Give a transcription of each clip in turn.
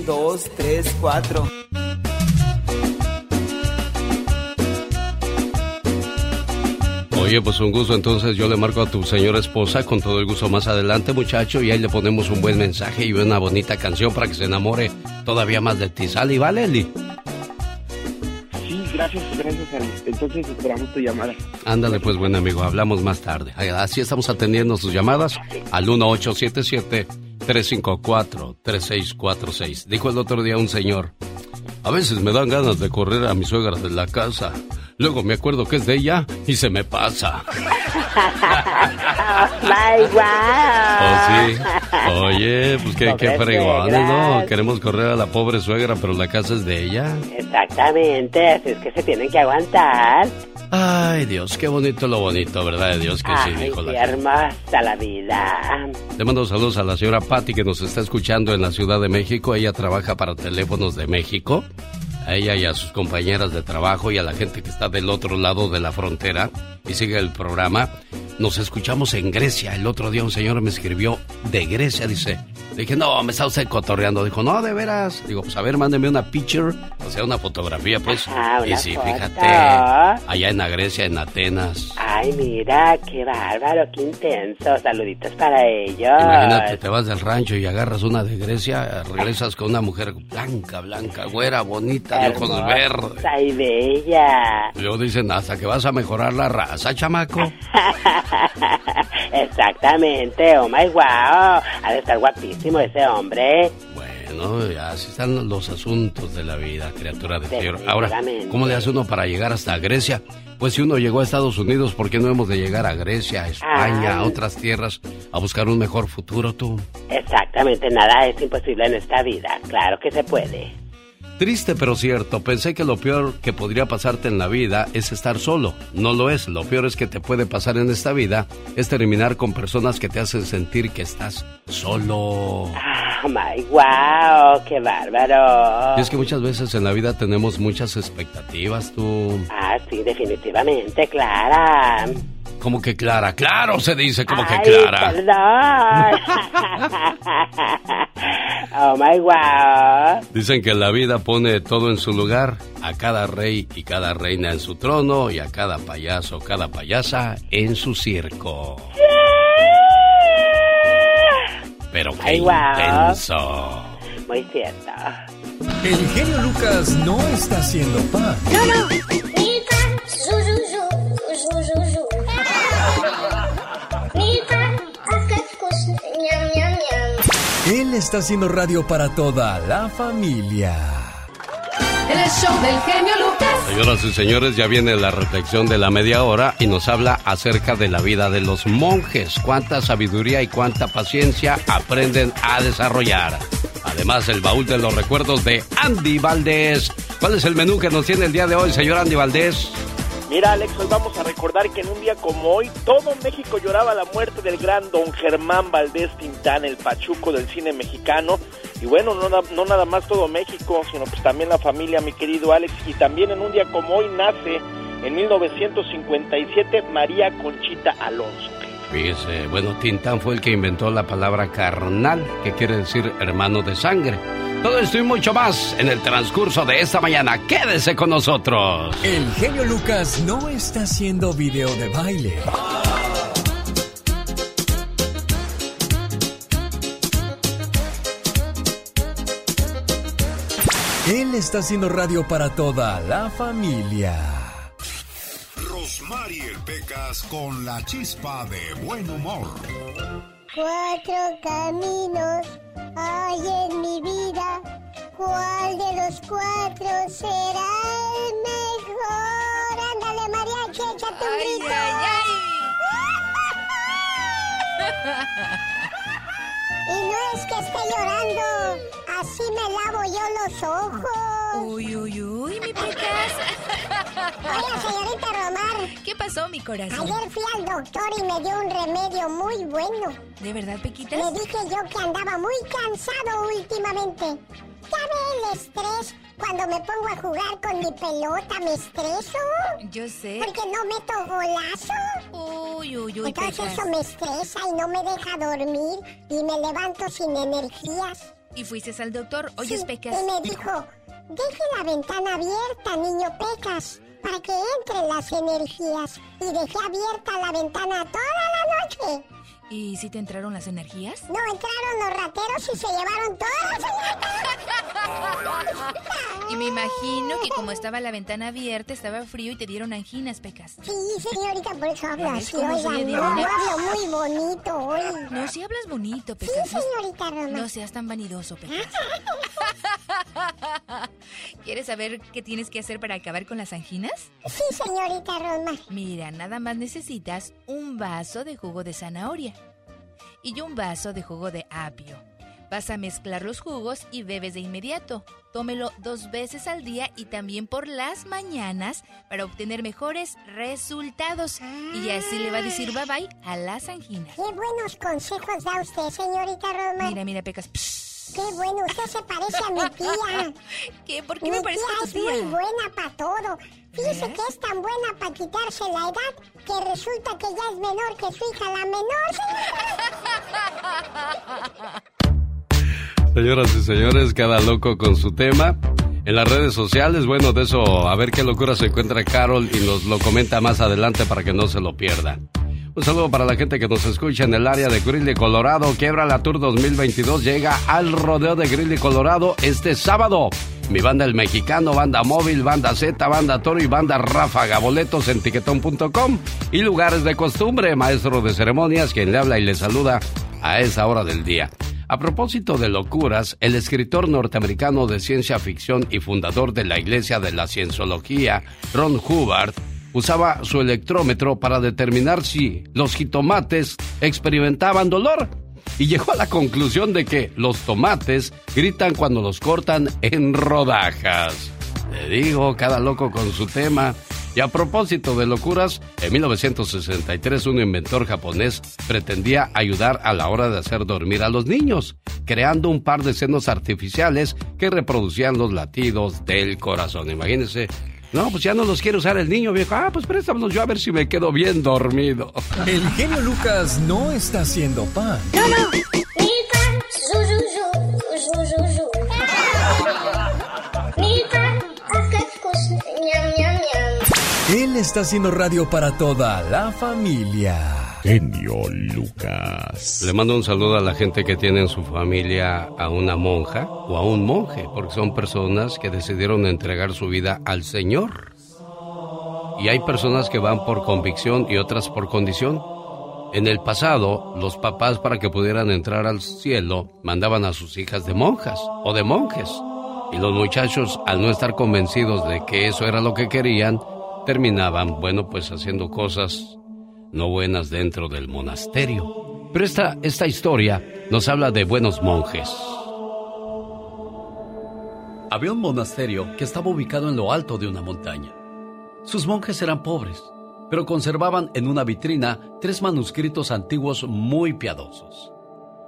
Un, dos, tres, cuatro. Oye, pues un gusto, entonces yo le marco a tu señora esposa con todo el gusto más adelante, muchacho, y ahí le ponemos un buen mensaje y una bonita canción para que se enamore todavía más de ti. ¿Sale y vale, Eli? Sí, gracias, gracias, Entonces esperamos tu llamada. Ándale, pues, buen amigo, hablamos más tarde. Así estamos atendiendo sus llamadas al 1877-354-3646. Dijo el otro día un señor, a veces me dan ganas de correr a mi suegra de la casa. Luego me acuerdo que es de ella y se me pasa. My oh, sí. Oye, pues qué, qué fregones, ¿no? Queremos correr a la pobre suegra, pero la casa es de ella. Exactamente, así es que se tienen que aguantar. Ay, Dios, qué bonito lo bonito, ¿verdad? Dios que sí, Nicolás. Qué hermosa la vida. Le mando saludos a la señora Patti que nos está escuchando en la Ciudad de México. Ella trabaja para Teléfonos de México a ella y a sus compañeras de trabajo y a la gente que está del otro lado de la frontera y sigue el programa. Nos escuchamos en Grecia. El otro día un señor me escribió de Grecia, dice. Dije, no, me está usted cotorreando. Dijo, no, de veras. Digo, pues a ver, mándeme una picture, o sea, una fotografía, pues. Ah, y sí, fíjate, allá en la Grecia, en Atenas. Ay, mira, qué bárbaro, qué intenso. Saluditos para ellos. Imagínate, te vas del rancho y agarras una de Grecia, regresas con una mujer blanca, blanca, güera, bonita, de ojos verdes. Ay, bella. Luego dicen, hasta que vas a mejorar la raza, chamaco. Exactamente, oh my wow. Ha de estar guapísimo ese hombre. Bueno, así están los asuntos de la vida, criatura de Dios. Ahora, ¿cómo le hace uno para llegar hasta Grecia? Pues si uno llegó a Estados Unidos, ¿por qué no hemos de llegar a Grecia, a España, a otras tierras, a buscar un mejor futuro tú? Exactamente, nada es imposible en esta vida. Claro que se puede. Triste pero cierto, pensé que lo peor que podría pasarte en la vida es estar solo. No lo es, lo peor es que te puede pasar en esta vida es terminar con personas que te hacen sentir que estás solo. Ah, my wow, qué bárbaro. Y es que muchas veces en la vida tenemos muchas expectativas, tú. Ah, sí, definitivamente, Clara. Como que Clara, claro se dice como que Clara. oh my wow. Dicen que la vida pone todo en su lugar, a cada rey y cada reina en su trono y a cada payaso, cada payasa en su circo. Pero qué intenso. Muy cierto. El genio Lucas no está haciendo pan. No, no. Él está haciendo radio para toda la familia. El show del genio Lucas. Señoras y señores, ya viene la reflexión de la media hora y nos habla acerca de la vida de los monjes. Cuánta sabiduría y cuánta paciencia aprenden a desarrollar. Además, el baúl de los recuerdos de Andy Valdés. ¿Cuál es el menú que nos tiene el día de hoy, señor Andy Valdés? Mira, Alex, hoy vamos a recordar que en un día como hoy, todo México lloraba la muerte del gran don Germán Valdés Tintán, el pachuco del cine mexicano. Y bueno, no, no nada más todo México, sino pues también la familia, mi querido Alex. Y también en un día como hoy nace, en 1957, María Conchita Alonso. Fíjese, bueno, Tintán fue el que inventó la palabra carnal, que quiere decir hermano de sangre. Todo esto y mucho más en el transcurso de esta mañana. Quédese con nosotros. El genio Lucas no está haciendo video de baile. Él está haciendo radio para toda la familia. Rosmarie Pecas con la chispa de buen humor. Cuatro caminos hay en mi vida. ¿Cuál de los cuatro será el mejor? Ándale, mariachi, échate un grito. y no es que esté llorando, así me lavo yo los ojos. Uy, uy, uy, mi pecas. Oiga, señorita Romar. ¿Qué pasó, mi corazón? Ayer fui al doctor y me dio un remedio muy bueno. ¿De verdad, Pequita? Le dije yo que andaba muy cansado últimamente. ¿Ya ve el estrés? Cuando me pongo a jugar con mi pelota, ¿me estreso? Yo sé. Porque no meto golazo. Uy, uy, uy. Entonces eso me estresa y no me deja dormir y me levanto sin energías. Y fuiste al doctor. Oye, Sí, Pecas. Y me dijo, deje la ventana abierta, niño Pecas, para que entren las energías. Y dejé abierta la ventana toda la noche. ¿Y si te entraron las energías? No entraron los rateros y se llevaron todas Y me imagino que como estaba la ventana abierta, estaba frío y te dieron anginas, Pecas. Sí, señorita, por eso hablo ¿Ves así. cómo Oiga, soy de no, hablo muy bonito hoy. No, si hablas bonito, Sí, Pecas. No- señorita Roma. No seas tan vanidoso, Pecas. ¿Quieres saber qué tienes que hacer para acabar con las anginas? Sí, señorita Roma. Mira, nada más necesitas un vaso de jugo de zanahoria y un vaso de jugo de apio. Vas a mezclar los jugos y bebes de inmediato. Tómelo dos veces al día y también por las mañanas para obtener mejores resultados. Y así le va a decir bye bye a las anginas. Qué buenos consejos da usted, señorita Roma. Mira, mira, Pecas. Psst. Qué bueno, usted se parece a mi tía. ¿Qué? ¿Por qué Mi me parece tía a tu es tía? muy buena para todo. Fíjese ¿Ves? que es tan buena para quitarse la edad que resulta que ya es menor que su hija, la menor. Señoras y señores, cada loco con su tema. En las redes sociales, bueno, de eso, a ver qué locura se encuentra Carol y nos lo comenta más adelante para que no se lo pierda. Un saludo para la gente que nos escucha en el área de Greeley, Colorado. Quiebra la Tour 2022 llega al rodeo de Greeley, Colorado este sábado. Mi banda El Mexicano, banda móvil, banda Z, banda Toro y banda Ráfaga. Boletos en tiquetón.com y lugares de costumbre. Maestro de ceremonias, quien le habla y le saluda a esa hora del día. A propósito de locuras, el escritor norteamericano de ciencia ficción y fundador de la Iglesia de la Cienciología, Ron Hubbard, usaba su electrómetro para determinar si los jitomates experimentaban dolor y llegó a la conclusión de que los tomates gritan cuando los cortan en rodajas. Te digo, cada loco con su tema. Y a propósito de locuras, en 1963 un inventor japonés pretendía ayudar a la hora de hacer dormir a los niños, creando un par de senos artificiales que reproducían los latidos del corazón. Imagínense. No, pues ya no los quiere usar el niño, viejo. Ah, pues préstamlos yo a ver si me quedo bien dormido. El genio Lucas no está haciendo pan. Él está haciendo radio para toda la familia. Genio Lucas. Le mando un saludo a la gente que tiene en su familia a una monja o a un monje, porque son personas que decidieron entregar su vida al Señor. Y hay personas que van por convicción y otras por condición. En el pasado, los papás para que pudieran entrar al cielo mandaban a sus hijas de monjas o de monjes. Y los muchachos, al no estar convencidos de que eso era lo que querían, terminaban, bueno, pues haciendo cosas no buenas dentro del monasterio. Pero esta, esta historia nos habla de buenos monjes. Había un monasterio que estaba ubicado en lo alto de una montaña. Sus monjes eran pobres, pero conservaban en una vitrina tres manuscritos antiguos muy piadosos.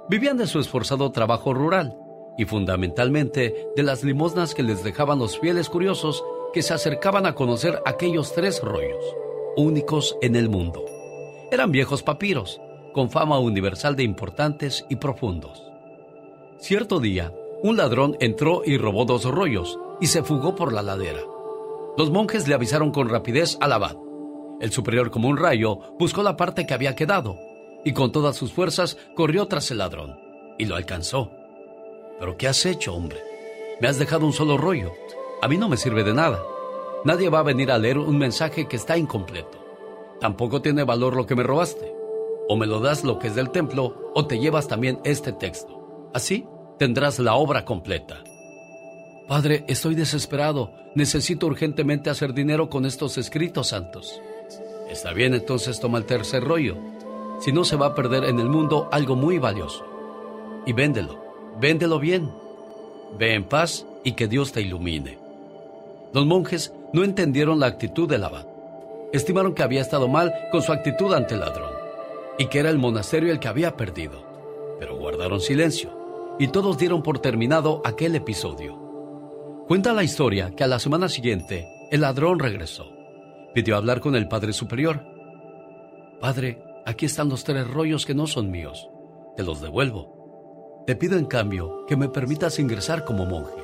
Vivían de su esforzado trabajo rural y fundamentalmente de las limosnas que les dejaban los fieles curiosos que se acercaban a conocer aquellos tres rollos, únicos en el mundo. Eran viejos papiros, con fama universal de importantes y profundos. Cierto día, un ladrón entró y robó dos rollos y se fugó por la ladera. Los monjes le avisaron con rapidez al abad. El superior como un rayo buscó la parte que había quedado y con todas sus fuerzas corrió tras el ladrón y lo alcanzó. ¿Pero qué has hecho, hombre? Me has dejado un solo rollo. A mí no me sirve de nada. Nadie va a venir a leer un mensaje que está incompleto. Tampoco tiene valor lo que me robaste. O me lo das lo que es del templo, o te llevas también este texto. Así tendrás la obra completa. Padre, estoy desesperado. Necesito urgentemente hacer dinero con estos escritos santos. Está bien, entonces toma el tercer rollo. Si no, se va a perder en el mundo algo muy valioso. Y véndelo. Véndelo bien. Ve en paz y que Dios te ilumine. Los monjes no entendieron la actitud del abad. Estimaron que había estado mal con su actitud ante el ladrón y que era el monasterio el que había perdido. Pero guardaron silencio y todos dieron por terminado aquel episodio. Cuenta la historia que a la semana siguiente el ladrón regresó. Pidió hablar con el Padre Superior. Padre, aquí están los tres rollos que no son míos. Te los devuelvo. Te pido en cambio que me permitas ingresar como monje.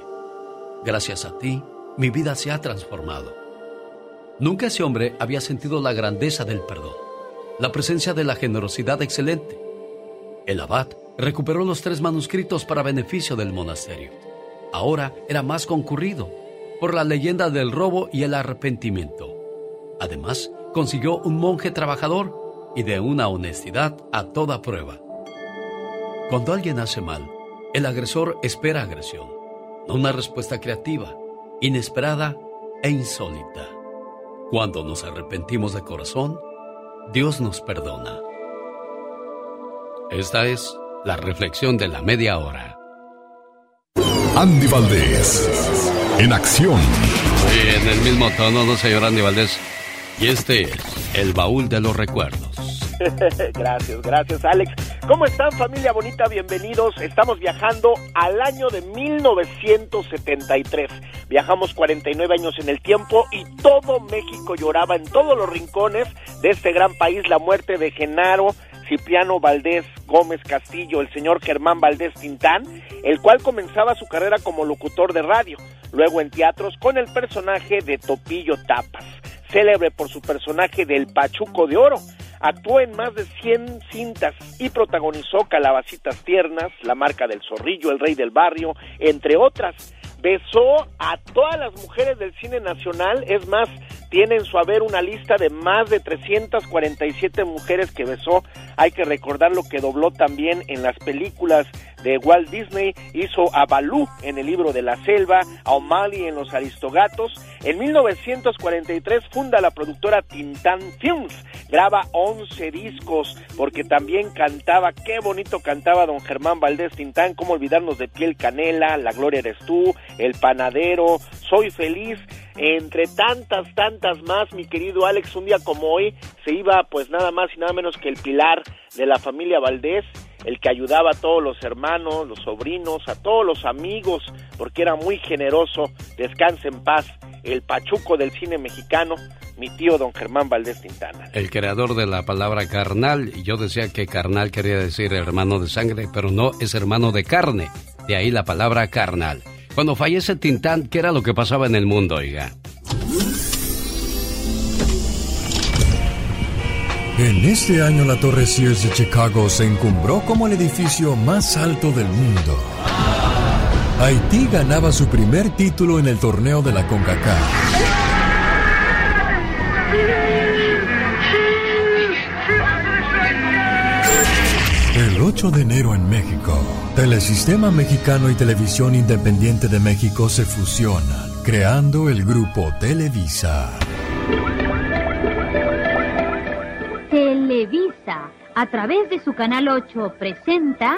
Gracias a ti, mi vida se ha transformado. Nunca ese hombre había sentido la grandeza del perdón, la presencia de la generosidad excelente. El abad recuperó los tres manuscritos para beneficio del monasterio. Ahora era más concurrido por la leyenda del robo y el arrepentimiento. Además, consiguió un monje trabajador y de una honestidad a toda prueba. Cuando alguien hace mal, el agresor espera agresión, no una respuesta creativa, inesperada e insólita. Cuando nos arrepentimos de corazón, Dios nos perdona. Esta es la reflexión de la media hora. Andy Valdés, en acción. Sí, en el mismo tono, no señor Andy Valdés. Y este es el baúl de los recuerdos. gracias, gracias Alex. ¿Cómo están familia bonita? Bienvenidos. Estamos viajando al año de 1973. Viajamos 49 años en el tiempo y todo México lloraba en todos los rincones de este gran país la muerte de Genaro Cipriano Valdés Gómez Castillo, el señor Germán Valdés Tintán, el cual comenzaba su carrera como locutor de radio, luego en teatros con el personaje de Topillo Tapas, célebre por su personaje del Pachuco de Oro. Actuó en más de 100 cintas y protagonizó Calabacitas Tiernas, La Marca del Zorrillo, El Rey del Barrio, entre otras. Besó a todas las mujeres del cine nacional, es más, tiene en su haber una lista de más de 347 mujeres que besó. Hay que recordar lo que dobló también en las películas de Walt Disney, hizo a Balú en el libro de la selva, a O'Malley en Los Aristogatos. En 1943 funda la productora Tintán Films, graba 11 discos porque también cantaba, qué bonito cantaba don Germán Valdés Tintán, cómo olvidarnos de Piel Canela, La Gloria eres tú, El Panadero, Soy Feliz. Entre tantas, tantas más, mi querido Alex, un día como hoy se iba pues nada más y nada menos que el pilar de la familia Valdés, el que ayudaba a todos los hermanos, los sobrinos, a todos los amigos, porque era muy generoso, descanse en paz, el pachuco del cine mexicano, mi tío don Germán Valdés Tintana. El creador de la palabra carnal, y yo decía que carnal quería decir hermano de sangre, pero no es hermano de carne, de ahí la palabra carnal. Cuando fallece Tintán, ¿qué era lo que pasaba en el mundo, oiga? En este año la Torre Sears de Chicago se encumbró como el edificio más alto del mundo. Haití ganaba su primer título en el torneo de la CONCACAF. El 8 de enero en México, Telesistema Mexicano y Televisión Independiente de México se fusionan, creando el grupo Televisa. Televisa, a través de su canal 8, presenta...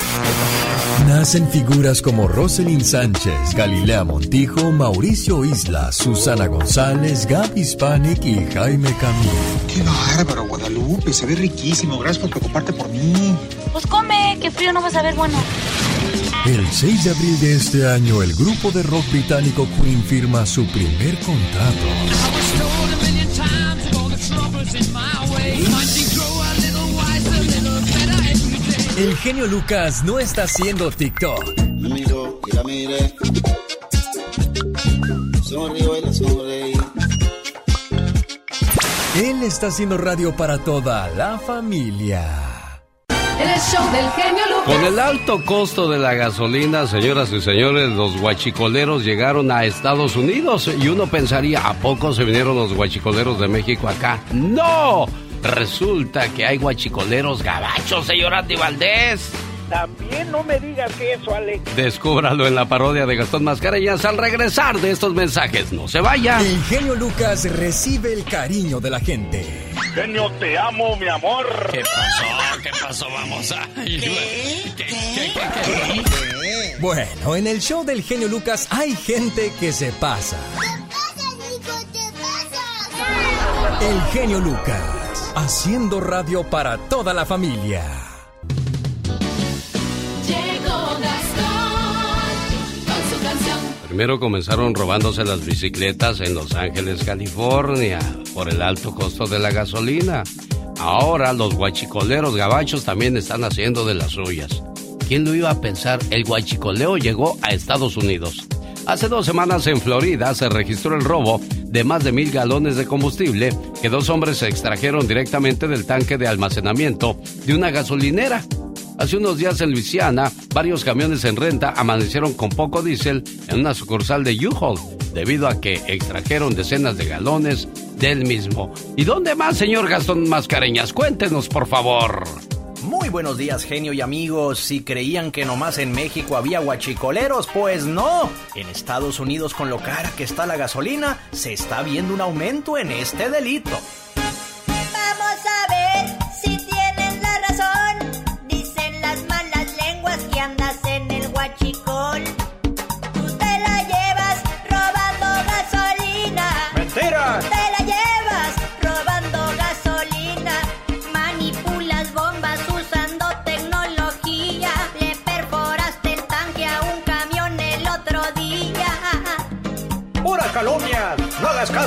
Nacen figuras como Roselyn Sánchez, Galilea Montijo, Mauricio Isla, Susana González, Gaby Hispanic y Jaime Camilo. ¡Qué bárbaro, Guadalupe! Se ve riquísimo. Gracias por preocuparte por mí. Pues come, que frío no vas a ver bueno. El 6 de abril de este año, el grupo de rock británico Queen firma su primer contrato. El genio Lucas no está haciendo TikTok. Él está haciendo radio para toda la familia. El show del genio Lucas. Con el alto costo de la gasolina, señoras y señores, los guachicoleros llegaron a Estados Unidos y uno pensaría, ¿a poco se vinieron los guachicoleros de México acá? ¡No! Resulta que hay guachicoleros gabachos, señor Andy Valdés. También no me digas eso, Alex. Descúbralo en la parodia de Gastón Mascareñas al regresar de estos mensajes. No se vaya. El genio Lucas recibe el cariño de la gente. Genio, te amo, mi amor. ¿Qué pasó? ¿Qué pasó? Vamos a... Bueno, en el show del genio Lucas hay gente que se pasa. El genio Lucas, haciendo radio para toda la familia. Primero comenzaron robándose las bicicletas en Los Ángeles, California, por el alto costo de la gasolina. Ahora los guachicoleros gabachos también están haciendo de las suyas. ¿Quién lo iba a pensar? El guachicoleo llegó a Estados Unidos. Hace dos semanas en Florida se registró el robo de más de mil galones de combustible que dos hombres se extrajeron directamente del tanque de almacenamiento de una gasolinera. Hace unos días en Luisiana, varios camiones en renta amanecieron con poco diésel en una sucursal de U-Haul, debido a que extrajeron decenas de galones del mismo. ¿Y dónde más, señor Gastón Mascareñas? Cuéntenos, por favor. Muy buenos días, genio y amigos. Si creían que nomás en México había guachicoleros, pues no. En Estados Unidos, con lo cara que está la gasolina, se está viendo un aumento en este delito.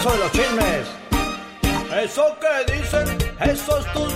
¡No hagas caso de los chismes! Eso que dicen esos tus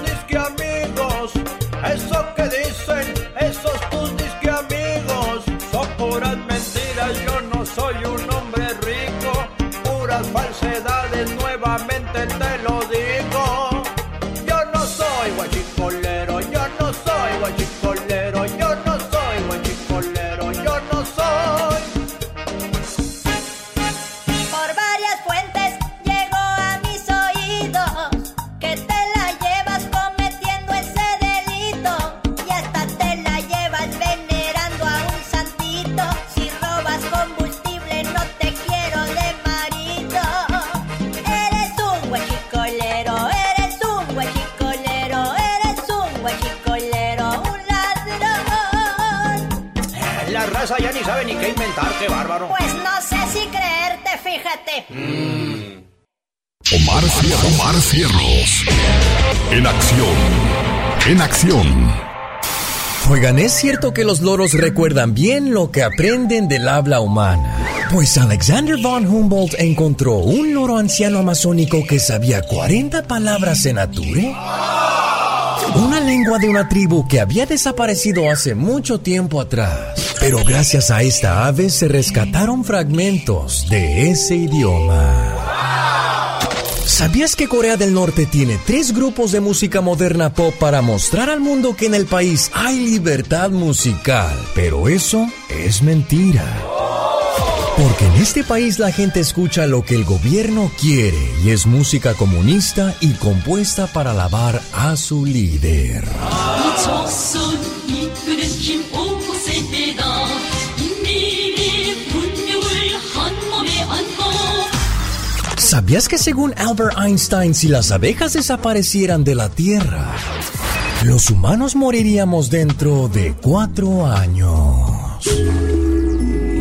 ¿es cierto que los loros recuerdan bien lo que aprenden del habla humana? Pues Alexander von Humboldt encontró un loro anciano amazónico que sabía 40 palabras en Ature. Una lengua de una tribu que había desaparecido hace mucho tiempo atrás. Pero gracias a esta ave se rescataron fragmentos de ese idioma. ¿Sabías que Corea del Norte tiene tres grupos de música moderna pop para mostrar al mundo que en el país hay libertad musical? Pero eso es mentira. Porque en este país la gente escucha lo que el gobierno quiere y es música comunista y compuesta para alabar a su líder. ¿Sabías que según Albert Einstein, si las abejas desaparecieran de la Tierra, los humanos moriríamos dentro de cuatro años?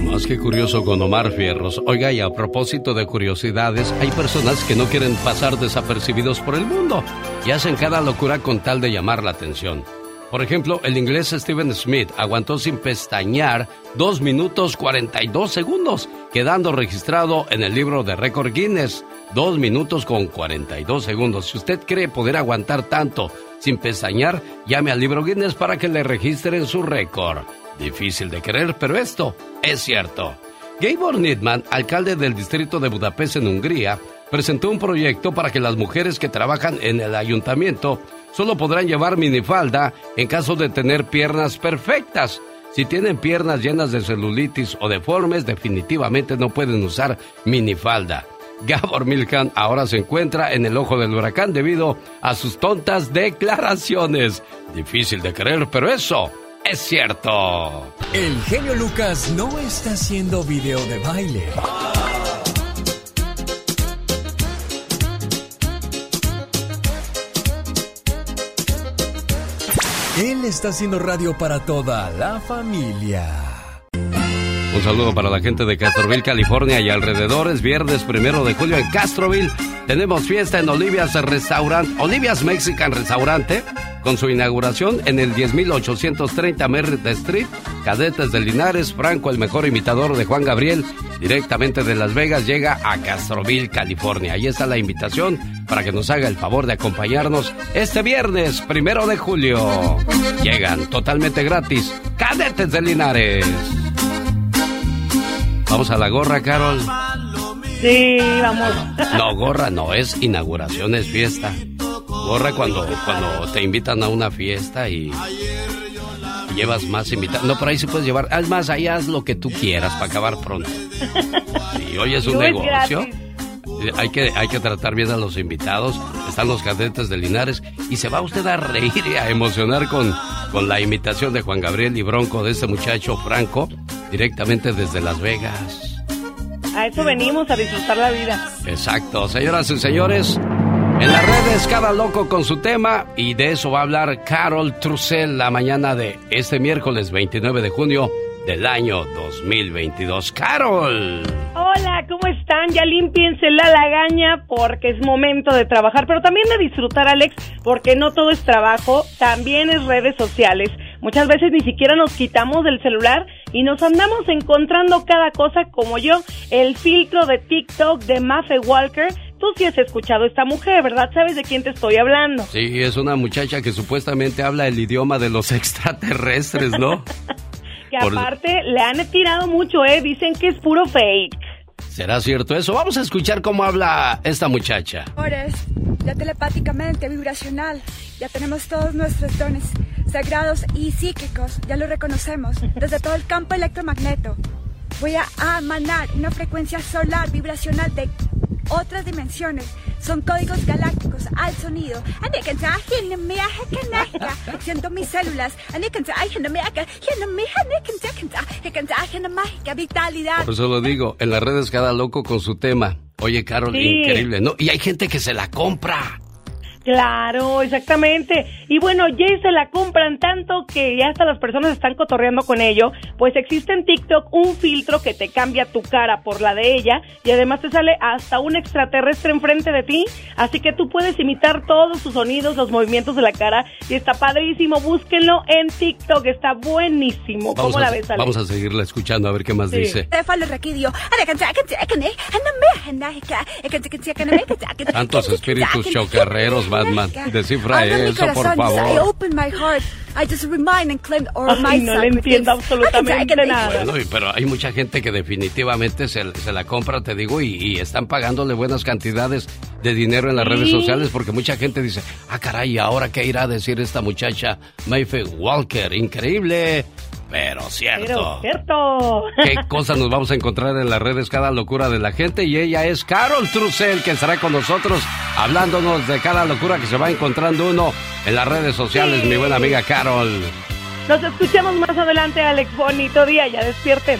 Más que curioso con Omar Fierros. Oiga, y a propósito de curiosidades, hay personas que no quieren pasar desapercibidos por el mundo y hacen cada locura con tal de llamar la atención. Por ejemplo, el inglés Steven Smith aguantó sin pestañear 2 minutos 42 segundos, quedando registrado en el libro de récord Guinness. 2 minutos con 42 segundos. Si usted cree poder aguantar tanto sin pestañear, llame al libro Guinness para que le registren su récord. Difícil de creer, pero esto es cierto. Gabor Nidman, alcalde del distrito de Budapest en Hungría, presentó un proyecto para que las mujeres que trabajan en el ayuntamiento solo podrán llevar minifalda en caso de tener piernas perfectas. Si tienen piernas llenas de celulitis o deformes, definitivamente no pueden usar minifalda. Gabor Milkan ahora se encuentra en el ojo del huracán debido a sus tontas declaraciones. Difícil de creer, pero eso es cierto. El genio Lucas no está haciendo video de baile. Él está haciendo radio para toda la familia. Un saludo para la gente de Castroville, California y alrededores. Viernes primero de julio en Castroville tenemos fiesta en Olivia's Restaurant, Olivia's Mexican Restaurante, con su inauguración en el 10830 Merritt Street. Cadetes de Linares, Franco, el mejor imitador de Juan Gabriel, directamente de Las Vegas, llega a Castroville, California. Ahí está la invitación para que nos haga el favor de acompañarnos este viernes primero de julio. Llegan totalmente gratis. Cadetes de Linares. Vamos a la gorra, Carol. Sí, vamos. No, gorra no, es inauguración, es fiesta. Gorra cuando, cuando te invitan a una fiesta y, llevas más invitados. No, por ahí sí puedes llevar. Haz más, ahí haz lo que tú quieras para acabar pronto. Y hoy es un No es negocio. gratis. Hay que, hay que tratar bien a los invitados. Están los cadetes de Linares. Y se va usted a reír y a emocionar con, con la imitación de Juan Gabriel y Bronco de este muchacho Franco, directamente desde Las Vegas. A eso venimos, a disfrutar la vida. Exacto, señoras y señores. En las redes, cada loco con su tema. Y de eso va a hablar Carol Trussell la mañana de este miércoles 29 de junio del año 2022. Carol. Hola, ¿cómo están? Ya límpiense la lagaña porque es momento de trabajar, pero también de disfrutar, Alex, porque no todo es trabajo, también es redes sociales. Muchas veces ni siquiera nos quitamos del celular y nos andamos encontrando cada cosa como yo, el filtro de TikTok de Mafe Walker. Tú sí has escuchado a esta mujer, ¿verdad? ¿Sabes de quién te estoy hablando? Sí, es una muchacha que supuestamente habla el idioma de los extraterrestres, ¿no? Que Por- aparte le han tirado mucho, ¿eh? Dicen que es puro fake. ¿Será cierto eso? Vamos a escuchar cómo habla esta muchacha. Ahora, ya telepáticamente, vibracional, ya tenemos todos nuestros dones sagrados y psíquicos, ya lo reconocemos, desde todo el campo electromagneto. Voy a emanar una frecuencia solar vibracional de otras dimensiones. Son códigos galácticos al sonido. Siento mis células. Vitalidad. Por eso lo digo, en las redes cada loco con su tema. Oye, Carol, Sí. increíble, ¿no? Y hay gente que se la compra. Claro, exactamente. Y bueno, ya se la compran tanto que ya hasta las personas están cotorreando con ello. Pues existe en TikTok un filtro que te cambia tu cara por la de ella y además te sale hasta un extraterrestre enfrente de ti. Así que tú puedes imitar todos sus sonidos, los movimientos de la cara y está padrísimo. Búsquenlo en TikTok, está buenísimo. Vamos, ¿Cómo a, la ves, Ale? vamos a seguirla escuchando a ver qué más Sí. dice. Tantos espíritus chocarreros, Batman. Descifra eso, por I favor. open my heart. I just remind and claim all Ay, my no le entiendo absolutamente nada. Bueno, y- pero hay mucha gente que definitivamente se, se la compra, te digo, y, y están pagándole buenas cantidades de dinero en las Sí. redes sociales porque mucha gente dice, ah, caray, ¿y ¿ahora qué irá a decir esta muchacha Mayfe Walker? Increíble, pero cierto. Pero cierto. ¿Qué cosas nos vamos a encontrar en las redes? Cada locura de la gente. Y ella es Carol Trussell, que estará con nosotros hablándonos de cada locura que se va encontrando uno en las redes sociales, mi buena amiga Carol. Nos escuchamos más adelante, Alex. Bonito día, ya despierten.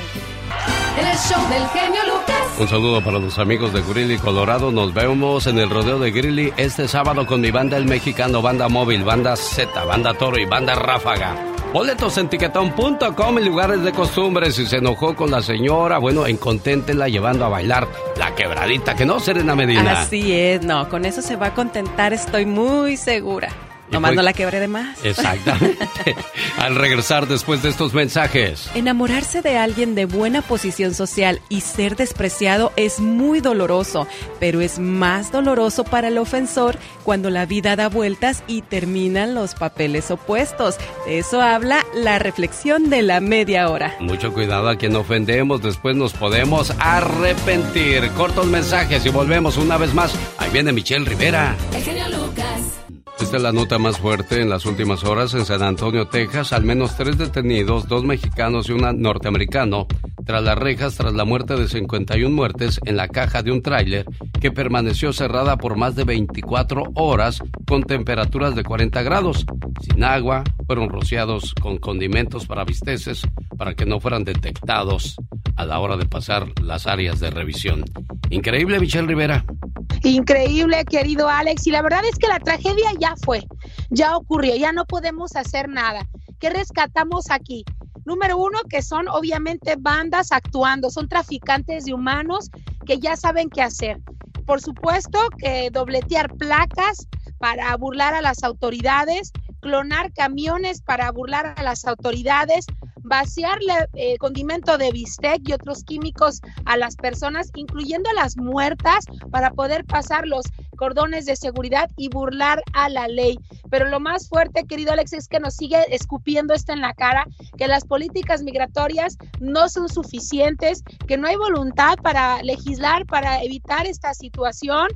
El show del genio Lucas. Un saludo para los amigos de Greeley, Colorado. Nos vemos en el rodeo de Greeley este sábado con mi banda El Mexicano, Banda Móvil, Banda Z, Banda Toro y Banda Ráfaga. Boletos en tiquetón.com y lugares de costumbre. Si se enojó con la señora, bueno, enconténtela llevando a bailar la quebradita, que no, Serena Medina. Así es, no, con eso se va a contentar, estoy muy segura. Pues- no la quebré de más. Exactamente. Al regresar después de estos mensajes. Enamorarse de alguien de buena posición social y ser despreciado es muy doloroso, pero es más doloroso para el ofensor cuando la vida da vueltas y terminan los papeles opuestos. De eso habla la reflexión de la media hora. Mucho cuidado a quien ofendemos, después nos podemos arrepentir. Cortos mensajes y volvemos una vez más. Ahí viene Michelle Rivera. El genio Lucas. Esta es la nota más fuerte en las últimas horas en San Antonio, Texas. Al menos tres detenidos, dos mexicanos y un norteamericano, tras las rejas tras la muerte de 51 muertes en la caja de un tráiler que permaneció cerrada por más de 24 horas con temperaturas de 40 grados. Sin agua, fueron rociados con condimentos para bisteces para que no fueran detectados a la hora de pasar las áreas de revisión. Increíble, Michelle Rivera. Increíble, querido Alex. Y la verdad es que la tragedia ya fue, ya ocurrió, ya no podemos hacer nada. ¿Qué rescatamos aquí? Número uno, que son obviamente bandas actuando, son traficantes de humanos que ya saben qué hacer. Por supuesto que dobletear placas para burlar a las autoridades, clonar camiones para burlar a las autoridades, vaciarle eh, condimento de bistec y otros químicos a las personas, incluyendo a las muertas, para poder pasar los cordones de seguridad y burlar a la ley. Pero lo más fuerte, querido Alex, es que nos sigue escupiendo esto en la cara, que las políticas migratorias no son suficientes, que no hay voluntad para legislar, para evitar esta situación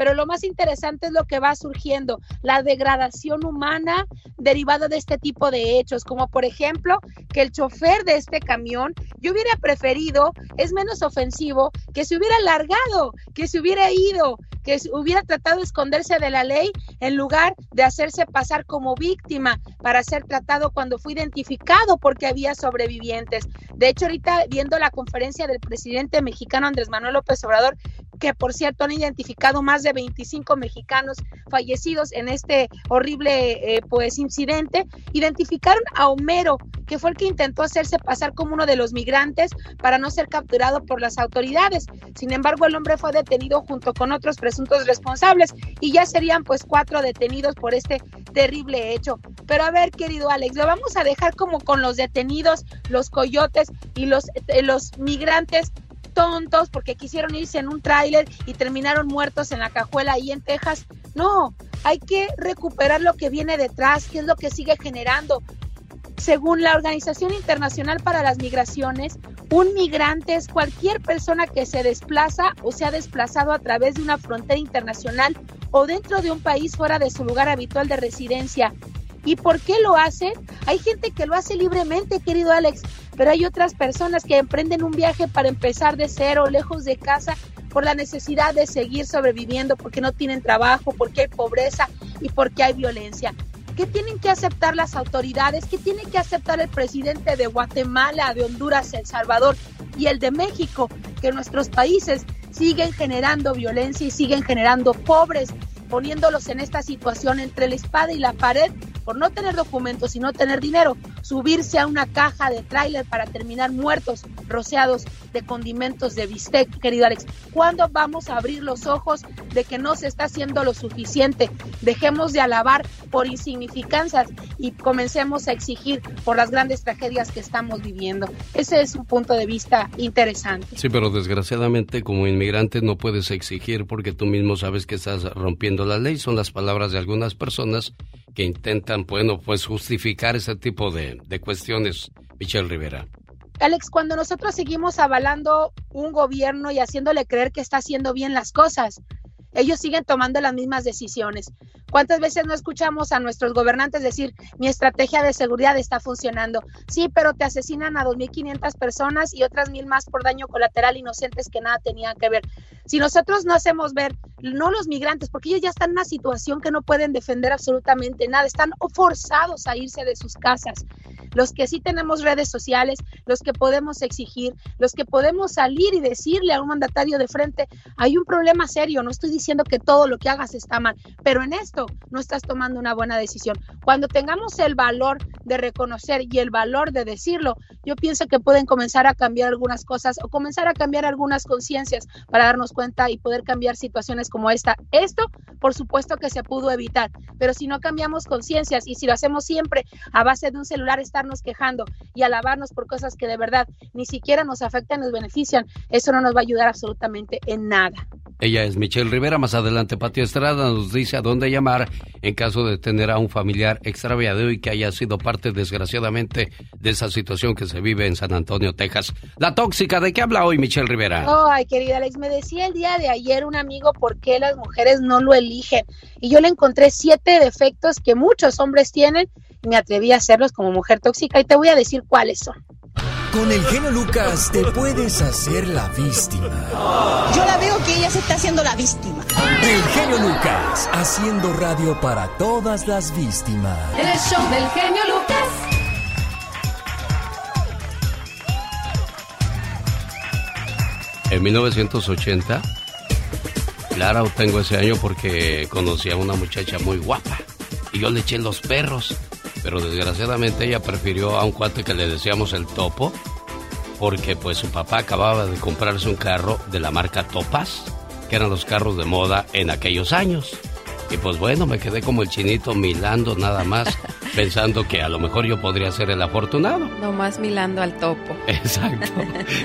pero lo más interesante es lo que va surgiendo, la degradación humana derivada de este tipo de hechos, como por ejemplo que el chofer de este camión, yo hubiera preferido, es menos ofensivo, que se hubiera largado, que se hubiera ido, que hubiera tratado de esconderse de la ley en lugar de hacerse pasar como víctima para ser tratado cuando fue identificado porque había sobrevivientes. De hecho, ahorita viendo la conferencia del presidente mexicano Andrés Manuel López Obrador, que por cierto han identificado más de 25 mexicanos fallecidos en este horrible eh, pues incidente, identificaron a Homero, que fue el que intentó hacerse pasar como uno de los migrantes para no ser capturado por las autoridades. Sin embargo, el hombre fue detenido junto con otros presuntos responsables y ya serían pues cuatro detenidos por este terrible hecho. Pero a ver, querido Alex, lo vamos a dejar como con los detenidos, los coyotes y los, eh, los migrantes tontos porque quisieron irse en un tráiler y terminaron muertos en la cajuela ahí en Texas. No, hay que recuperar lo que viene detrás, qué es lo que sigue generando. Según la Organización Internacional para las Migraciones, un migrante es cualquier persona que se desplaza o se ha desplazado a través de una frontera internacional o dentro de un país fuera de su lugar habitual de residencia. ¿Y por qué lo hacen? Hay gente que lo hace libremente, querido Alex, pero hay otras personas que emprenden un viaje para empezar de cero, lejos de casa, por la necesidad de seguir sobreviviendo, porque no tienen trabajo, porque hay pobreza y porque hay violencia. ¿Qué tienen que aceptar las autoridades? ¿Qué tiene que aceptar el presidente de Guatemala, de Honduras, El Salvador y el de México? Que nuestros países siguen generando violencia y siguen generando pobres, poniéndolos en esta situación entre la espada y la pared por no tener documentos y no tener dinero, subirse a una caja de tráiler para terminar muertos, rociados de condimentos de bistec, querido Alex. ¿Cuándo vamos a abrir los ojos de que no se está haciendo lo suficiente? Dejemos de alabar por insignificancias y comencemos a exigir por las grandes tragedias que estamos viviendo. Ese es un punto de vista interesante. Sí, pero desgraciadamente como inmigrante no puedes exigir porque tú mismo sabes que estás rompiendo la ley. Son las palabras de algunas personas que intentan, bueno, pues justificar ese tipo de, de cuestiones, Michelle Rivera. Alex, cuando nosotros seguimos avalando un gobierno y haciéndole creer que está haciendo bien las cosas, ellos siguen tomando las mismas decisiones. ¿Cuántas veces no escuchamos a nuestros gobernantes decir, mi estrategia de seguridad está funcionando? Sí, pero te asesinan a 2.500 personas y otras mil más por daño colateral inocentes que nada tenían que ver. Si nosotros no hacemos ver, no los migrantes, porque ellos ya están en una situación que no pueden defender absolutamente nada, están forzados a irse de sus casas. Los que sí tenemos redes sociales, los que podemos exigir, los que podemos salir y decirle a un mandatario de frente, hay un problema serio, no estoy diciendo que todo lo que hagas está mal, pero en esto no estás tomando una buena decisión. Cuando tengamos el valor de reconocer y el valor de decirlo, yo pienso que pueden comenzar a cambiar algunas cosas o comenzar a cambiar algunas conciencias para darnos cuenta y poder cambiar situaciones como esta. Esto, por supuesto que se pudo evitar, pero si no cambiamos conciencias y si lo hacemos siempre a base de un celular estarnos quejando y alabarnos por cosas que de verdad ni siquiera nos afectan, nos benefician, eso no nos va a ayudar absolutamente en nada. Ella es Michelle Rivera. Más adelante, Patio Estrada nos dice a dónde llamar en caso de tener a un familiar extraviado y que haya sido parte, desgraciadamente, de esa situación que se vive en San Antonio, Texas. La tóxica, ¿de qué habla hoy Michelle Rivera? Ay, querida Alex, me decía el día de ayer un amigo por qué las mujeres no lo eligen. Y yo le encontré siete defectos que muchos hombres tienen me atreví a hacerlos como mujer tóxica y te voy a decir cuáles son. Con el genio Lucas te puedes hacer la víctima. Yo la veo que ella se está haciendo la víctima. El genio Lucas, haciendo radio para todas las víctimas. El show del genio Lucas. En 1980, Clara tengo ese año porque conocí a una muchacha muy guapa y yo le eché los perros pero desgraciadamente ella prefirió a un cuate que le decíamos el topo, porque pues su papá acababa de comprarse un carro de la marca Topaz, que eran los carros de moda en aquellos años. Y pues bueno, me quedé como el chinito milando nada más, pensando que a lo mejor yo podría ser el afortunado. Nomás milando al topo. Exacto.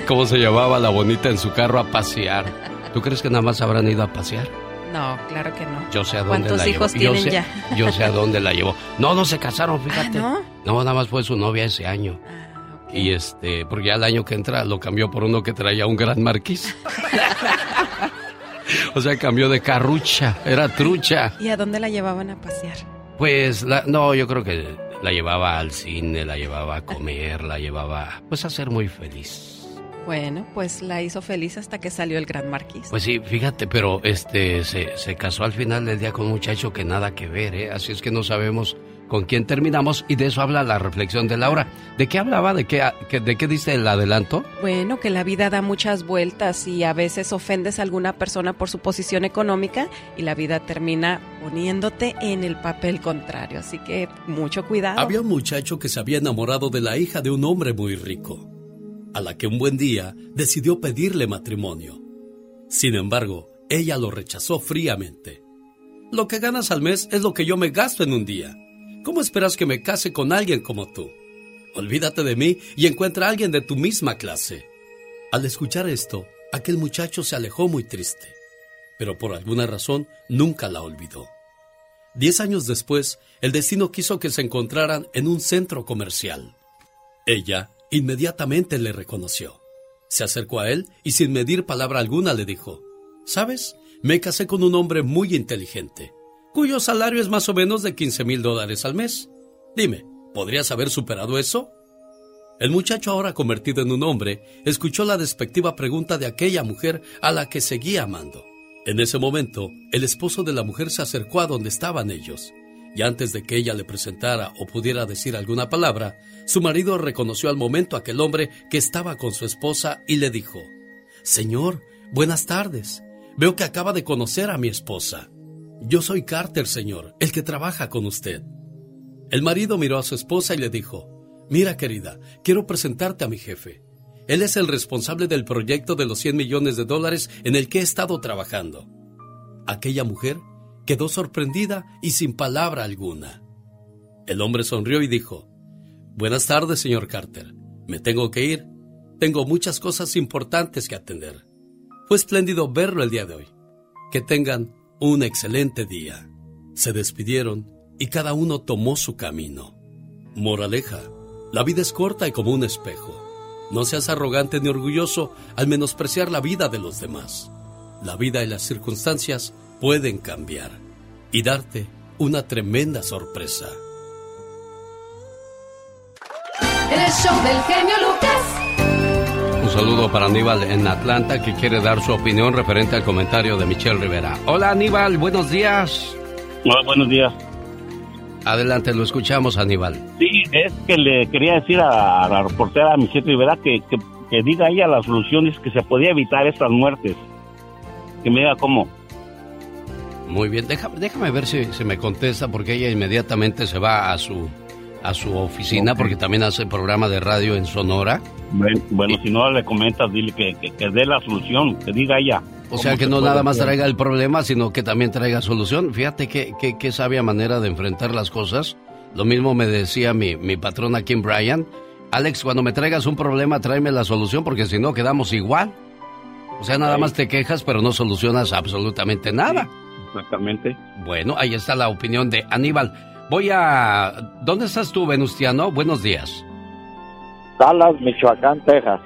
¿Cómo se llevaba la bonita en su carro a pasear? ¿Tú crees que nada más habrán ido a pasear? No, claro que no. Yo sé a dónde ¿Cuántos la hijos llevó. tienen yo sé, ya? Yo sé a dónde la llevó. No, no se casaron, fíjate. ¿no? No, nada más fue su novia ese año. Y este, porque ya el año que entra lo cambió por uno que traía un gran marquís. o sea, cambió de carrucha, era trucha. ¿Y a dónde la llevaban a pasear? Pues, la, no, yo creo que la llevaba al cine, la llevaba a comer, la llevaba, pues, a ser muy feliz. Bueno, pues la hizo feliz hasta que salió el gran marquís. Pues sí, fíjate, pero este se, se casó al final del día con un muchacho que nada que ver, ¿eh? Así es que no sabemos con quién terminamos y de eso habla la reflexión de Laura. ¿De qué hablaba? ¿De qué, de qué dice el adelanto? Bueno, que la vida da muchas vueltas y a veces ofendes a alguna persona por su posición económica y la vida termina poniéndote en el papel contrario. Así que mucho cuidado. Había un muchacho que se había enamorado de la hija de un hombre muy rico, a la que un buen día decidió pedirle matrimonio. Sin embargo, ella lo rechazó fríamente. Lo que ganas al mes es lo que yo me gasto en un día. ¿Cómo esperas que me case con alguien como tú? Olvídate de mí y encuentra a alguien de tu misma clase. Al escuchar esto, aquel muchacho se alejó muy triste, pero por alguna razón nunca la olvidó. Diez años después, el destino quiso que se encontraran en un centro comercial. Ella inmediatamente le reconoció. Se acercó a él y sin medir palabra alguna le dijo, ¿Sabes? Me casé con un hombre muy inteligente, cuyo salario es más o menos de 15 mil dólares al mes. Dime, ¿podrías haber superado eso? El muchacho, ahora convertido en un hombre, escuchó la despectiva pregunta de aquella mujer a la que seguía amando. En ese momento, el esposo de la mujer se acercó a donde estaban ellos, y antes de que ella le presentara o pudiera decir alguna palabra, su marido reconoció al momento a aquel hombre que estaba con su esposa y le dijo, Señor, buenas tardes. Veo que acaba de conocer a mi esposa. Yo soy Carter, señor, el que trabaja con usted. El marido miró a su esposa y le dijo, Mira, querida, quiero presentarte a mi jefe. Él es el responsable del proyecto de los 100 millones de dólares en el que he estado trabajando. Aquella mujer quedó sorprendida y sin palabra alguna. El hombre sonrió y dijo, Buenas tardes, señor Carter. Me tengo que ir. Tengo muchas cosas importantes que atender. Fue espléndido verlo el día de hoy. Que tengan un excelente día. Se despidieron y cada uno tomó su camino. Moraleja, la vida es corta y como un espejo. No seas arrogante ni orgulloso al menospreciar la vida de los demás. La vida y las circunstancias pueden cambiar y darte una tremenda sorpresa. El show del genio Lucas. Un saludo para Aníbal en Atlanta que quiere dar su opinión referente al comentario de Michelle Rivera. Hola Aníbal, buenos días. Hola, buenos días. Adelante, lo escuchamos Aníbal. Sí, es que le quería decir a, la reportera Michelle Rivera que, que, que diga ella las soluciones que se podía evitar estas muertes. Que me diga cómo. Muy bien, déjame, déjame ver si, si me contesta porque ella inmediatamente se va a su a su oficina porque también hace programa de radio en Sonora. Bueno, bueno, si no le comentas, dile que, que, que dé la solución, que diga ella. O sea que se no nada más hacer. traiga el problema, sino que también traiga solución. Fíjate qué, qué, qué sabia manera de enfrentar las cosas. Lo mismo me decía mi, mi patrón aquí en Bryan. Alex, cuando me traigas un problema, tráeme la solución porque si no quedamos igual. O sea, nada más te quejas, pero no solucionas absolutamente nada. Exactamente. Bueno, ahí está la opinión de Aníbal. Voy a... ¿Dónde estás tú, Venustiano? Buenos días. Dallas, Michoacán, Texas.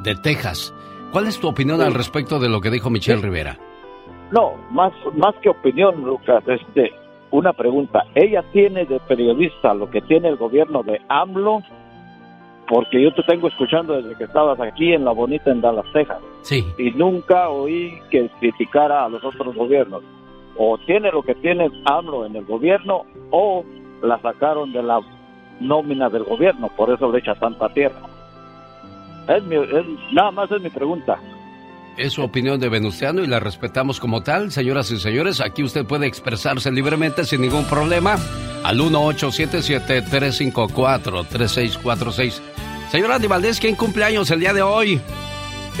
De Texas. ¿Cuál es tu opinión al respecto de lo que dijo Michelle Rivera? No, más, más que opinión, Lucas, este, una pregunta. ¿Ella tiene de periodista lo que tiene el gobierno de AMLO? Porque yo te tengo escuchando desde que estabas aquí en La Bonita, en Dallas, Texas. Sí. Y nunca oí que criticara a los otros gobiernos. O tiene lo que tiene AMLO en el gobierno, o la sacaron de la nómina del gobierno, por eso le echa tanta tierra. Es mi, nada más es mi pregunta. Es su opinión de Venustiano y la respetamos como tal. Señoras y señores, aquí usted puede expresarse libremente sin ningún problema al 1877-354-3646. Señora Andy Valdés, ¿quién cumpleaños el día de hoy?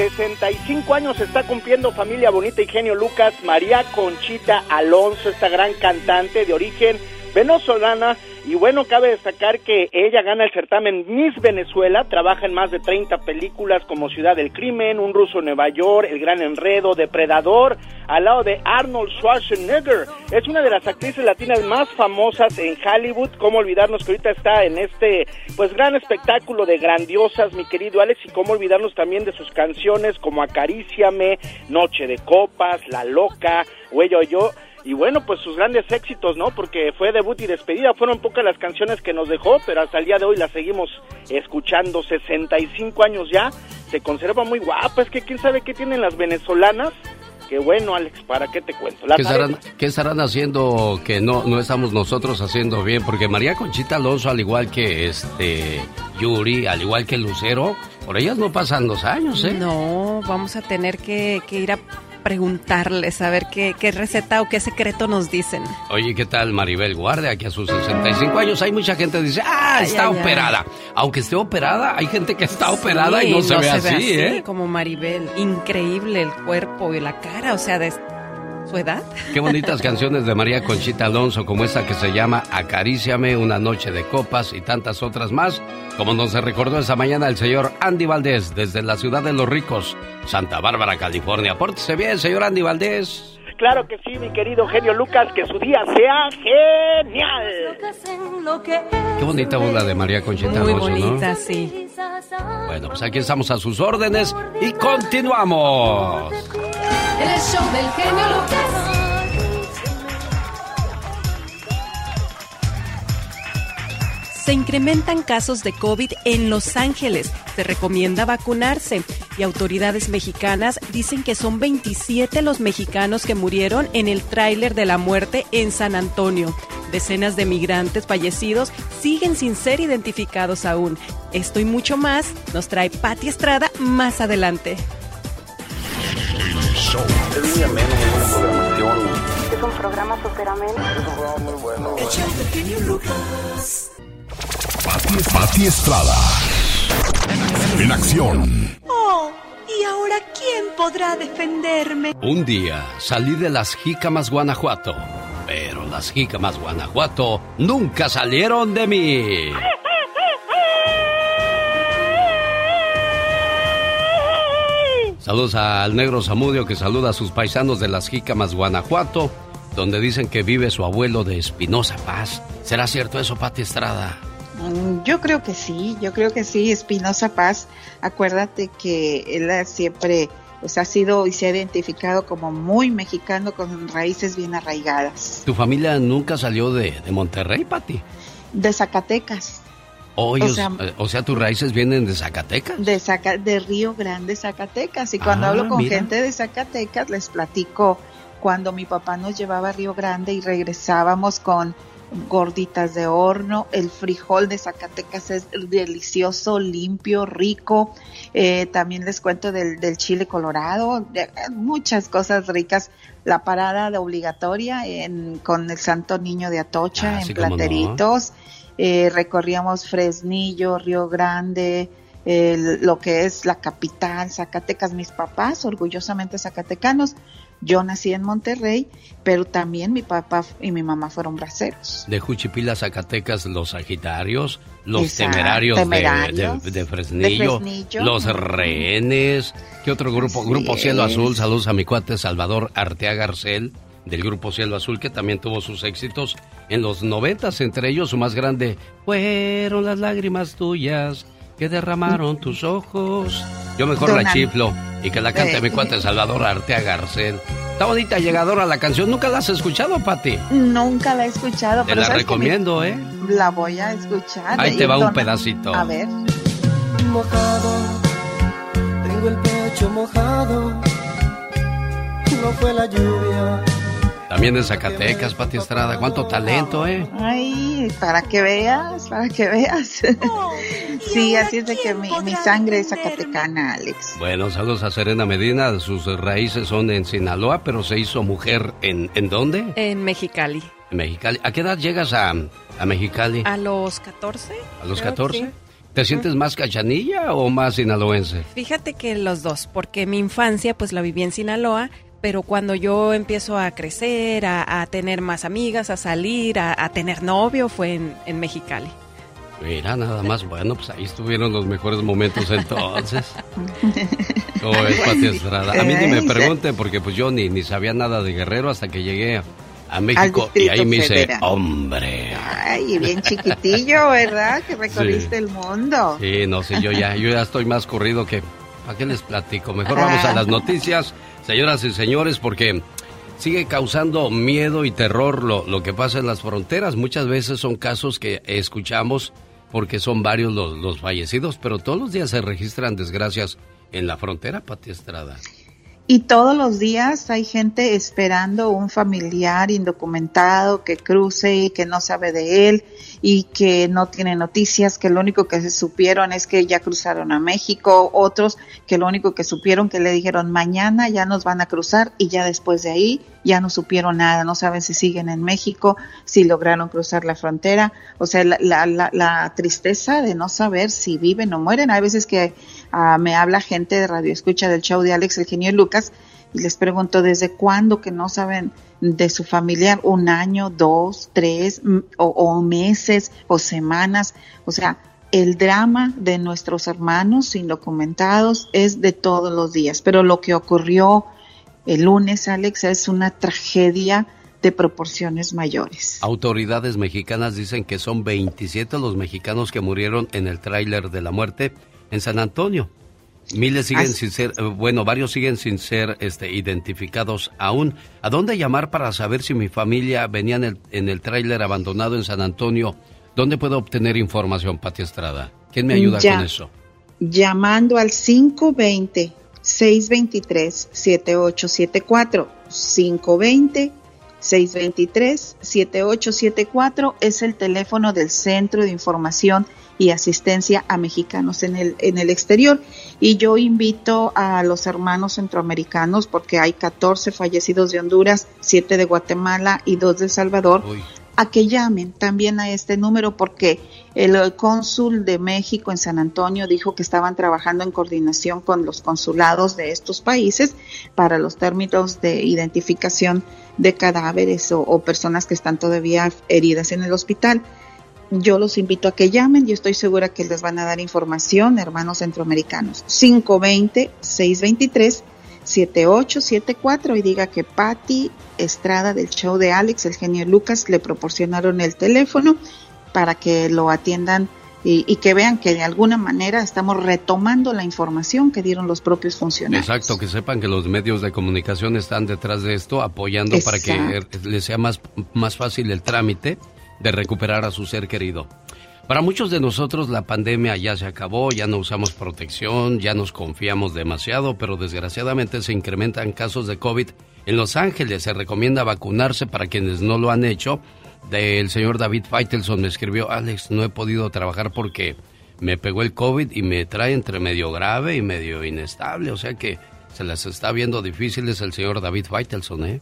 65 años está cumpliendo familia bonita y genio Lucas, María Conchita Alonso, esta gran cantante de origen venezolana y bueno, cabe destacar que ella gana el certamen Miss Venezuela, trabaja en más de 30 películas como Ciudad del Crimen, Un ruso en Nueva York, El Gran Enredo, Depredador, al lado de Arnold Schwarzenegger. Es una de las actrices latinas más famosas en Hollywood. Cómo olvidarnos que ahorita está en este pues gran espectáculo de grandiosas, mi querido Alex, y cómo olvidarnos también de sus canciones como Acaríciame, Noche de Copas, La Loca, Huello Yo y bueno, pues sus grandes éxitos, ¿no? Porque fue debut y despedida, fueron pocas las canciones que nos dejó, pero hasta el día de hoy las seguimos escuchando, 65 años ya, se conserva muy guapa, es que quién sabe qué tienen las venezolanas, que bueno, Alex, ¿para qué te cuento? ¿Qué, estarán, ¿Qué estarán, haciendo que no, no estamos nosotros haciendo bien? Porque María Conchita Alonso, al igual que este Yuri, al igual que Lucero, por ellas no pasan los años, ¿eh? No, vamos a tener que, que ir a preguntarles a ver qué, qué, receta o qué secreto nos dicen. Oye, ¿qué tal Maribel Guardia? Que a sus 65 años hay mucha gente que dice, ah, está operada. Aunque esté operada, hay gente que está operada y no, se, ve, así, ¿eh? Como Maribel, increíble el cuerpo y la cara, o sea, de su edad. Qué bonitas canciones de María Conchita Alonso, como esta que se llama Acaríciame, Una Noche de Copas y tantas otras más, como nos recordó esa mañana el señor Andy Valdés desde la ciudad de los ricos, Santa Bárbara, California. Pórtese bien, señor Andy Valdés. Claro que sí, mi querido genio Lucas, que su día sea genial. Qué bonita voz la de María Conchita Muy Alonso, bonita, sí. Bueno, pues aquí estamos a sus órdenes y continuamos. El show del genio Lucas. Se incrementan casos de COVID en Los Ángeles. Se recomienda vacunarse. Y autoridades mexicanas dicen que son 27 los mexicanos que murieron en el tráiler de la muerte en San Antonio. Decenas de migrantes fallecidos siguen sin ser identificados aún. Esto y mucho más nos trae Patti Estrada más adelante. Es muy ameno, muy buena programación. Es un programa súper ameno. Es un programa muy bueno. Pati, Pati Estrada. En acción. Oh, ¿y ahora quién podrá defenderme? Un día salí de las jícamas Guanajuato, pero las jícamas Guanajuato nunca salieron de mí. Saludos al negro Zamudio que saluda a sus paisanos de las jícamas Guanajuato, donde dicen que vive su abuelo de Espinosa Paz. ¿Será cierto eso, Pati Estrada? Mm, Yo creo que sí, yo creo que sí, Espinosa Paz, acuérdate que él siempre pues ha sido y se ha identificado como muy mexicano con raíces bien arraigadas. ¿Tu familia nunca salió de, de Monterrey, Pati? De Zacatecas, O, ellos- O sea- o sea, tus raíces vienen de Zacatecas. de, Zaca- de Río Grande, Zacatecas. Y cuando Ah, hablo con mira. gente de Zacatecas, les platico cuando mi papá nos llevaba a Río Grande y regresábamos con gorditas de horno. El frijol de Zacatecas es delicioso, limpio, rico. Eh, también les cuento del, del chile colorado, de- muchas cosas ricas. La parada de obligatoria en, con el Santo Niño de Atocha Ah, en no. Plateritos. Eh, recorríamos Fresnillo, Río Grande, el- lo que es la capital, Zacatecas, mis papás, orgullosamente zacatecanos. Yo nací en Monterrey, pero también mi papá y mi mamá fueron braceros. De Juchipila, Zacatecas, los Sagitarios, los Exacto, temerarios, de- Temerarios. De, de Fresnillo, De Fresnillo. los rehenes. ¿Qué otro grupo? Así grupo Cielo. Azul. Saludos a mi cuate Salvador Arteaga Arcel, del grupo Cielo Azul, que también tuvo sus éxitos en los noventas. Entre ellos, su más grande fueron las lágrimas tuyas que derramaron tus ojos. Yo mejor la chiflo y que la cante Eh. mi cuate Salvador Arteaga Arcel. Está bonita, llegadora la canción. ¿Nunca la has escuchado, Pati? Nunca la he escuchado, Te pero la ¿sabes que mi- recomiendo, ¿eh? La voy a escuchar. Ahí te va un pedacito. A ver. mojado, tengo el pecho mojado, no fue la lluvia. También de Zacatecas, Pati Estrada. Cuánto talento, ¿eh? Ay, para que veas, para que veas. Sí, así es de que mi, mi sangre es zacatecana, Alex. Bueno, saludos a Serena Medina. Sus raíces son en Sinaloa, pero se hizo mujer en, ¿en dónde? En Mexicali. En Mexicali. ¿A qué edad llegas a, a Mexicali? A los 14. ¿A los creo que 14? sí. ¿Te sientes más cachanilla o más sinaloense? Fíjate que los dos, porque mi infancia pues la viví en Sinaloa, pero cuando yo empiezo a crecer, a, a tener más amigas, a salir, a, a tener novio, fue en, en Mexicali. Mira, nada más. Bueno, pues ahí estuvieron los mejores momentos entonces. ¿Cómo ves, Pati Estrada? A mí ni me pregunten porque pues yo ni, ni sabía nada de Guerrero hasta que llegué a, México y ahí me hice hombre. Ay, y bien chiquitillo, ¿verdad? Que recorriste el mundo. Sí, no sé, yo ya, yo ya estoy más corrido que... ¿Para qué les platico? Mejor vamos a las noticias, señoras y señores, porque sigue causando miedo y terror lo, lo que pasa en las fronteras. Muchas veces son casos que escuchamos porque son varios los, los fallecidos, pero todos los días se registran desgracias en la frontera, Pati Estrada. Y todos los días hay gente esperando un familiar indocumentado que cruce y que no sabe de él y que no tiene noticias, que lo único que se supieron es que ya cruzaron a México, otros que lo único que supieron que le dijeron mañana ya nos van a cruzar y ya después de ahí ya no supieron nada, no saben si siguen en México, si lograron cruzar la frontera, o sea, la, la, la, la tristeza de no saber si viven o mueren. Hay veces que me habla gente de radio escucha del show de Alex, el genio Lucas, y les pregunto desde cuándo que no saben de su familiar, un año, dos, tres, o, o meses o semanas, o sea, el drama de nuestros hermanos indocumentados es de todos los días, pero lo que ocurrió el lunes, Alex, es una tragedia de proporciones mayores. Autoridades mexicanas dicen que son 27 los mexicanos que murieron en el tráiler de la muerte en San Antonio. Miles siguen Así- sin ser, eh, bueno, varios siguen sin ser este, identificados aún. ¿A dónde llamar para saber si mi familia venía en el, en el tráiler abandonado en San Antonio? ¿Dónde puedo obtener información, Pati Estrada? ¿Quién me ayuda Ya. con eso? llamando al 520-623-7874. 520-623-7874 es el teléfono del Centro de Información y Asistencia a Mexicanos en el, en el exterior. Y yo invito a los hermanos centroamericanos, porque hay 14 fallecidos de Honduras, 7 de Guatemala y 2 de El Salvador, a que llamen también a este número porque el cónsul de México en San Antonio dijo que estaban trabajando en coordinación con los consulados de estos países para los términos de identificación de cadáveres o, o personas que están todavía heridas en el hospital. Yo los invito a que llamen, yo estoy segura que les van a dar información, hermanos centroamericanos. 520-623. 7874 y diga que Patti Estrada del show de Alex, el genio Lucas, le proporcionaron el teléfono para que lo atiendan y, y que vean que de alguna manera estamos retomando la información que dieron los propios funcionarios. Exacto, que sepan que los medios de comunicación están detrás de esto, apoyando para que eh, les sea más, más fácil el trámite de recuperar a su ser querido. Para muchos de nosotros la pandemia ya se acabó, ya no usamos protección, ya nos confiamos demasiado, pero desgraciadamente se incrementan casos de COVID. En Los Ángeles se recomienda vacunarse para quienes no lo han hecho. Del señor David Feitelson me escribió, Alex, no he podido trabajar porque me pegó el COVID y me trae entre medio grave y medio inestable, o sea que se les está viendo difíciles el señor David Feitelson, ¿eh?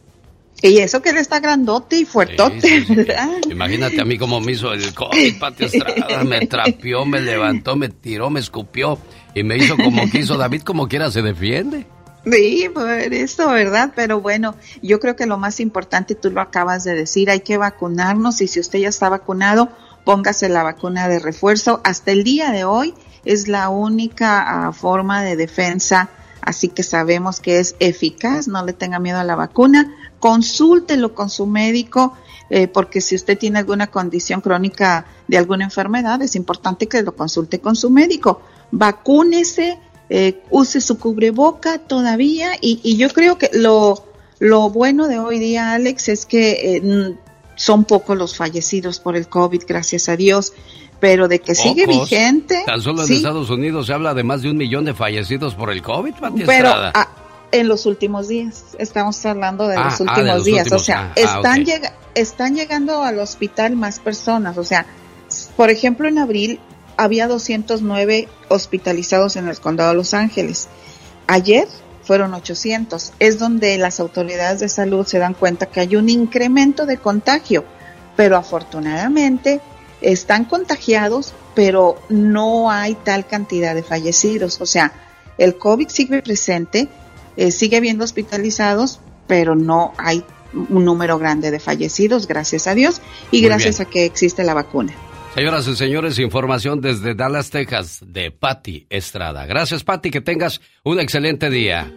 Y eso que él está grandote y fuertote, Sí, sí, sí. ¿verdad? Imagínate a mí cómo me hizo el COVID, Pati Estrada, me trapeó, me levantó, me tiró, me escupió y me hizo como quiso David, como quiera se defiende. Sí, por eso, ¿verdad? Pero bueno, yo creo que lo más importante, tú lo acabas de decir, hay que vacunarnos y si usted ya está vacunado, póngase la vacuna de refuerzo. Hasta el día de hoy es la única ah, forma de defensa, así que sabemos que es eficaz, no le tenga miedo a la vacuna, consúltelo con su médico. eh, porque si usted tiene alguna condición crónica de alguna enfermedad, es importante que lo consulte con su médico. Vacúnese, eh, use su cubreboca todavía y, y yo creo que lo, lo bueno de hoy día, Alex, es que eh, son pocos los fallecidos por el COVID, gracias a Dios, pero de que sigue vigente. Tan solo en sí, Estados Unidos se habla de más de un millón de fallecidos por el COVID, Pati pero. En los últimos días, estamos hablando de Ah, los ah, de últimos los días, últimos, o sea, ah, están, están llegando al hospital más personas, o sea, por ejemplo, en abril había 209 hospitalizados en el condado de Los Ángeles. Ayer fueron 800. Es donde las autoridades de salud se dan cuenta que hay un incremento de contagio, pero afortunadamente están contagiados, pero no hay tal cantidad de fallecidos. O sea, el COVID sigue presente, eh, sigue habiendo hospitalizados, pero no hay un número grande de fallecidos, gracias a Dios, y Muy gracias bien. a que existe la vacuna. Señoras y señores, información desde Dallas, Texas, de Patti Estrada. Gracias, Patti, que tengas un excelente día.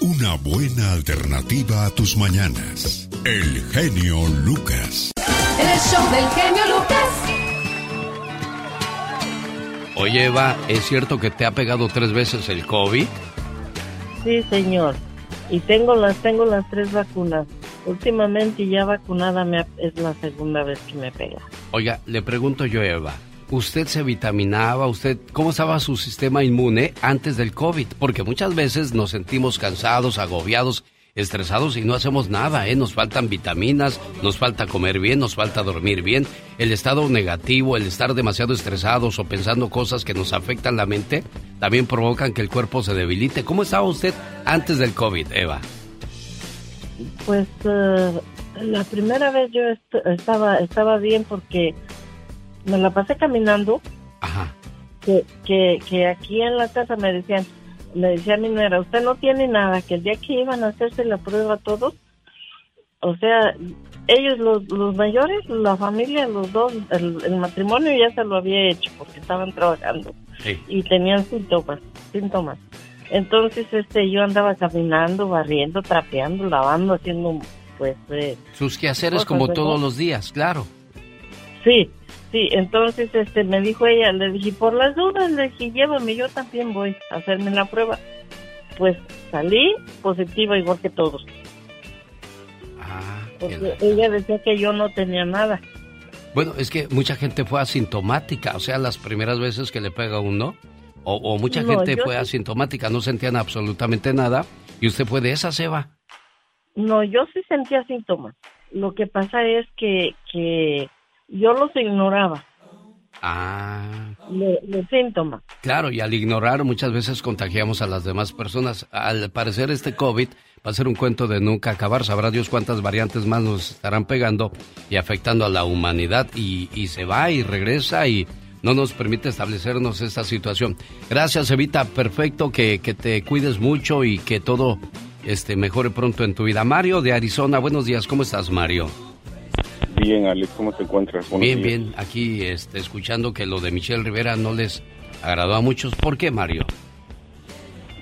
Una buena alternativa a tus mañanas. El genio Lucas. El show del genio Lucas. Oye, Eva, ¿es cierto que te ha pegado tres veces el COVID? Sí, señor. Y tengo las tengo las tres vacunas. Últimamente ya vacunada me es la segunda vez que me pega. Oiga, le pregunto yo, Eva, ¿usted se vitaminaba? ¿Usted cómo estaba su sistema inmune antes del COVID? Porque muchas veces nos sentimos cansados, agobiados, estresados y no hacemos nada, ¿eh? Nos faltan vitaminas, nos falta comer bien, nos falta dormir bien. El estado negativo, el estar demasiado estresados o pensando cosas que nos afectan la mente, también provocan que el cuerpo se debilite. ¿Cómo estaba usted antes del COVID, Eva? Pues eh, la primera vez yo est- estaba estaba bien porque me la pasé caminando. Que, que, que aquí en la casa me decían, me decía mi nuera, usted no tiene nada, que el día que iban a hacerse la prueba todos, o sea, ellos los, los mayores, la familia, los dos, el, el matrimonio ya se lo había hecho porque estaban trabajando y tenían síntomas, síntomas. Entonces, este, yo andaba caminando, barriendo, trapeando, lavando, haciendo, pues, eh, Sus quehaceres como todos los días, claro. sí, sí. Entonces, este, me dijo ella, le dije, por las dudas, le dije, llévame, yo también voy a hacerme la prueba. Pues salí positiva igual que todos. Porque ella decía que yo no tenía nada. Bueno, es que mucha gente fue asintomática, o sea, las primeras veces que le pega a uno, o, o mucha No, gente fue sí- asintomática, no sentían absolutamente nada, y usted fue de esa, Eva. No, yo sí sentía síntomas. Lo que pasa es que, que yo los ignoraba, Ah, lo- los síntomas. claro, y al ignorar muchas veces contagiamos a las demás personas. Al parecer este COVID va a ser un cuento de nunca acabar, sabrá Dios cuántas variantes más nos estarán pegando y afectando a la humanidad, y, y se va y regresa y no nos permite establecernos esta situación. Gracias, Evita, perfecto, que, que te cuides mucho y que todo este, mejore pronto en tu vida. Mario de Arizona, buenos días, ¿cómo estás, Mario? Bien, Alex, ¿cómo te encuentras? Buenos Bien, días. bien, aquí este, escuchando que lo de Michelle Rivera no les agradó a muchos. ¿Por qué, Mario?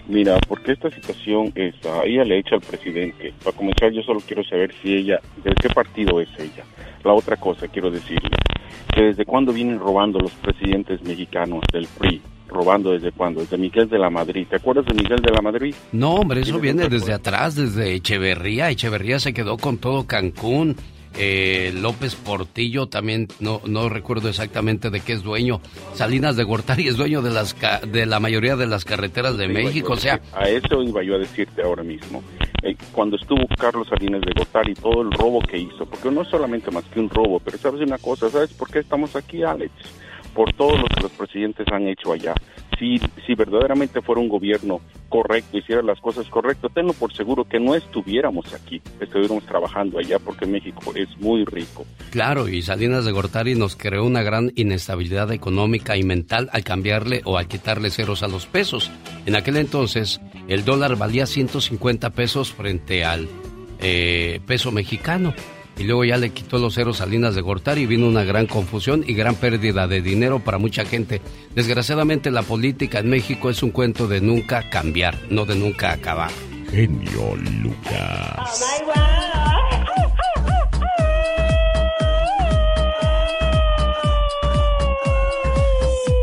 Mira, porque esta situación es, a ella le echa al presidente. Para comenzar, yo solo quiero saber si ella, de qué partido es ella. La otra cosa, quiero decirle, que desde cuándo vienen robando los presidentes mexicanos del PRI. Robando desde cuándo? Desde Miguel de la Madrid. ¿Te acuerdas de Miguel de la Madrid? No, hombre, eso viene desde atrás, desde Echeverría. Echeverría se quedó con todo Cancún. Eh, López Portillo también, no, no recuerdo exactamente de qué es dueño. Salinas de Gortari es dueño de, las ca- de la mayoría de las carreteras de México. O sea, a eso iba yo a decirte ahora mismo. Eh, cuando estuvo Carlos Salinas de Gortari, todo el robo que hizo, porque no es solamente más que un robo, pero sabes una cosa, ¿sabes por qué estamos aquí, Alex? Por todo lo que los presidentes han hecho allá. Si, si verdaderamente fuera un gobierno correcto, hiciera las cosas correctas, tenlo por seguro que no estuviéramos aquí, estuviéramos trabajando allá, porque México es muy rico. claro, y Salinas de Gortari nos creó una gran inestabilidad económica y mental al cambiarle o al quitarle ceros a los pesos. En aquel entonces, el dólar valía 150 pesos frente al eh, peso mexicano. Y luego ya le quitó los ceros a Salinas de Gortari y vino una gran confusión y gran pérdida de dinero para mucha gente. Desgraciadamente la política en México es un cuento de nunca cambiar, no de nunca acabar. Genio Lucas.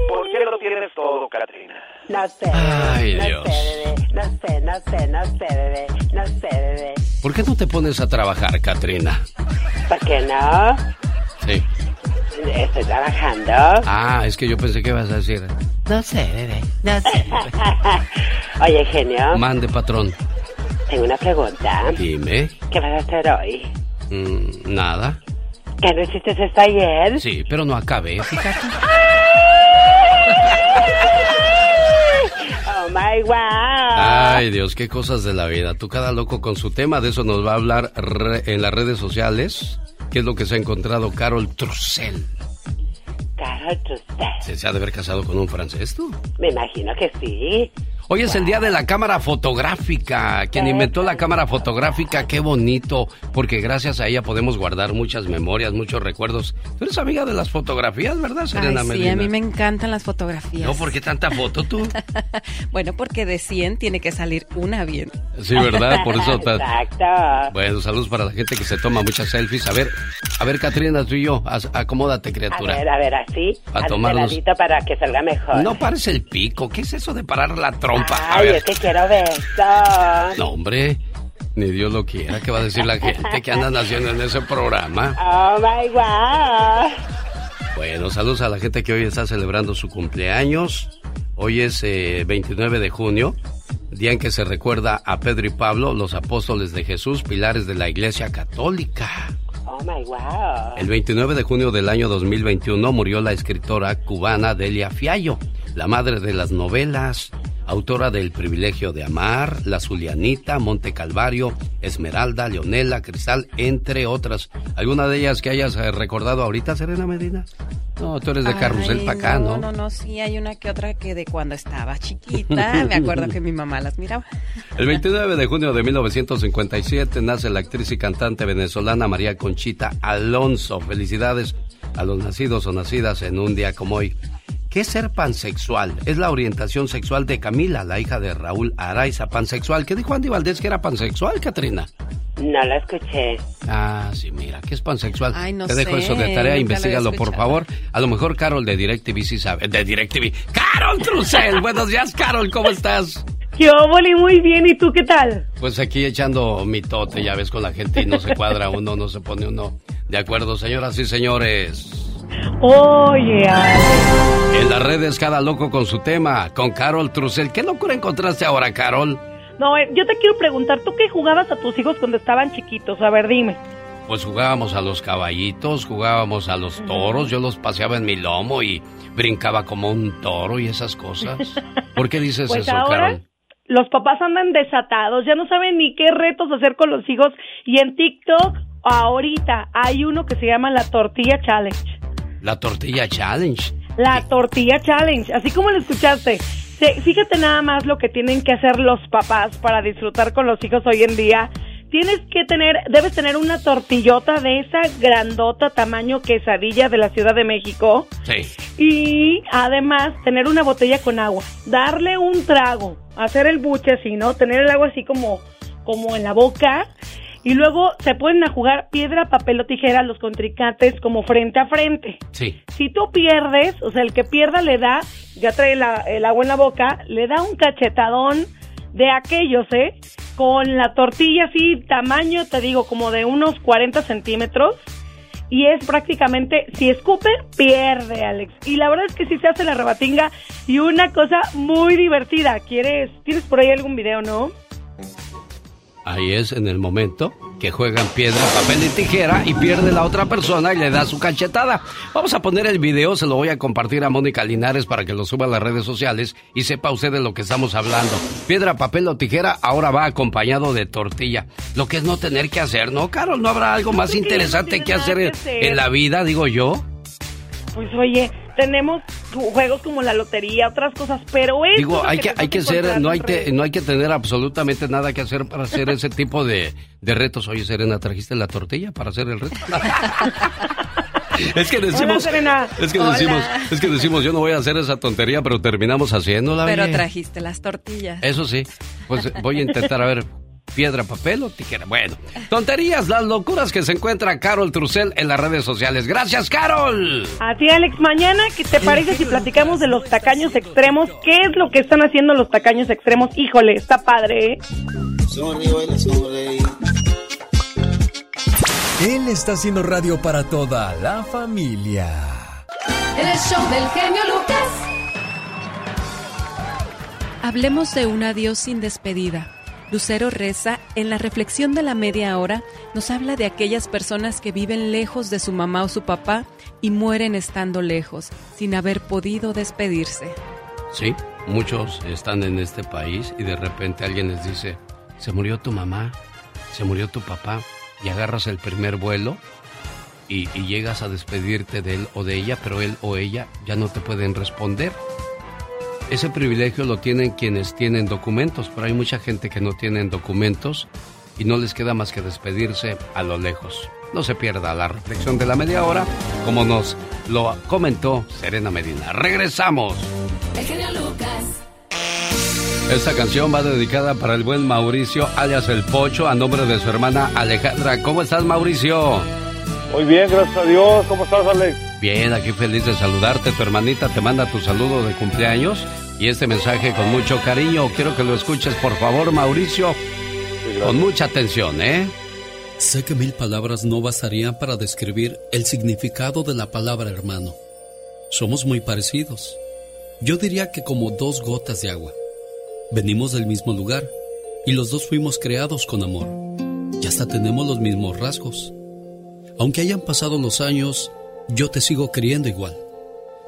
¿Por qué lo tienes todo, Katrina? No sé. Ay, no Dios. sé, bebé. No sé, no sé, no sé, bebé. No sé, bebé. ¿Por qué no te pones a trabajar, Katrina? ¿Por qué no? Sí. Estoy trabajando. Ah, es que yo pensé que ibas a decir. No sé, bebé. No sé. Oye, genio. Mande, patrón. Tengo una pregunta. Dime. ¿Qué vas a hacer hoy? Mm, nada. ¿Que no hiciste esto ayer? Sí, pero no acabé, fíjate. Oh my wow. Ay, Dios, qué cosas de la vida. Tú cada loco con su tema, de eso nos va a hablar en las redes sociales. ¿Qué es lo que se ha encontrado Carol Trussell? Carol Trussell. ¿Se ha de haber casado con un francés tú? Me imagino que sí. Hoy es el día de la cámara fotográfica. Quien inventó la cámara fotográfica, qué bonito, porque gracias a ella podemos guardar muchas memorias, muchos recuerdos. Tú eres amiga de las fotografías, ¿verdad, Serena Ay, sí, a mí me encantan las fotografías. No, ¿por qué tanta foto tú? bueno, porque de 100 tiene que salir una bien. Sí, ¿verdad? Por eso. Exacto. Bueno, saludos para la gente que se toma muchas selfies. A ver, a ver, Catrina, tú y yo, acomódate, criatura. A ver, a ver, así. A tomarnos. para que salga mejor. No parece el pico. ¿Qué es eso de parar la trompa? Ay, es que quiero besos. No, hombre. Ni Dios lo quiera. ¿Qué va a decir la gente que andan haciendo en ese programa? Oh my God. Bueno, saludos a la gente que hoy está celebrando su cumpleaños. Hoy es 29 eh, de junio, día en que se recuerda a Pedro y Pablo, los apóstoles de Jesús, pilares de la Iglesia Católica. Oh my God. El 29 de junio del año 2021 murió la escritora cubana Delia Fiallo, la madre de las novelas, autora del Privilegio de Amar, La Zulianita, Monte Calvario, Esmeralda, Leonela, Cristal, entre otras. ¿Alguna de ellas que hayas eh, recordado ahorita, Serena Medina? No, tú eres de Carrusel para acá, ¿no? No, no, no, sí, hay una que otra que de cuando estaba chiquita, me acuerdo que mi mamá las miraba. El 29 de junio de 1957 nace la actriz y cantante venezolana María Conchita Alonso. Felicidades a los nacidos o nacidas en un día como hoy. ¿Qué es ser pansexual? Es la orientación sexual de Camila, la hija de Raúl Araiza, pansexual. ¿Qué dijo Andy Valdés que era pansexual, Katrina? No la escuché. Ah, sí, mira, ¿qué es pansexual? Ay, no Te dejo eso de tarea, investigalo por favor. A lo mejor Carol de DirecTV sí sabe. De DirecTV. ¡Carol Trussell! Buenos días, Carol, ¿cómo estás? Yo, Boli, muy bien. ¿Y tú qué tal? Pues aquí echando mi tote, ya ves, con la gente y no se cuadra uno, no se pone uno. De acuerdo, señoras y señores. Oye, En las redes cada loco con su tema, con Carol Trussell. ¿Qué locura encontraste ahora, Carol? No, eh, yo te quiero preguntar, ¿tú qué jugabas a tus hijos cuando estaban chiquitos? A ver, dime. Pues jugábamos a los caballitos, jugábamos a los toros, yo los paseaba en mi lomo y brincaba como un toro y esas cosas. ¿Por qué dices pues eso, Carol? Los papás andan desatados, ya no saben ni qué retos hacer con los hijos y en TikTok ahorita hay uno que se llama la tortilla challenge. La tortilla challenge. La tortilla challenge, así como lo escuchaste. Fíjate nada más lo que tienen que hacer los papás para disfrutar con los hijos hoy en día. Tienes que tener, debes tener una tortillota de esa grandota tamaño quesadilla de la Ciudad de México. Sí. Y además tener una botella con agua. Darle un trago. Hacer el buche así, ¿no? Tener el agua así como, como en la boca y luego se pueden a jugar piedra, papel o tijera los contrincantes como frente a frente. Sí. Si tú pierdes, o sea, el que pierda le da, ya trae el agua en la boca, le da un cachetadón de aquellos, ¿eh? Con la tortilla así, tamaño, te digo, como de unos 40 centímetros. Y es prácticamente, si escupe, pierde, Alex. Y la verdad es que sí se hace la rebatinga y una cosa muy divertida. ¿Quieres, tienes por ahí algún video, no? Ahí es en el momento que juegan piedra, papel y tijera y pierde la otra persona y le da su cachetada. Vamos a poner el video, se lo voy a compartir a Mónica Linares para que lo suba a las redes sociales y sepa usted de lo que estamos hablando. Piedra, papel o tijera ahora va acompañado de tortilla. Lo que es no tener que hacer, ¿no, Carol? ¿No habrá algo más interesante que hacer en la vida, digo yo? Pues oye, tenemos juegos como la lotería, otras cosas, pero es Digo, hay que, hay que ser, no hay, que, no hay que tener absolutamente nada que hacer para hacer ese tipo de, de retos. Oye, Serena, ¿trajiste la tortilla para hacer el reto? es que decimos, es que decimos, es que decimos, yo no voy a hacer esa tontería, pero terminamos haciéndola. Pero trajiste las tortillas. Eso sí, pues voy a intentar a ver piedra, papel o tijera. Bueno, tonterías, las locuras que se encuentra Carol Trussell en las redes sociales. Gracias, Carol. A ti, Alex. Mañana, ¿qué te parece si platicamos de los tacaños extremos? ¿Qué es lo que están haciendo los tacaños extremos? Híjole, está padre, ¿eh? Él está haciendo radio para toda la familia. El show del genio Lucas. Hablemos de un adiós sin despedida Lucero Reza, en la reflexión de la media hora, nos habla de aquellas personas que viven lejos de su mamá o su papá y mueren estando lejos, sin haber podido despedirse. Sí, muchos están en este país y de repente alguien les dice, se murió tu mamá, se murió tu papá, y agarras el primer vuelo y, y llegas a despedirte de él o de ella, pero él o ella ya no te pueden responder. Ese privilegio lo tienen quienes tienen documentos, pero hay mucha gente que no tienen documentos y no les queda más que despedirse a lo lejos. No se pierda la reflexión de la media hora, como nos lo comentó Serena Medina. Regresamos. Lucas. Esta canción va dedicada para el buen Mauricio, alias El Pocho, a nombre de su hermana Alejandra. ¿Cómo estás, Mauricio? Muy bien, gracias a Dios. ¿Cómo estás, Alex? Bien, aquí feliz de saludarte. Tu hermanita te manda tu saludo de cumpleaños y este mensaje con mucho cariño. Quiero que lo escuches, por favor, Mauricio. con mucha atención, ¿eh? Sé que mil palabras no bastarían para describir el significado de la palabra hermano. Somos muy parecidos. Yo diría que como dos gotas de agua. Venimos del mismo lugar y los dos fuimos creados con amor. Y hasta tenemos los mismos rasgos. Aunque hayan pasado los años, yo te sigo queriendo igual.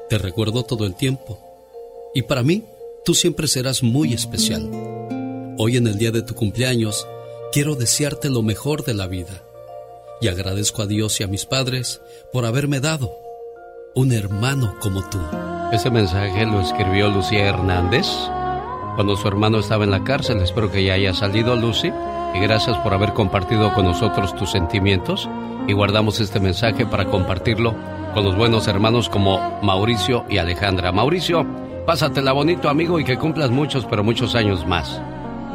Te recuerdo todo el tiempo. Y para mí, tú siempre serás muy especial. Hoy en el día de tu cumpleaños, quiero desearte lo mejor de la vida. Y agradezco a Dios y a mis padres por haberme dado un hermano como tú. Ese mensaje lo escribió Lucía Hernández cuando su hermano estaba en la cárcel. Espero que ya haya salido, Lucy. Y gracias por haber compartido con nosotros tus sentimientos y guardamos este mensaje para compartirlo con los buenos hermanos como Mauricio y Alejandra. Mauricio, pásatela bonito amigo y que cumplas muchos, pero muchos años más.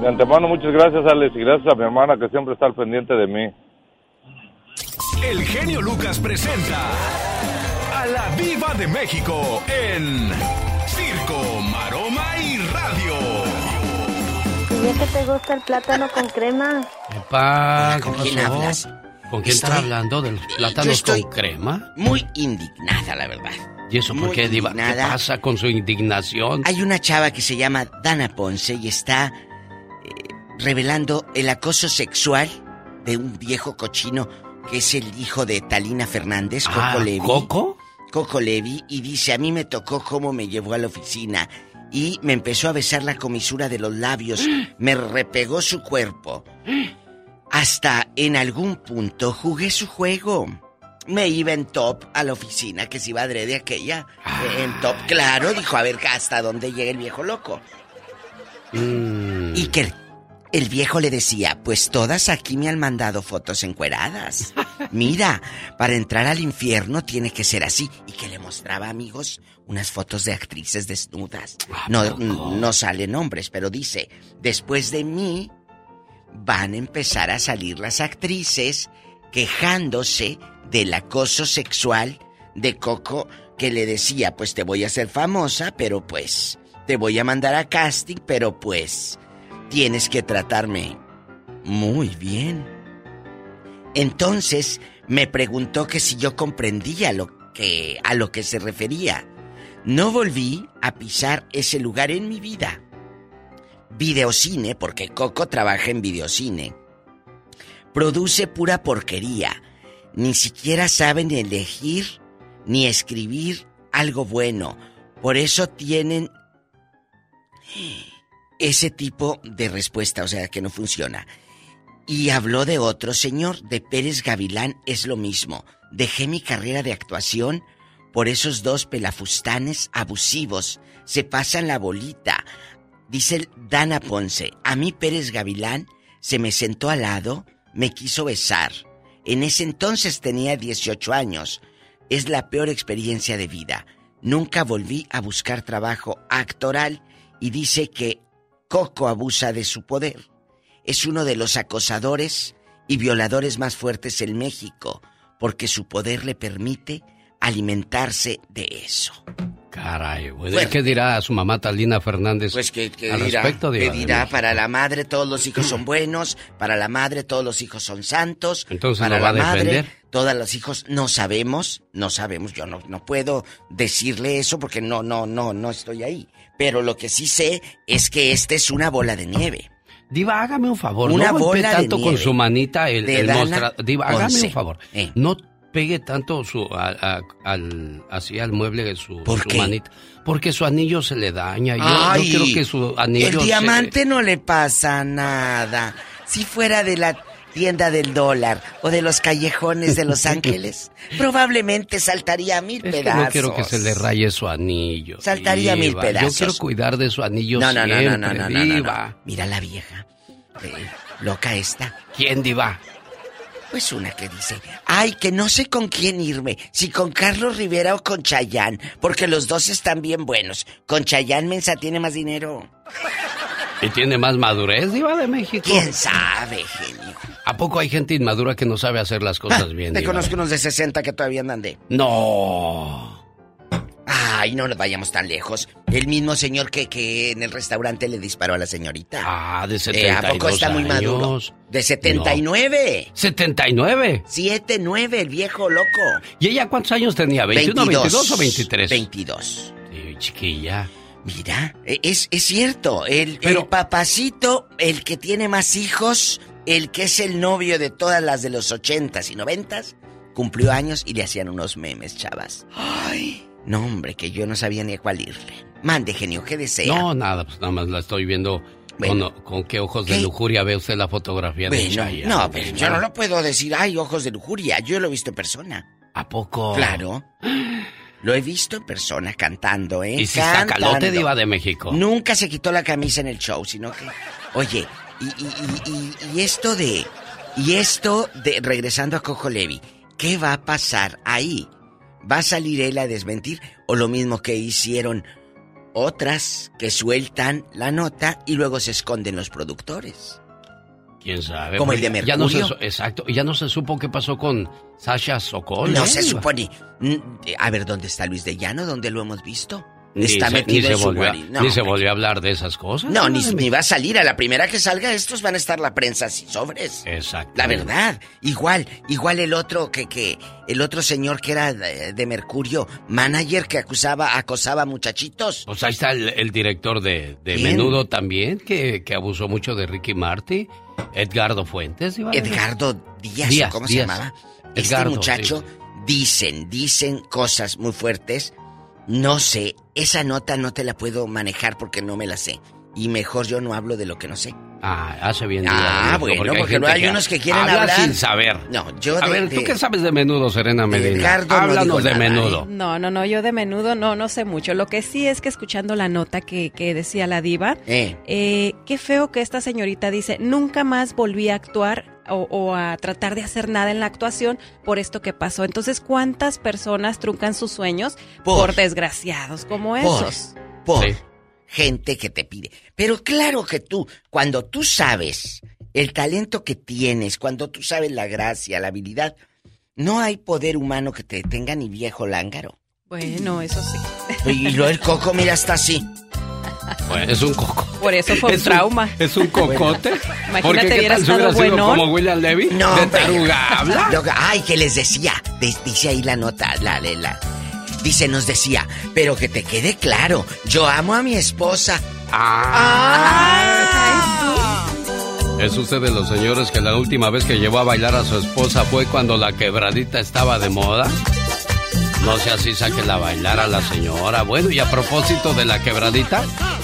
De antemano, muchas gracias Alex y gracias a mi hermana que siempre está al pendiente de mí. El genio Lucas presenta a la Viva de México en Circo, Maroma y Radio. ¿Y que te gusta el plátano con crema? ¿Con quién hablas? ¿Con quién está hablando? ¿De los plátanos con crema? Muy indignada, la verdad. ¿Y eso por qué, Diva? ¿Qué pasa con su indignación? Hay una chava que se llama Dana Ponce y está eh, revelando el acoso sexual de un viejo cochino que es el hijo de Talina Fernández, Coco Ah, Levi. ¿Coco? Coco Levi, y dice, a mí me tocó cómo me llevó a la oficina y me empezó a besar la comisura de los labios, me repegó su cuerpo. Hasta en algún punto jugué su juego. Me iba en top a la oficina, que se iba adrede aquella. En top, claro, dijo, a ver hasta dónde llega el viejo loco. Y que el viejo le decía, pues todas aquí me han mandado fotos encueradas. Mira, para entrar al infierno tiene que ser así. Y que le mostraba, amigos, unas fotos de actrices desnudas. No, no salen hombres, pero dice, después de mí van a empezar a salir las actrices quejándose del acoso sexual de Coco que le decía, pues te voy a hacer famosa, pero pues te voy a mandar a casting, pero pues tienes que tratarme muy bien. Entonces me preguntó que si yo comprendía lo que a lo que se refería. No volví a pisar ese lugar en mi vida. Videocine, porque Coco trabaja en videocine. Produce pura porquería. Ni siquiera saben elegir ni escribir algo bueno. Por eso tienen ese tipo de respuesta, o sea, que no funciona. Y habló de otro señor, de Pérez Gavilán, es lo mismo. Dejé mi carrera de actuación por esos dos pelafustanes abusivos. Se pasan la bolita. Dice Dana Ponce, a mí Pérez Gavilán se me sentó al lado, me quiso besar. En ese entonces tenía 18 años. Es la peor experiencia de vida. Nunca volví a buscar trabajo actoral y dice que Coco abusa de su poder. Es uno de los acosadores y violadores más fuertes en México porque su poder le permite alimentarse de eso. Caray, güey. ¿Qué dirá a su mamá Talina Fernández Pues que, que al dirá, respecto? que dirá, para la madre todos los hijos son buenos, para la madre todos los hijos son santos, Entonces, para ¿lo va la a madre defender? todos los hijos no sabemos, no sabemos, yo no, no puedo decirle eso porque no, no, no, no estoy ahí. Pero lo que sí sé es que esta es una bola de nieve. Diva, hágame un favor. Una no bola de tanto con nieve su manita el, el. Diva, hágame un favor. Eh. No pegue tanto su al así al mueble de su, ¿Por su manita? Porque su anillo se le daña. Yo, Ay, yo quiero que su anillo El se- diamante no le pasa nada. Si fuera de la tienda del dólar o de los callejones de Los Ángeles, probablemente saltaría a mil Es que pedazos. no quiero que se le raye su anillo. Saltaría mil Diva. pedazos. Yo quiero cuidar de su anillo No, no, no, no, siempre, no, no, no, no, Diva. no. Mira la vieja. Eh, loca esta. ¿Quién, Diva? Pues una que dice, ay, que no sé con quién irme, si con Carlos Rivera o con Chayán, porque los dos están bien buenos. Con Chayán Mensa tiene más dinero. ¿Y tiene más madurez, Diva de México? ¿Quién sabe, genio? ¿A poco hay gente inmadura que no sabe hacer las cosas bien, Te Diva? conozco unos de 60 que todavía andan de... No. Ay, no nos vayamos tan lejos. El mismo señor que, que en el restaurante le disparó a la señorita. Ah, de Eh, 72 ¿A poco está muy maduro? años. De 79. ¿79? 7, 9, el viejo loco. ¿Y ella cuántos años tenía? ¿21, 22 o 23? 22. Sí, chiquilla. Mira, e- es, es cierto, el, el papacito, el que tiene más hijos, el que es el novio de todas las de los ochentas y noventas, cumplió años y le hacían unos memes, chavas. Ay, no hombre, que yo no sabía ni a cuál irle. Mande, genio, ¿qué desea? No, nada, pues nada más la estoy viendo. Con, con qué ojos de lujuria ve usted la fotografía de Bueno, Chayanne? no, pero yo no lo puedo decir, ay, ojos de lujuria, yo lo he visto en persona. ¿A poco? Claro. Lo he visto en persona cantando, ¿eh? ¿Y si está Cantando. diva de México? Nunca se quitó la camisa en el show, sino que... Oye, y, y- y- y- esto de... Y esto de... Regresando a Cojo Levi, ¿qué va a pasar ahí? ¿Va a salir él a desmentir? ¿O lo mismo que hicieron otras que sueltan la nota y luego se esconden los productores? ¿Quién sabe? Como el de ya no se Mercurio. exacto. Y ya no se supo qué pasó con Sasha Sokol. No ¿eh, se supone. Mm, A ver, ¿dónde está Luis de Llano? ¿Dónde lo hemos visto? Ni Está se, metido en su volvió, a- guari- No, ni se volvió a hablar de esas cosas. No, ni, va a salir. A la primera que salga, estos van a estar la prensa así sobres. Exacto. La verdad. Igual, igual el otro que, que, el otro señor que era de, de Mercurio, manager que acusaba, acosaba muchachitos. Pues ahí está el, el director de, de. Menudo también, que, que abusó mucho de Ricky Marty. Edgardo Fuentes. México. Edgardo Díaz, Díaz, ¿o ¿cómo Díaz. se llamaba? Este muchacho, dicen, dicen cosas muy fuertes. No sé, esa nota no te la puedo manejar porque no me la sé. Y mejor yo no hablo de lo que no sé. Ah, hace bien. Ah, de bueno, hay porque gente no hay unos que quieren habla hablar. sin saber. No, yo A de- ver, ¿tú de- qué sabes de Menudo, Serena Medina? Edgardo no Háblanos de nada, ¿eh? Menudo. No, no, no, yo de menudo no, no sé mucho. Lo que sí es que escuchando la nota que, que decía la diva, Eh. eh, qué feo que esta señorita dice, nunca más volví a actuar o, o a tratar de hacer nada en la actuación por esto que pasó. Entonces, ¿cuántas personas truncan sus sueños por, Por. desgraciados como Por, esos? por gente que te pide. Pero claro que tú, cuando tú sabes el talento que tienes, cuando tú sabes la gracia, la habilidad, no hay poder humano que te detenga ni viejo lángaro. Bueno, eso sí. Y lo el coco, mira, está así. Bueno, es un coco. Por eso fue un Es trauma. Es un cocote. Imagínate, Porque ¿qué hubiera tal si hubiera estado sido buenón. como William Levy? No, ¿De taruga habla? Lo ay, que les decía. De- dice ahí la nota, la, la, la- Dice, nos decía, pero que te quede claro, yo amo a mi esposa. ¿Es usted de los señores que la última vez que llevó a bailar a su esposa fue cuando la quebradita estaba de moda? No sé así saque la bailar a la señora. Bueno, y a propósito de la quebradita,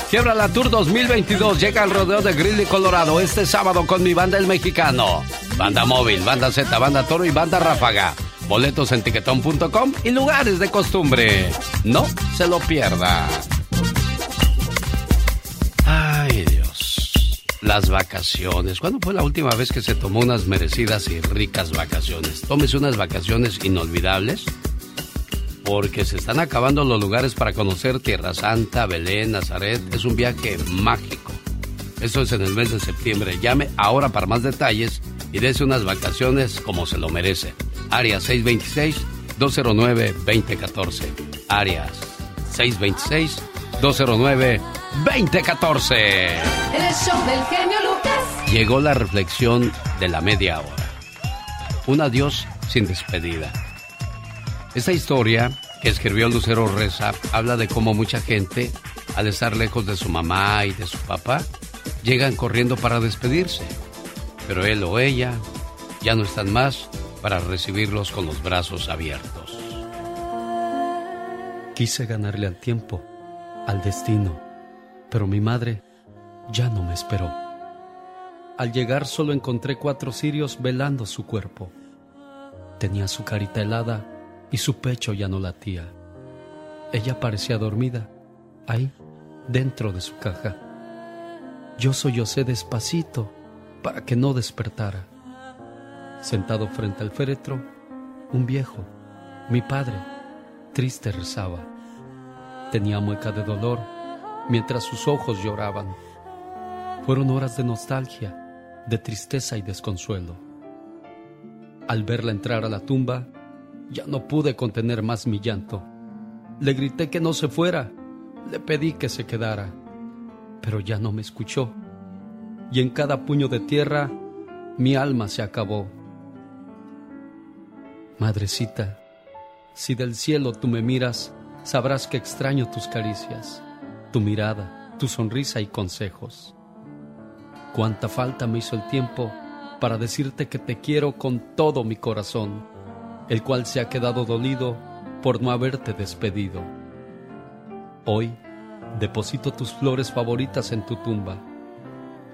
Quiebra la Tour 2022 llega al rodeo de Greeley, Colorado, este sábado con mi banda El Mexicano. Banda Móvil, Banda Z, Banda Toro y Banda Ráfaga. Boletos en tiquetón.com y lugares de costumbre. No se lo pierda. Ay, Dios. Las vacaciones. ¿Cuándo fue la última vez que se tomó unas merecidas y ricas vacaciones? Tómese unas vacaciones inolvidables. Porque se están acabando los lugares para conocer Tierra Santa, Belén, Nazaret. Es un viaje mágico. Eso es en el mes de septiembre. Llame ahora para más detalles y dése unas vacaciones como se lo merece. Área 626-209-2014. Áreas 626-209-2014. El show del genio Lucas. Llegó la reflexión de la media hora. Un adiós sin despedida. Esta historia que escribió Lucero Reza habla de cómo mucha gente, al estar lejos de su mamá y de su papá, llegan corriendo para despedirse. Pero él o ella ya no están más para recibirlos con los brazos abiertos. Quise ganarle al tiempo, al destino, pero mi madre ya no me esperó. Al llegar solo encontré cuatro cirios velando su cuerpo. Tenía su carita helada y su pecho ya no latía. Ella parecía dormida, ahí, dentro de su caja. Yo sollocé despacito para que no despertara. Sentado frente al féretro, un viejo, mi padre, triste rezaba. Tenía mueca de dolor mientras sus ojos lloraban. Fueron horas de nostalgia, de tristeza y desconsuelo. Al verla entrar a la tumba, ya no pude contener más mi llanto. Le grité que no se fuera, le pedí que se quedara, pero ya no me escuchó. Y en cada puño de tierra, mi alma se acabó. Madrecita, si del cielo tú me miras, sabrás que extraño tus caricias, tu mirada, tu sonrisa y consejos. Cuánta falta me hizo el tiempo para decirte que te quiero con todo mi corazón, el cual se ha quedado dolido por no haberte despedido. Hoy deposito tus flores favoritas en tu tumba.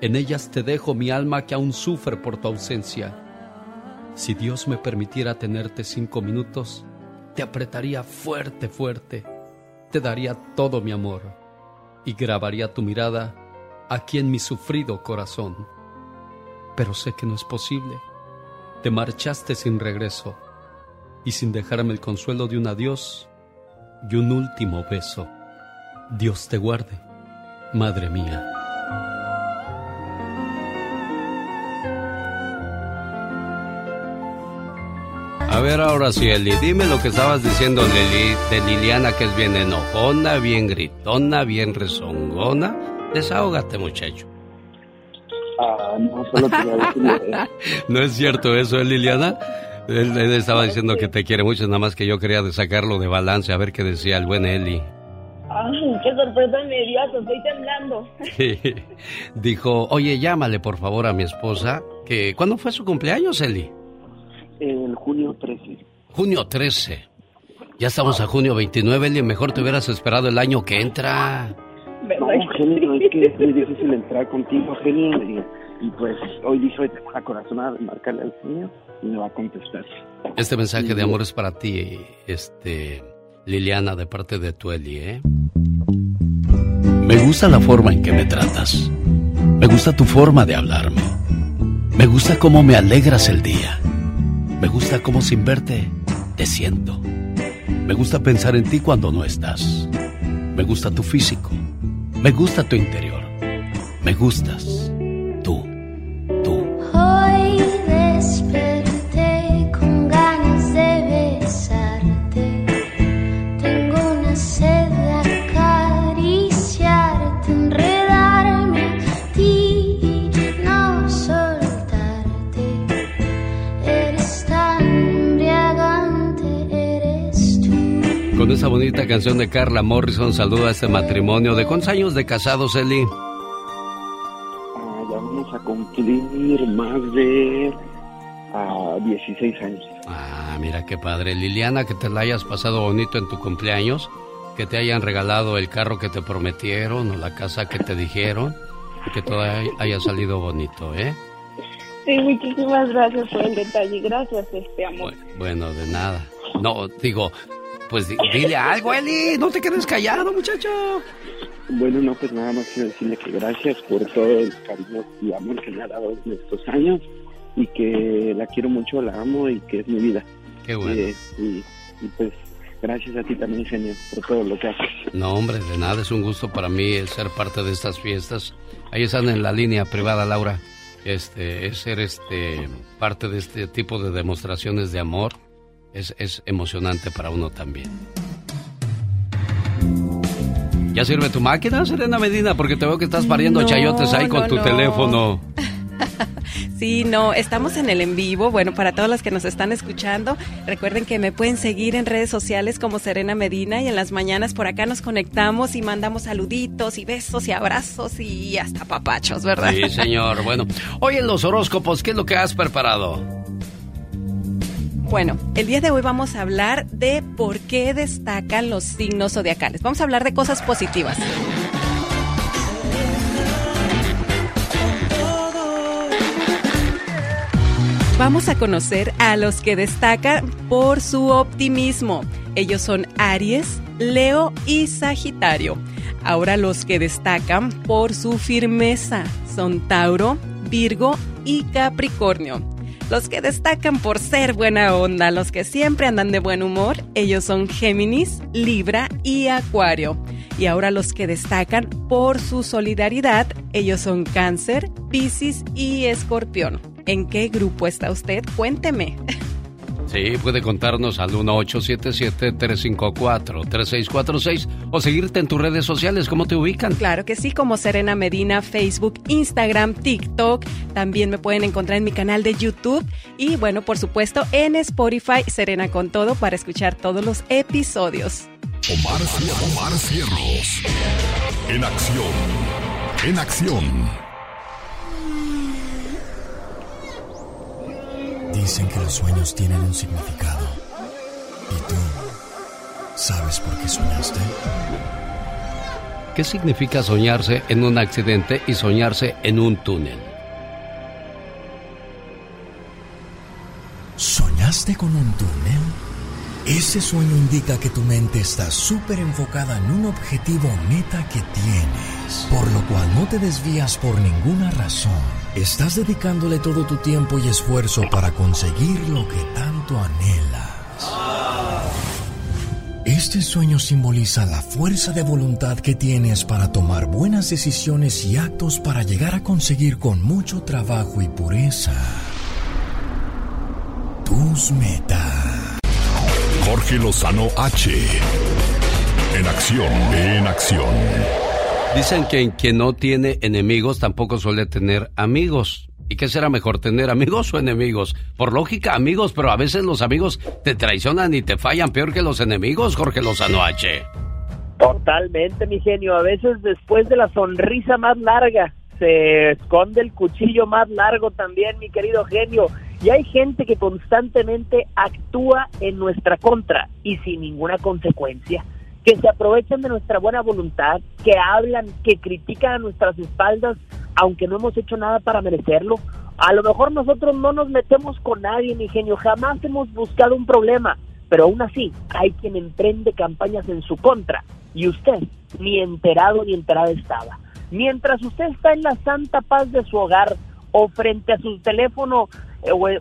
En ellas te dejo mi alma que aún sufre por tu ausencia. Si Dios me permitiera tenerte cinco minutos, te apretaría fuerte, fuerte, te daría todo mi amor y grabaría tu mirada aquí en mi sufrido corazón. Pero sé que no es posible. Te marchaste sin regreso y sin dejarme el consuelo de un adiós y un último beso. Dios te guarde, Madre mía. A ver ahora sí, Eli, dime lo que estabas diciendo Lili, de Liliana, que es bien enojona, bien gritona, bien rezongona. Desahógate, muchacho. Ah, no, solo te No es cierto eso, ¿eh, Liliana? Él, estaba diciendo que te quiere mucho, nada más que yo quería sacarlo de balance, a ver qué decía el buen Eli. Ay, qué sorpresa inmediata, estoy temblando. Dijo, oye, llámale por favor a mi esposa, que ¿cuándo fue su cumpleaños, Eli? El junio 13. Junio 13. Ya estamos a junio 29, Eli. Mejor te hubieras esperado el año que entra. No, genio, es que es muy difícil entrar contigo, genio. Y, pues hoy dije, tengo una corazonada de marcarle al señor va a contestar. Este mensaje de amor es para ti, este, Liliana, de parte de tu Eli, ¿eh? Me gusta la forma en que me tratas. Me gusta tu forma de hablarme. Me gusta cómo me alegras el día. Me gusta cómo sin verte te siento. Me gusta pensar en ti cuando no estás. Me gusta tu físico. Me gusta tu interior. Me gustas. Esa bonita canción de Carla Morrison saluda a este matrimonio. ¿De cuántos años de casados, Eli? Ah, ya vamos a cumplir más de ah, 16 años. Ah, mira qué padre. Liliana, que te la hayas pasado bonito en tu cumpleaños, que te hayan regalado el carro que te prometieron o la casa que te dijeron, que todo hay- haya salido bonito, ¿eh? Sí, muchísimas gracias por el detalle. Gracias, este amor. Bueno, de nada. No, digo, pues di- dile algo, Eli, no te quedes callado, muchacho. Bueno, no, pues nada más quiero decirle que gracias por todo el cariño y amor que me ha dado en estos años y que la quiero mucho, la amo y que es mi vida. Qué bueno. Eh, y, y pues gracias a ti también, genio, por todo lo que haces. No, hombre, de nada, es un gusto para mí el ser parte de estas fiestas. Ahí están en la línea privada, Laura. Este, es ser este parte de este tipo de demostraciones de amor es, es emocionante para uno también. ¿Ya sirve tu máquina, Serena Medina? Porque te veo que estás pariendo No, chayotes ahí con no, tu no. teléfono. Sí, no, estamos en el en vivo. Bueno, para todos los que nos están escuchando, recuerden que me pueden seguir en redes sociales como Serena Medina y en las mañanas por acá nos conectamos y mandamos saluditos y besos y abrazos y hasta papachos, ¿verdad? Sí, señor. Bueno, hoy en los horóscopos, ¿qué es lo que has preparado? Bueno, el día de hoy vamos a hablar de por qué destacan los signos zodiacales. Vamos a hablar de cosas positivas. Vamos a conocer a los que destacan por su optimismo. Ellos son Aries, Leo y Sagitario. Ahora los que destacan por su firmeza son Tauro, Virgo y Capricornio. Los que destacan por ser buena onda, los que siempre andan de buen humor, ellos son Géminis, Libra y Acuario. Y ahora los que destacan por su solidaridad, ellos son Cáncer, Piscis y Escorpión. ¿En qué grupo está usted? Cuénteme. Sí, puede contarnos al 1877-354-3646 o seguirte en tus redes sociales. ¿Cómo te ubican? Claro que sí, como Serena Medina, Facebook, Instagram, TikTok. También me pueden encontrar en mi canal de YouTube y, bueno, por supuesto, en Spotify, Serena con todo, para escuchar todos los episodios. Omar, Omar Cierros. En acción. En acción. Dicen que los sueños tienen un significado. ¿Y tú sabes por qué soñaste? ¿Qué significa soñarse en un accidente y soñarse en un túnel? ¿Soñaste con un túnel? Ese sueño indica que tu mente está súper enfocada en un objetivo o meta que tienes, por lo cual no te desvías por ninguna razón Estás dedicándole todo tu tiempo y esfuerzo para conseguir lo que tanto anhelas. Este sueño simboliza la fuerza de voluntad que tienes para tomar buenas decisiones y actos para llegar a conseguir con mucho trabajo y pureza tus metas. Jorge Lozano H. En acción, en acción. Dicen que quien no tiene enemigos tampoco suele tener amigos. ¿Y qué será mejor, tener amigos o enemigos? Por lógica, amigos, pero a veces los amigos te traicionan y te fallan peor que los enemigos, Jorge Lozano H. Totalmente, mi genio. A veces después de la sonrisa más larga se esconde el cuchillo más largo también, mi querido genio. Y hay gente que constantemente actúa en nuestra contra y sin ninguna consecuencia que se aprovechan de nuestra buena voluntad, que hablan, que critican a nuestras espaldas, aunque no hemos hecho nada para merecerlo. A lo mejor nosotros no nos metemos con nadie, mi genio, jamás hemos buscado un problema, pero aún así hay quien emprende campañas en su contra y usted ni enterado ni enterada estaba. Mientras usted está en la santa paz de su hogar o frente a su teléfono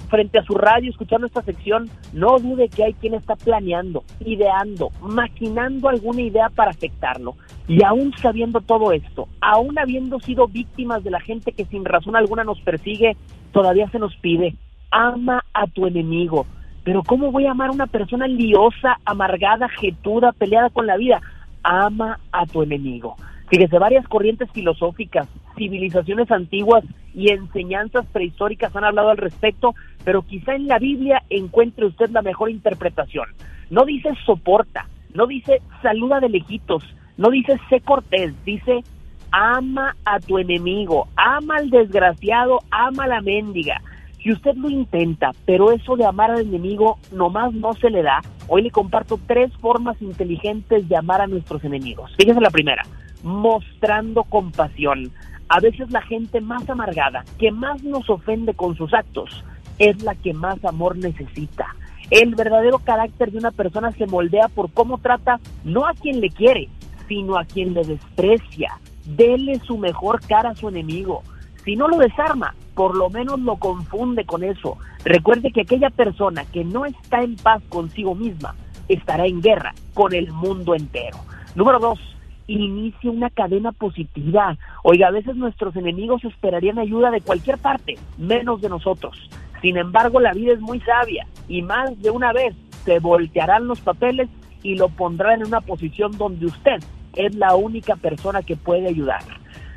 frente a su radio escuchando esta sección, no dude que hay quien está planeando, ideando, maquinando alguna idea para afectarlo. Y aún sabiendo todo esto, aún habiendo sido víctimas de la gente que sin razón alguna nos persigue, todavía se nos pide, ama a tu enemigo. Pero ¿cómo voy a amar a una persona liosa, amargada, jetuda, peleada con la vida? Ama a tu enemigo. Fíjese, varias corrientes filosóficas, civilizaciones antiguas y enseñanzas prehistóricas han hablado al respecto, pero quizá en la Biblia encuentre usted la mejor interpretación. No dice soporta, no dice saluda de lejitos, no dice sé cortés, dice ama a tu enemigo, ama al desgraciado, ama a la mendiga. Si usted lo intenta, pero eso de amar al enemigo nomás no se le da, hoy le comparto tres formas inteligentes de amar a nuestros enemigos. Fíjese la primera mostrando compasión. A veces la gente más amargada, que más nos ofende con sus actos, es la que más amor necesita. El verdadero carácter de una persona se moldea por cómo trata no a quien le quiere, sino a quien le desprecia. Dele su mejor cara a su enemigo. Si no lo desarma, por lo menos lo confunde con eso. Recuerde que aquella persona que no está en paz consigo misma estará en guerra con el mundo entero. Número dos, inicia una cadena positiva. Oiga, a veces nuestros enemigos esperarían ayuda de cualquier parte, menos de nosotros. Sin embargo, la vida es muy sabia y más de una vez se voltearán los papeles y lo pondrán en una posición donde usted es la única persona que puede ayudar.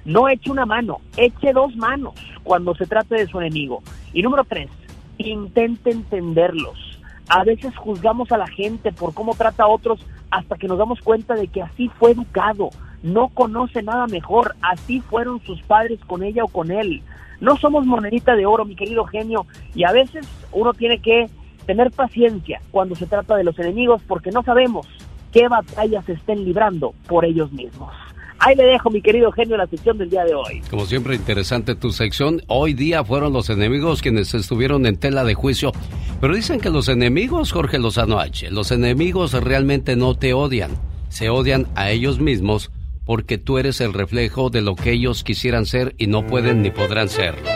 No eche una mano, eche dos manos cuando se trate de su enemigo. Y número tres, intente entenderlos. A veces juzgamos a la gente por cómo trata a otros hasta que nos damos cuenta de que así fue educado, no conoce nada mejor, así fueron sus padres con ella o con él. No somos monedita de oro, mi querido genio, y a veces uno tiene que tener paciencia cuando se trata de los enemigos porque no sabemos qué batallas estén librando por ellos mismos. Ahí le dejo, mi querido genio, la sección del día de hoy. Como siempre, interesante tu sección. Hoy día fueron los enemigos quienes estuvieron en tela de juicio. Pero dicen que los enemigos, Jorge Lozano H., los enemigos realmente no te odian. Se odian a ellos mismos porque tú eres el reflejo de lo que ellos quisieran ser y no pueden ni podrán serlo.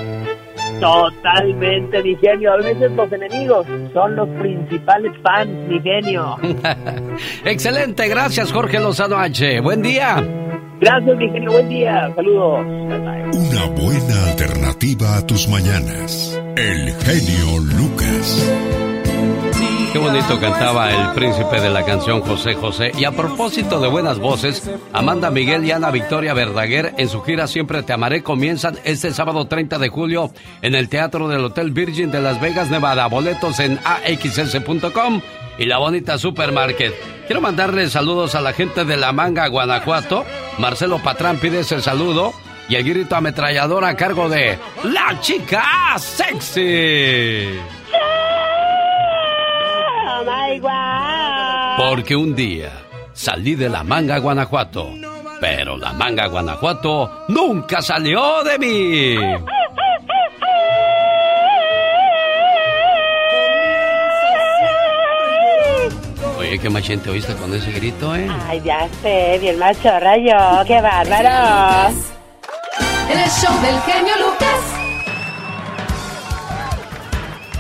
Totalmente, mi genio. A veces los enemigos son los principales fans, mi genio. Excelente, gracias Jorge Lozano H. Buen día. Gracias, mi genio. Buen día. Saludos. Una buena alternativa a tus mañanas. El genio Lucas. Qué bonito cantaba el príncipe de la canción José José. Y a propósito de buenas voces, Amanda Miguel y Ana Victoria Verdaguer en su gira Siempre Te Amaré comienzan este sábado 30 de julio en el Teatro del Hotel Virgin de Las Vegas, Nevada. Boletos en axs.com y la bonita Supermarket. Quiero mandarle saludos a la gente de La Manga, Guanajuato. Marcelo Patrán pide ese saludo. Y el grito ametrallador a cargo de La Chica Sexy. Porque un día salí de La Manga, Guanajuato. Pero La Manga, Guanajuato nunca salió de mí. Oye, qué machente oíste con ese grito, ¿eh? Ay, ya sé, bien macho rayo, qué bárbaro. En el show del genio Lucas.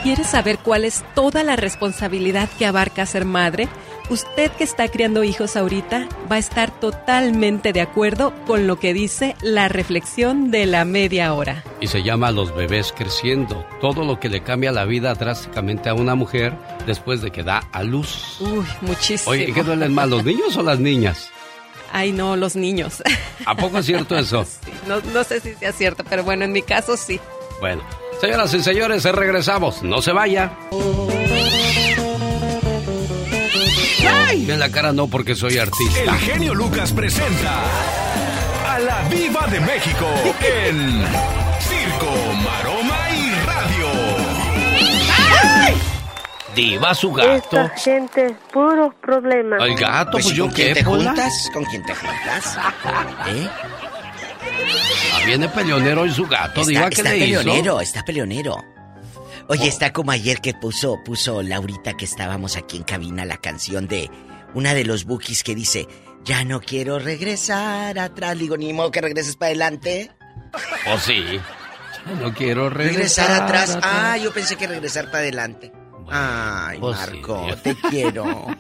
¿Quieres saber cuál es toda la responsabilidad que abarca ser madre? Usted que está criando hijos ahorita va a estar totalmente de acuerdo con lo que dice la reflexión de la media hora. Y se llama Los bebés creciendo. Todo lo que le cambia la vida drásticamente a una mujer después de que da a luz. Uy, muchísimo. Oye, ¿qué duelen más, los niños o las niñas? Ay, no, los niños. ¿A poco es cierto eso? Sí, no, no sé si sea cierto, pero bueno, en mi caso sí. Bueno, señoras y señores, regresamos. No se vaya. ¡Ay! En la cara no porque soy artista. El genio Lucas presenta a la Viva de México en Circo, Maroma y Radio. Diva su gato. Esta gente, puros problemas. El gato, pues, ¿y yo ¿Con quién qué, te Pola? juntas? ¿Con quién te juntas? ¿Eh? Ah, viene peleonero y su gato, Está, diva, ¿qué está le peleonero, hizo? está peleonero. Oye, está como ayer que puso, puso Laurita que estábamos aquí en cabina la canción de una de los bookies que dice, ya no quiero regresar atrás. Digo, ni modo que regreses para adelante. Oh, sí. No quiero regresar, Regresar atrás. Ah, yo pensé que regresar para adelante. Ay, sí, Marco, te quiero.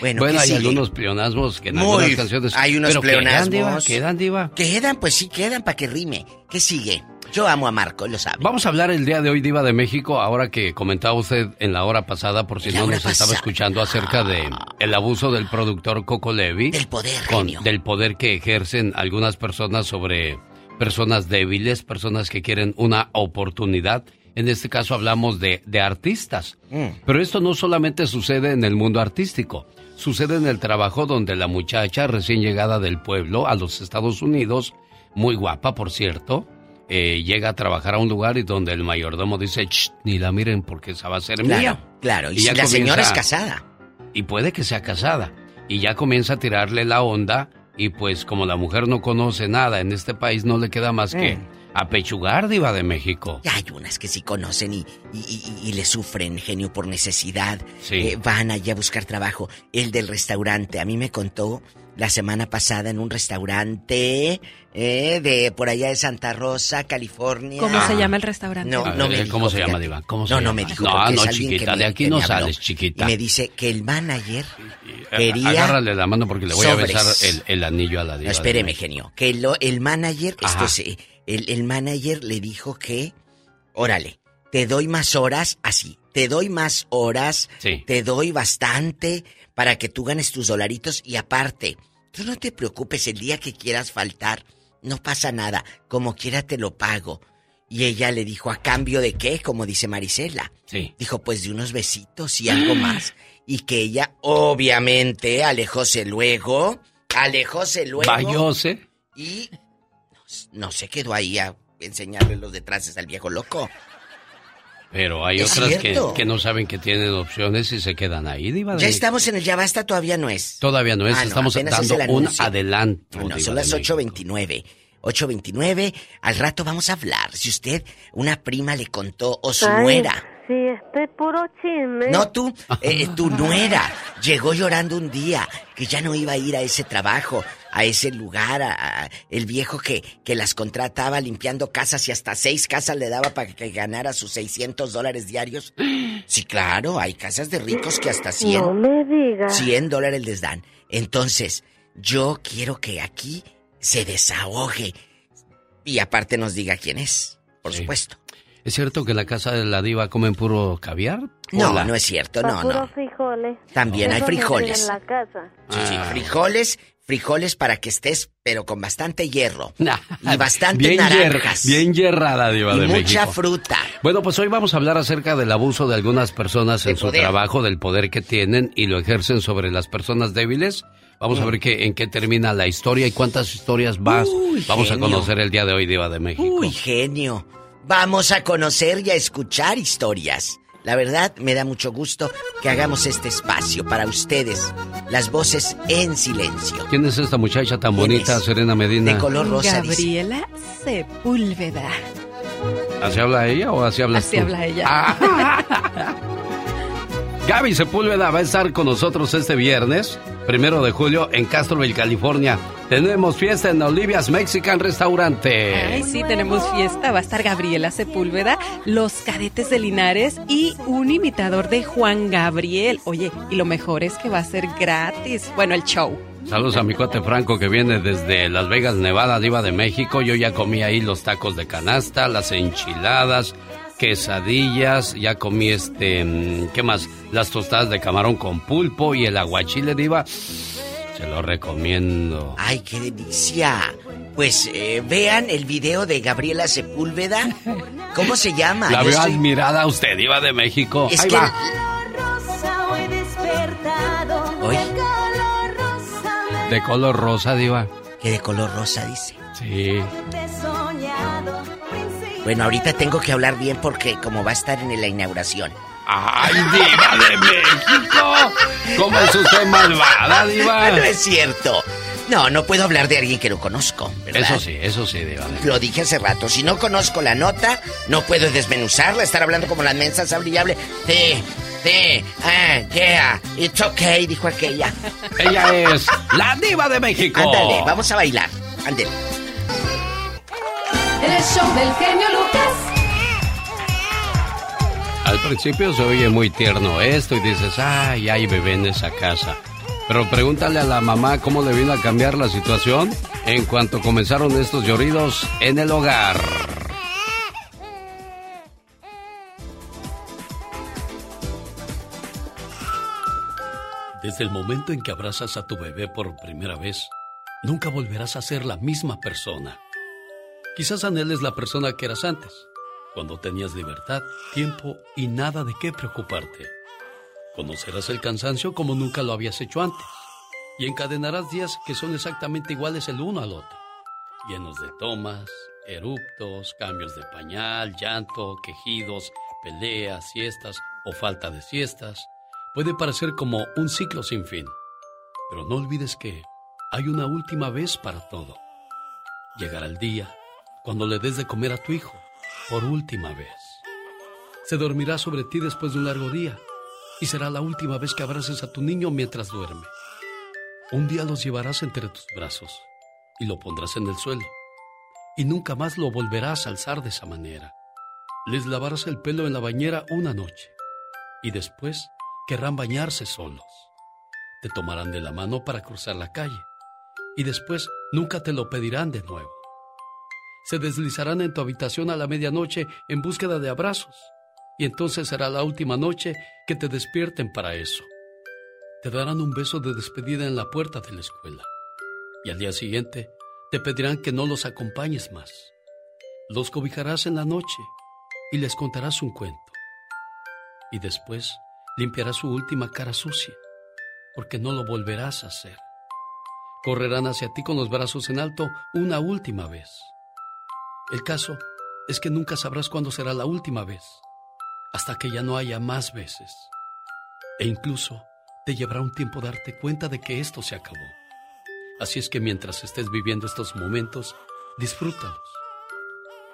Bueno, Bueno, ¿qué hay sigue? algunos pleonasmos que en Muy- algunas canciones... hay unos pero quedan, pleonasmos. diva, quedan, diva. Quedan, pues sí, quedan para que rime. ¿Qué sigue? Yo amo a Marco, lo sabe. Vamos a hablar el día de hoy, Diva de México, ahora que comentaba usted en la hora pasada, por si no nos estaba escuchando, acerca de el abuso del productor Coco Levi. Del poder, con-. Del poder que ejercen algunas personas sobre personas débiles, personas que quieren una oportunidad. En este caso hablamos de, de artistas. Mm. Pero esto no solamente sucede en el mundo artístico, sucede en el trabajo donde la muchacha recién llegada del pueblo a los Estados Unidos, muy guapa por cierto, eh, llega a trabajar a un lugar y donde el mayordomo dice, "Shh, ni la miren porque esa va a ser Claro, mía. claro. Y, Y si ya la señora es casada. Y puede que sea casada. Y ya comienza a tirarle la onda y pues como la mujer no conoce nada en este país no le queda más que Mm. Apechugar diva de México. Y hay unas que sí conocen y, y- y- y le sufren, genio, por necesidad. Sí. Eh, van allá a buscar trabajo. El del restaurante, a mí me contó la semana pasada en un restaurante eh, de por allá de Santa Rosa, California. ¿Cómo se llama el restaurante? No, no me ¿cómo dijo, se llama. Diva? ¿Cómo se no, no me dijo. No, porque no, chiquita, me- de aquí no sales, chiquita. Y me dice que el manager quería... Agárrale la mano porque le voy sobres. a besar el, el anillo a la No, diva. de espéreme, genio. Que lo- el manager, esto Ajá. eh, el, el manager le dijo que, órale, te doy más horas, así, te doy más horas, Sí. te doy bastante para que tú ganes tus dolaritos y aparte, tú no te preocupes el día que quieras faltar, no pasa nada, como quiera te lo pago. Y ella le dijo, ¿a cambio de qué? Como dice Marisela. Sí. Dijo, pues de unos besitos y algo más. Y que ella, obviamente, alejóse luego, alejóse luego. Vayose. Y no, no se quedó ahí a enseñarle los detraces al viejo loco. Pero hay otras que, no saben que tienen opciones y se quedan ahí, Diva. Ya estamos en el Ya Basta, todavía no es. Todavía no es, ah, estamos dando un adelanto. Bueno, son las 8.29. 8.29, al rato vamos a hablar. Si usted, una prima le contó o su nuera. Sí, este puro chisme. No, tú, eh, tu nuera llegó llorando un día que ya no iba a ir a ese trabajo a ese lugar, a, el viejo que, que las contrataba limpiando casas y hasta seis casas le daba para que ganara sus 600 dólares diarios. Sí, claro, hay casas de ricos que hasta 100. No me digas. 100 dólares les dan. Entonces, yo quiero que aquí se desahogue y aparte nos diga quién es, por supuesto. ¿Es cierto que la casa de la diva comen puro caviar? No, no es cierto, no, no. frijoles. También hay frijoles. En la casa. Sí, sí, ah. frijoles, frijoles para que estés, pero con bastante hierro. y bastante bien naranjas. bien hierrada, Diva y de mucha fruta. Bueno, pues hoy vamos a hablar acerca del abuso de algunas personas en su trabajo, del poder que tienen y lo ejercen sobre las personas débiles. Vamos a mm. ver qué, en qué termina la historia y cuántas historias más vamos a conocer el día de hoy, Diva de México. Uy, genio. Vamos a conocer y a escuchar historias. La verdad, me da mucho gusto que hagamos este espacio para ustedes. Las voces en silencio. ¿Quién es esta muchacha tan bonita, Serena Medina? De color rosa. Gabriela Sepúlveda. ¿Así habla ella o así hablas Así habla ella. Ah. Gaby Sepúlveda va a estar con nosotros este viernes, primero de julio, en Castroville, California. Tenemos fiesta en Olivia's Mexican Restaurante. Ay, sí, tenemos fiesta. Va a estar Gabriela Sepúlveda, los cadetes de Linares y un imitador de Juan Gabriel. Oye, y lo mejor es que va a ser gratis. Bueno, el show. Saludos a mi cuate Franco que viene desde Las Vegas, Nevada, Diva de México. Yo ya comí ahí los tacos de canasta, las enchiladas, quesadillas, ya comí este, mm, ¿qué más? Las tostadas de camarón con pulpo y el aguachile diva. Se lo recomiendo. ¡Ay, qué delicia! Pues eh, vean el video de Gabriela Sepúlveda. ¿Cómo se llama? La veo admirada usted, Diva de México. Es Ahí que... va. De color rosa, Diva. ¿Qué de color rosa dice? Sí. Bueno, ahorita tengo que hablar bien porque como va a estar en la inauguración. ¡Ay, diva de México! ¿Cómo es usted malvada, diva? No es cierto. No, no puedo hablar de alguien que no conozco, ¿verdad? Eso sí, eso sí, diva. Lo dije hace rato. Si no conozco la nota, no puedo desmenuzarla, estar hablando como las mensas hable Sí, sí, ah, yeah, it's okay, dijo aquella. Ella es la diva de México. Ándale, vamos a bailar. Ándale el show del genio Lucas. Al principio se oye muy tierno esto y dices, ay, hay bebé en esa casa. Pero pregúntale a la mamá cómo le vino a cambiar la situación en cuanto comenzaron estos lloridos en el hogar. Desde el momento en que abrazas a tu bebé por primera vez, nunca volverás a ser la misma persona. Quizás anheles la persona que eras antes, cuando tenías libertad, tiempo y nada de qué preocuparte. Conocerás el cansancio como nunca lo habías hecho antes y encadenarás días que son exactamente iguales el uno al otro, llenos de tomas, eruptos, cambios de pañal, llanto, quejidos, peleas, siestas o falta de siestas. Puede parecer como un ciclo sin fin, pero no olvides que hay una última vez para todo. Llegará el día cuando le des de comer a tu hijo, por última vez. Se dormirá sobre ti después de un largo día y será la última vez que abraces a tu niño mientras duerme. Un día los llevarás entre tus brazos y lo pondrás en el suelo y nunca más lo volverás a alzar de esa manera. Les lavarás el pelo en la bañera una noche y después querrán bañarse solos. Te tomarán de la mano para cruzar la calle y después nunca te lo pedirán de nuevo se deslizarán en tu habitación a la medianoche en búsqueda de abrazos. Y entonces será la última noche que te despierten para eso. Te darán un beso de despedida en la puerta de la escuela. Y al día siguiente te pedirán que no los acompañes más. Los cobijarás en la noche y les contarás un cuento. Y después limpiarás su última cara sucia, porque no lo volverás a hacer. Correrán hacia ti con los brazos en alto una última vez el caso es que nunca sabrás cuándo será la última vez. hasta que ya no haya más veces. E incluso te llevará un tiempo darte cuenta de que esto se acabó. Así es que mientras estés viviendo estos momentos, disfrútalos.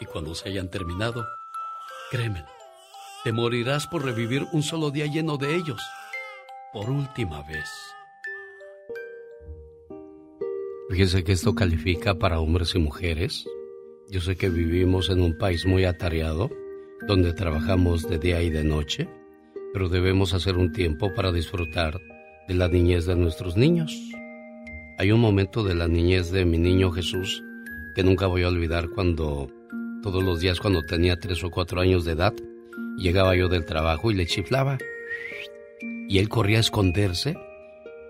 Y cuando se hayan terminado, créemelo, te morirás por revivir un solo día lleno de ellos, por última vez. Fíjese que esto califica para hombres y mujeres. Yo sé que vivimos en un país muy atareado, donde trabajamos de día y de noche, pero debemos hacer un tiempo para disfrutar de la niñez de nuestros niños. Hay un momento de la niñez de mi niño Jesús que nunca voy a olvidar cuando todos los días cuando tenía tres o cuatro años de edad, llegaba yo del trabajo y le chiflaba. Y él corría a esconderse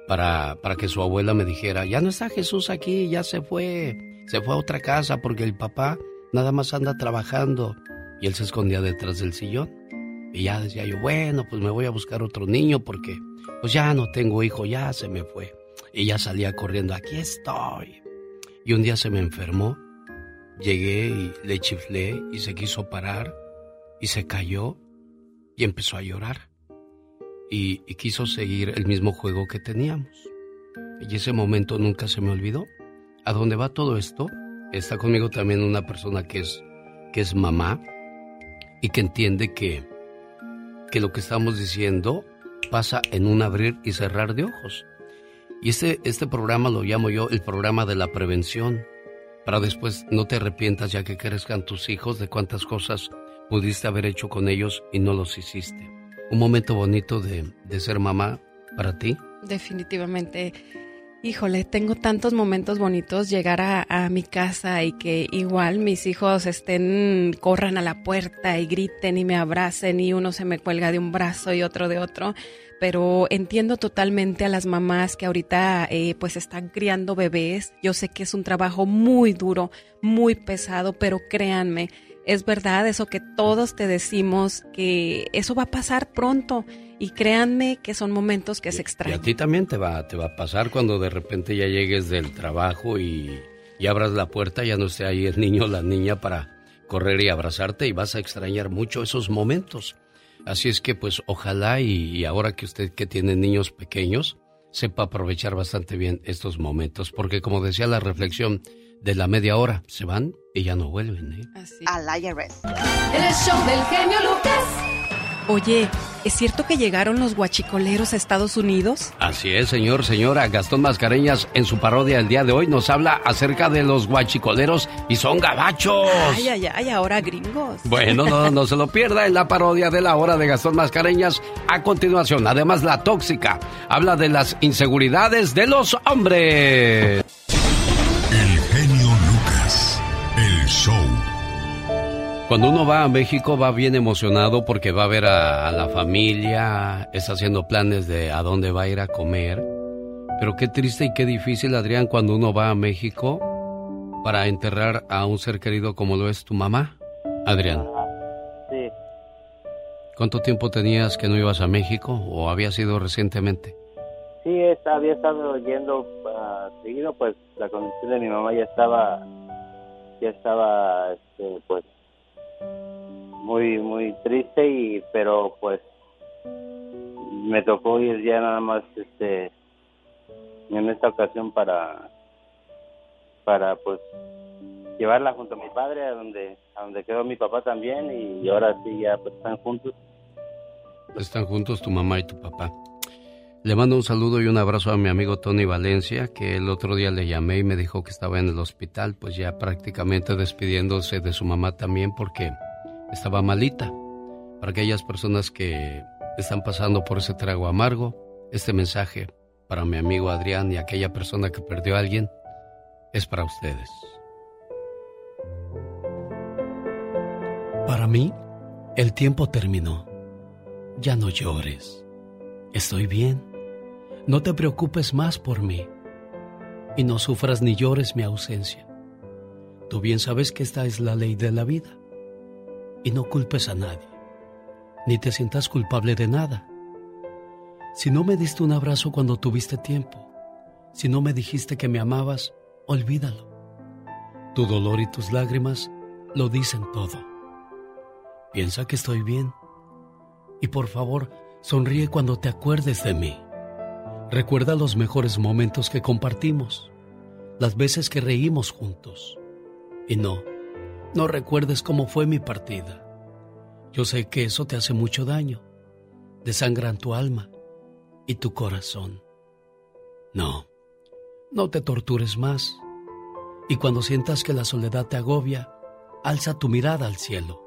para, para que su abuela me dijera, ya no está Jesús aquí, ya se fue, se fue a otra casa porque el papá nada más anda trabajando. Y él se escondía detrás del sillón. Y ya decía yo, bueno, pues me voy a buscar otro niño porque pues ya no tengo hijo, ya se me fue. Y ya salía corriendo, aquí estoy. Y un día se me enfermó. Llegué y le chiflé y se quiso parar y se cayó y empezó a llorar. Y, quiso seguir el mismo juego que teníamos. Y ese momento nunca se me olvidó. ¿A dónde va todo esto? Está conmigo también una persona que es, que es mamá y que entiende que, que lo que estamos diciendo pasa en un abrir y cerrar de ojos. Y este, este programa lo llamo yo el programa de la prevención, para después no te arrepientas ya que crezcan tus hijos de cuántas cosas pudiste haber hecho con ellos y no los hiciste. Un momento bonito de, de ser mamá para ti. Definitivamente. Híjole, tengo tantos momentos bonitos llegar a, mi casa y que igual mis hijos estén, corran a la puerta y griten y me abracen y uno se me cuelga de un brazo y otro de otro pero entiendo totalmente a las mamás que ahorita eh, pues están criando bebés. Yo sé que es un trabajo muy duro, muy pesado, pero créanme, es verdad eso que todos te decimos, que eso va a pasar pronto. Y créanme que son momentos que se extrañan. Y a ti también te va, te va a pasar cuando de repente ya llegues del trabajo y, y abras la puerta, ya no esté ahí el niño o la niña para correr y abrazarte y vas a extrañar mucho esos momentos. Así es que pues ojalá y, ahora que usted que tiene niños pequeños, sepa aprovechar bastante bien estos momentos, porque como decía la reflexión de la media hora, se van y ya no vuelven. ¿eh? Así. Al IRS. El show del genio Lucas. Oye, ¿es cierto que llegaron los guachicoleros a Estados Unidos? Así es, señor, señora. Gastón Mascareñas en su parodia el día de hoy nos habla acerca de los guachicoleros y son gabachos. Ay, ay, ay, ahora gringos. Bueno, no, no se lo pierda en la parodia de la hora de Gastón Mascareñas. A continuación, además la tóxica, habla de las inseguridades de los hombres. Cuando uno va a México va bien emocionado porque va a ver a, la familia, está haciendo planes de a dónde va a ir a comer. Pero qué triste y qué difícil, Adrián, cuando uno va a México para enterrar a un ser querido como lo es tu mamá, Adrián. Sí. ¿Cuánto tiempo tenías que no ibas a México o habías ido recientemente? Sí, había estado yendo uh, seguido, pues la condición de mi mamá ya estaba, ya estaba, este, pues muy muy triste y pero pues me tocó ir ya nada más este en esta ocasión para para pues llevarla junto a mi padre a donde a donde quedó mi papá también y ahora sí ya pues están juntos. Están juntos tu mamá y tu papá. Le mando un saludo y un abrazo a mi amigo Tony Valencia, que el otro día le llamé y me dijo que estaba en el hospital, pues ya prácticamente despidiéndose de su mamá también porque estaba malita. Para aquellas personas que están pasando por ese trago amargo, este mensaje para mi amigo Adrián y aquella persona que perdió a alguien es para ustedes. Para mí, el tiempo terminó. Ya no llores. Estoy bien. No te preocupes más por mí y no sufras ni llores mi ausencia. Tú bien sabes que esta es la ley de la vida y no culpes a nadie, ni te sientas culpable de nada. Si no me diste un abrazo cuando tuviste tiempo, si no me dijiste que me amabas, olvídalo. Tu dolor y tus lágrimas lo dicen todo. Piensa que estoy bien Y por favor, sonríe cuando te acuerdes de mí. Recuerda los mejores momentos que compartimos, las veces que reímos juntos. Y no, no recuerdes cómo fue mi partida. Yo sé que eso te hace mucho daño, desangran tu alma y tu corazón. No, no te tortures más. Y cuando sientas que la soledad te agobia, alza tu mirada al cielo.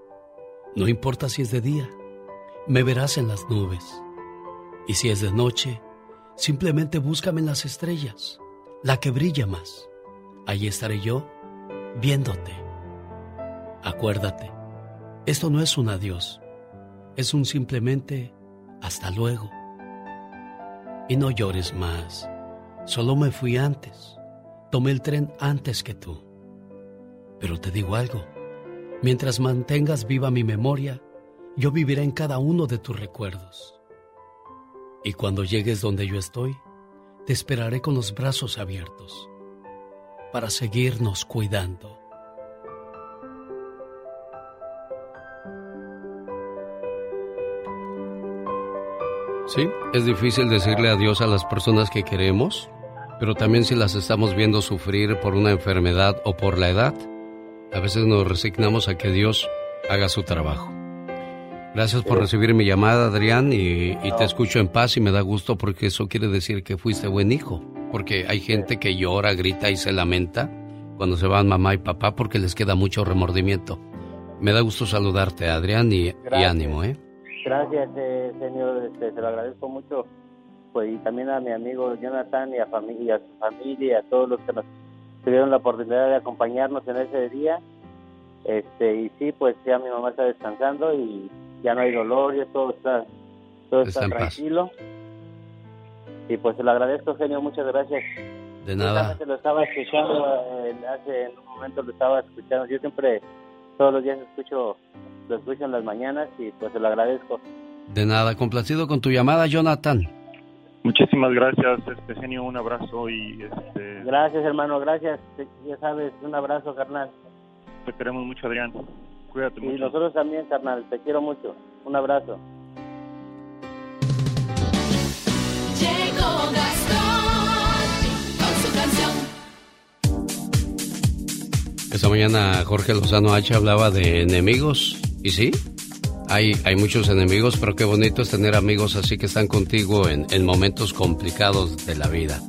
No importa si es de día, me verás en las nubes. Y si es de noche, simplemente búscame en las estrellas, la que brilla más. Allí estaré yo, viéndote. Acuérdate, esto no es un adiós, es un simplemente hasta luego. Y no llores más, solo me fui antes, tomé el tren antes que tú. Pero te digo algo, mientras mantengas viva mi memoria, yo viviré en cada uno de tus recuerdos. Y cuando llegues donde yo estoy, te esperaré con los brazos abiertos para seguirnos cuidando. Sí, es difícil decirle adiós a las personas que queremos, pero también si las estamos viendo sufrir por una enfermedad o por la edad, a veces nos resignamos a que Dios haga su trabajo. Gracias por recibir mi llamada, Adrián, y, te escucho en paz y me da gusto porque eso quiere decir que fuiste buen hijo. Porque hay gente que llora, grita y se lamenta cuando se van mamá y papá porque les queda mucho remordimiento. Me da gusto saludarte, Adrián, y, y ánimo, ¿eh? Gracias, eh, señor, este, se lo agradezco mucho. Pues, y también a mi amigo Jonathan y a, familia, a su familia y a todos los que nos tuvieron la oportunidad de acompañarnos en ese día. Este, y sí, pues ya mi mamá está descansando y ya no hay dolor, ya todo está, todo está, tranquilo. Y pues se lo agradezco, genio, muchas gracias. De nada. lo estaba escuchando, eh, hace un momento lo estaba escuchando. Yo siempre, todos los días escucho lo escucho en las mañanas y pues se lo agradezco. De nada, complacido con tu llamada, Jonathan. Muchísimas gracias, este genio, un abrazo y este... Gracias, hermano, gracias. Ya sabes, un abrazo, carnal. Te queremos mucho, Adrián. Cuídate mucho. Y nosotros también, carnal, te quiero mucho. Un abrazo. Llegó Gastón con su canción. Esta mañana Jorge Lozano H hablaba de enemigos y sí, hay, hay muchos enemigos, pero qué bonito es tener amigos así que están contigo en, en momentos complicados de la vida.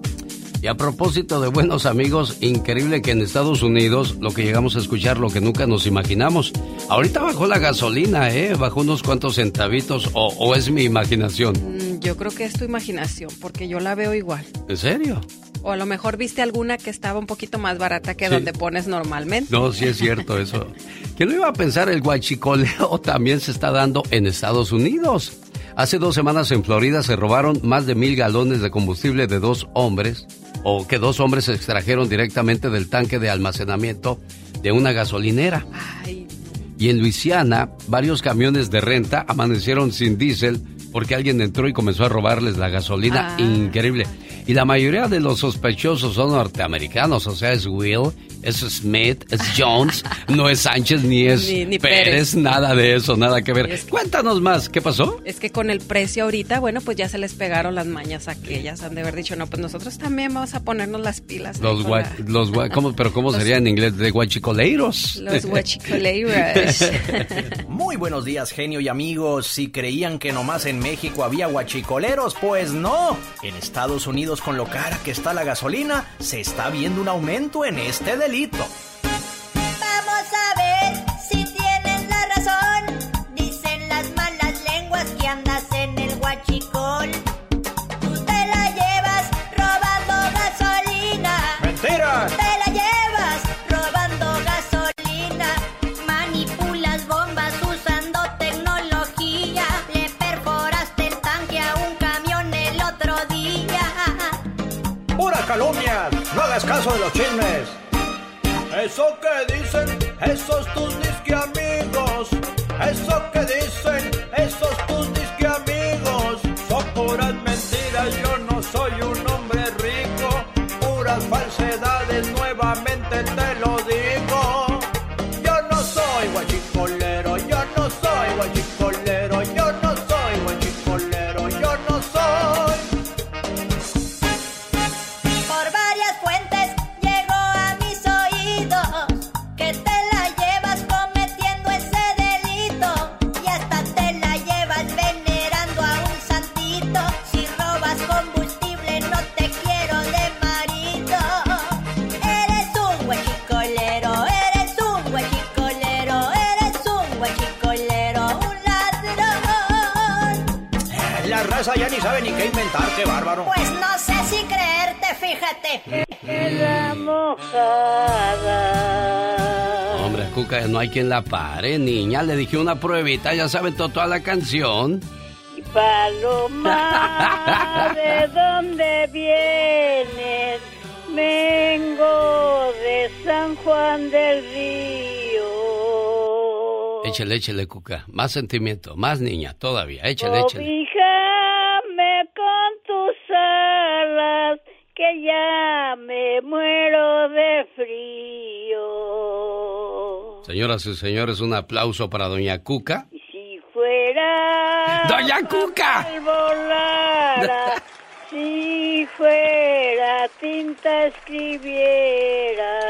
Y a propósito de buenos amigos, increíble que en Estados Unidos lo que llegamos a escuchar, lo que nunca nos imaginamos. Ahorita bajó la gasolina, ¿eh? Bajó unos cuantos centavitos, o, o es mi imaginación. Mm, Yo creo que es tu imaginación, porque yo la veo igual. ¿En serio? O a lo mejor viste alguna que estaba un poquito más barata que Sí. donde pones normalmente. No, sí es cierto eso. ¿Quién lo iba a pensar? El guachicoleo también se está dando en Estados Unidos. Hace dos semanas en Florida se robaron más de mil galones de combustible de dos hombres, o que dos hombres extrajeron directamente del tanque de almacenamiento de una gasolinera. Y en Luisiana, varios camiones de renta amanecieron sin diésel porque alguien entró y comenzó a robarles la gasolina. Ah. Increíble. Y la mayoría de los sospechosos son norteamericanos, o sea, es Will, es Smith, es Jones, no es Sánchez ni es Ni- ni Pérez, Pérez. nada de eso, nada que ver. Cuéntanos más, ¿qué pasó? Es que con el precio ahorita, bueno, pues ya se les pegaron las mañas a aquellas. Han de haber dicho, no, pues nosotros también vamos a ponernos las pilas. Los, la- los ¿cómo, pero ¿cómo sería en inglés? De guachicoleiros. Los guachicoleiros. Muy buenos días, genio y amigos. Si creían que nomás en México había guachicoleros, pues no. En Estados Unidos, con lo cara que está la gasolina, se está viendo un aumento en este delito. Vamos a ver si tienes la razón. Dicen las malas lenguas que andas en el huachicol. Tú te la llevas robando gasolina. ¡Mentira! Tú te la llevas robando gasolina. Manipulas bombas usando tecnología. Le perforaste el tanque a un camión el otro día. ¡Pura calumnia! No hagas caso de los chismes. Eso que dicen esos tus disque quien la pare, niña. Le dije una pruebita, ya saben to- toda la canción. Paloma, ¿de dónde vienes? Vengo de San Juan del Río. Échale, échale, Cuca. Más sentimiento, más niña todavía. Échale, échale. Señoras y señores, un aplauso para Doña Cuca. Si fuera... ¡Doña Cuca! volara, si fuera tinta escribiera.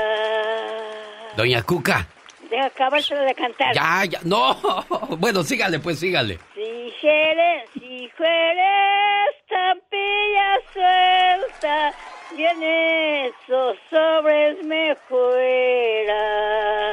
Doña Cuca. Deja acabarse de cantar. Ya, ya. No. Bueno, sígale, pues sígale. Si eres, si eres estampilla suelta, bien esos sobres me fuera.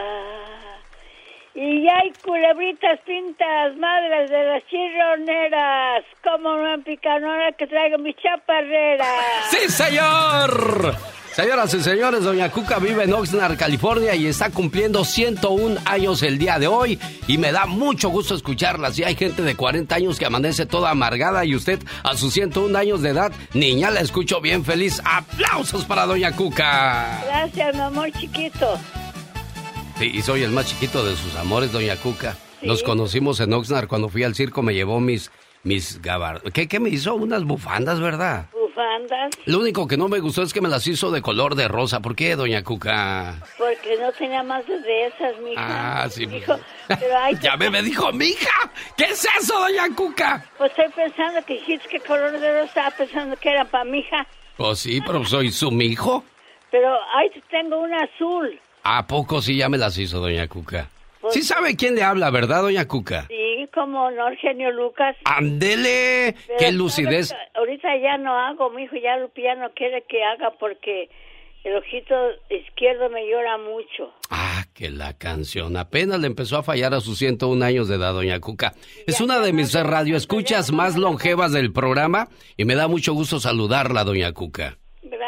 Y hay culebritas pintas, madres de las chirroneras, como una picanora que traigo mi chaparrera. ¡Sí, señor! Señoras y señores, Doña Cuca vive en Oxnard, California y está cumpliendo 101 años el día de hoy y me da mucho gusto escucharla. Si hay gente de 40 años que amanece toda amargada y usted a sus 101 años de edad, niña, la escucho bien feliz. ¡Aplausos para Doña Cuca! Gracias, mi amor chiquito. Sí, y soy el más chiquito de sus amores, Doña Cuca. Nos conocimos en Oxnard cuando fui al circo, me llevó mis, mis gabar... ¿Qué, ¿Qué me hizo? Unas bufandas, ¿verdad? Bufandas, Lo único que no me gustó es que me las hizo de color de rosa. ¿Por qué, Doña Cuca? porque no tenía más de esas, mija. Ah, sí. Dijo, pero ay, Ya me, me dijo, mija, ¿qué es eso, Doña Cuca? Pues estoy pensando que dijiste que color de rosa, estaba pensando que era para mi hija. Pues sí, pero soy su mijo. Pero ahí tengo una azul. ¿A poco sí ya me las hizo, Doña Cuca? Pues- Sí sabe quién le habla, ¿verdad, Doña Cuca? Sí, como no, genio Lucas. ¡Ándele! ¡Qué lucidez! Ahorita ya no hago, mi hijo ya, ya no quiere que haga porque el ojito izquierdo me llora mucho. Ah, que la canción apenas le empezó a fallar a sus 101 años de edad, Doña Cuca. Es una de mis radioescuchas más longevas del programa y me da mucho gusto saludarla, Doña Cuca.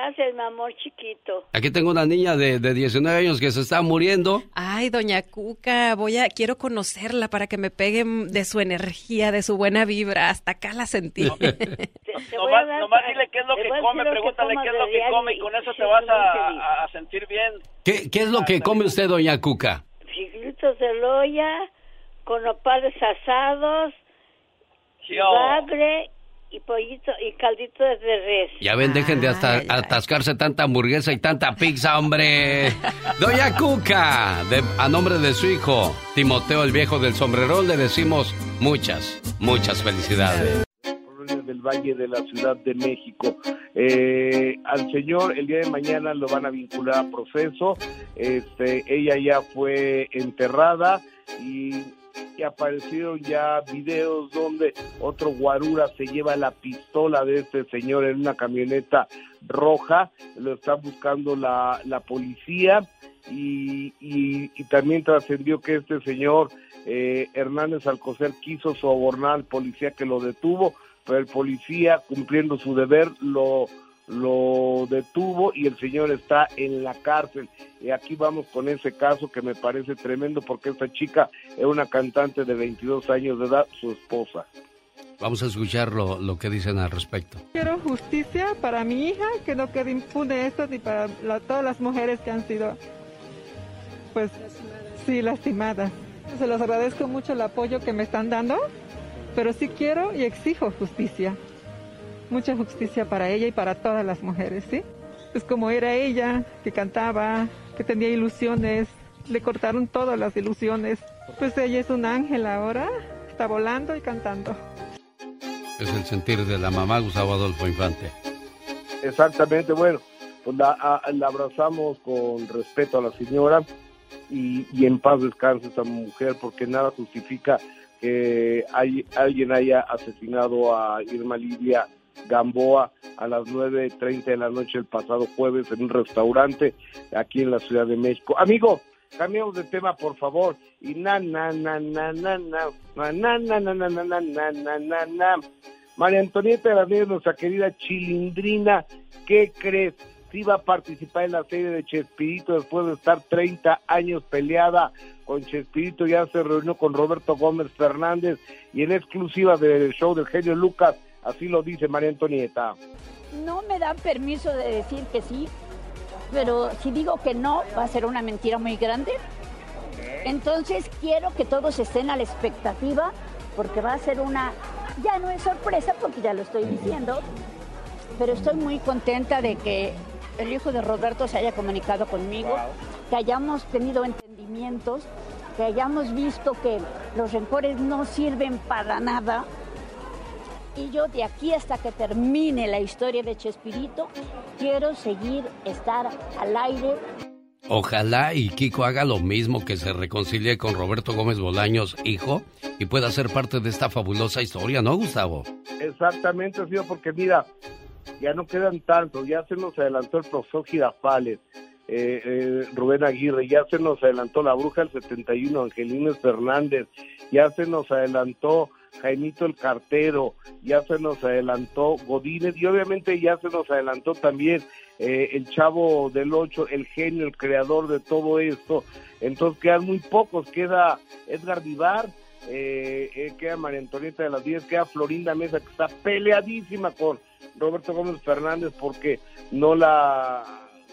Gracias, mi amor chiquito. Aquí tengo una niña de, de 19 años que se está muriendo. Ay, doña Cuca, voy a, quiero conocerla para que me peguen de su energía, de su buena vibra. Hasta acá la sentí. Nomás, nomás dile qué es lo que come, pregúntale qué es lo que come y con eso te vas a, a- sentir bien. ¿Qué, qué es lo que come usted, Doña Cuca? Figuritos de loya, con nopales asados, Sí, oh. bagre y pollito y caldito de res. Ya ven, dejen de hasta atascarse tanta hamburguesa y tanta pizza, hombre. Doña Cuca, de- a nombre de su hijo, Timoteo el viejo del sombrerón, le decimos muchas, muchas felicidades. del Valle de la Ciudad de México. Eh, al señor el día de mañana lo van a vincular a proceso. Este, ella ya fue enterrada y, y aparecieron ya videos donde otro guarura se lleva la pistola de este señor en una camioneta roja. Lo está buscando la, la policía y, y- y también trascendió que este señor eh, Hernández Alcocer quiso sobornar al policía que lo detuvo, pero el policía, cumpliendo su deber, lo, lo detuvo y el señor está en la cárcel. Y aquí vamos con ese caso que me parece tremendo porque esta chica es una cantante de 22 años de edad, su esposa. Vamos a escuchar lo, lo que dicen al respecto. Quiero justicia para mi hija, que no quede impune esto ni para la- todas las mujeres que han sido, pues, sí, lastimadas. Se los agradezco mucho el apoyo que me están dando, pero sí quiero y exijo justicia. Mucha justicia para ella y para todas las mujeres, ¿sí? Es como era ella, que cantaba, que tenía ilusiones, le cortaron todas las ilusiones. Pues ella es un ángel ahora, está volando y cantando. Es el sentir de la mamá Gustavo Adolfo Infante. Exactamente, bueno, pues la, a- la abrazamos con respeto a la señora y, y en paz descanse esta mujer porque nada justifica que hay, alguien haya asesinado a Irma Lidia Gamboa a las 9.30 de la noche el pasado jueves en un restaurante aquí en la Ciudad de México. Amigo, cambiamos de tema por favor. Y na na na na na na na na na na na na na na na na María Antonieta Nieves, nuestra querida Chilindrina, ¿qué crees? Sí va a participar en la serie de Chespirito después de estar 30 años peleada con Chespirito, ya se reunió con Roberto Gómez Fernández y en exclusiva del show del genio Lucas, así lo dice María Antonieta. No me dan permiso de decir que sí, pero si digo que no, va a ser una mentira muy grande. Entonces quiero que todos estén a la expectativa, porque va a ser una, ya no es sorpresa, porque ya lo estoy diciendo, pero estoy muy contenta de que el hijo de Roberto se haya comunicado conmigo, que hayamos tenido entendimientos, que hayamos visto que los rencores no sirven para nada. Y yo de aquí hasta que termine la historia de Chespirito, quiero seguir estar al aire. Ojalá y Kiko haga lo mismo, que se reconcilie con Roberto Gómez Bolaños, hijo, y pueda ser parte de esta fabulosa historia, ¿no, Gustavo? Exactamente, sido porque mira, ya no quedan tantos, ya se nos adelantó el profesor Girafales, eh, eh, Rubén Aguirre, ya se nos adelantó la bruja del 71, Angelines Fernández, ya se nos adelantó Jaimito el Cartero, ya se nos adelantó Godínez y obviamente ya se nos adelantó también eh, el Chavo del Ocho, el genio, el creador de todo esto. Entonces quedan muy pocos, queda Edgar Vivar, eh, eh, queda María Antonieta de las Díaz, queda Florinda Mesa que está peleadísima con Roberto Gómez Fernández porque no la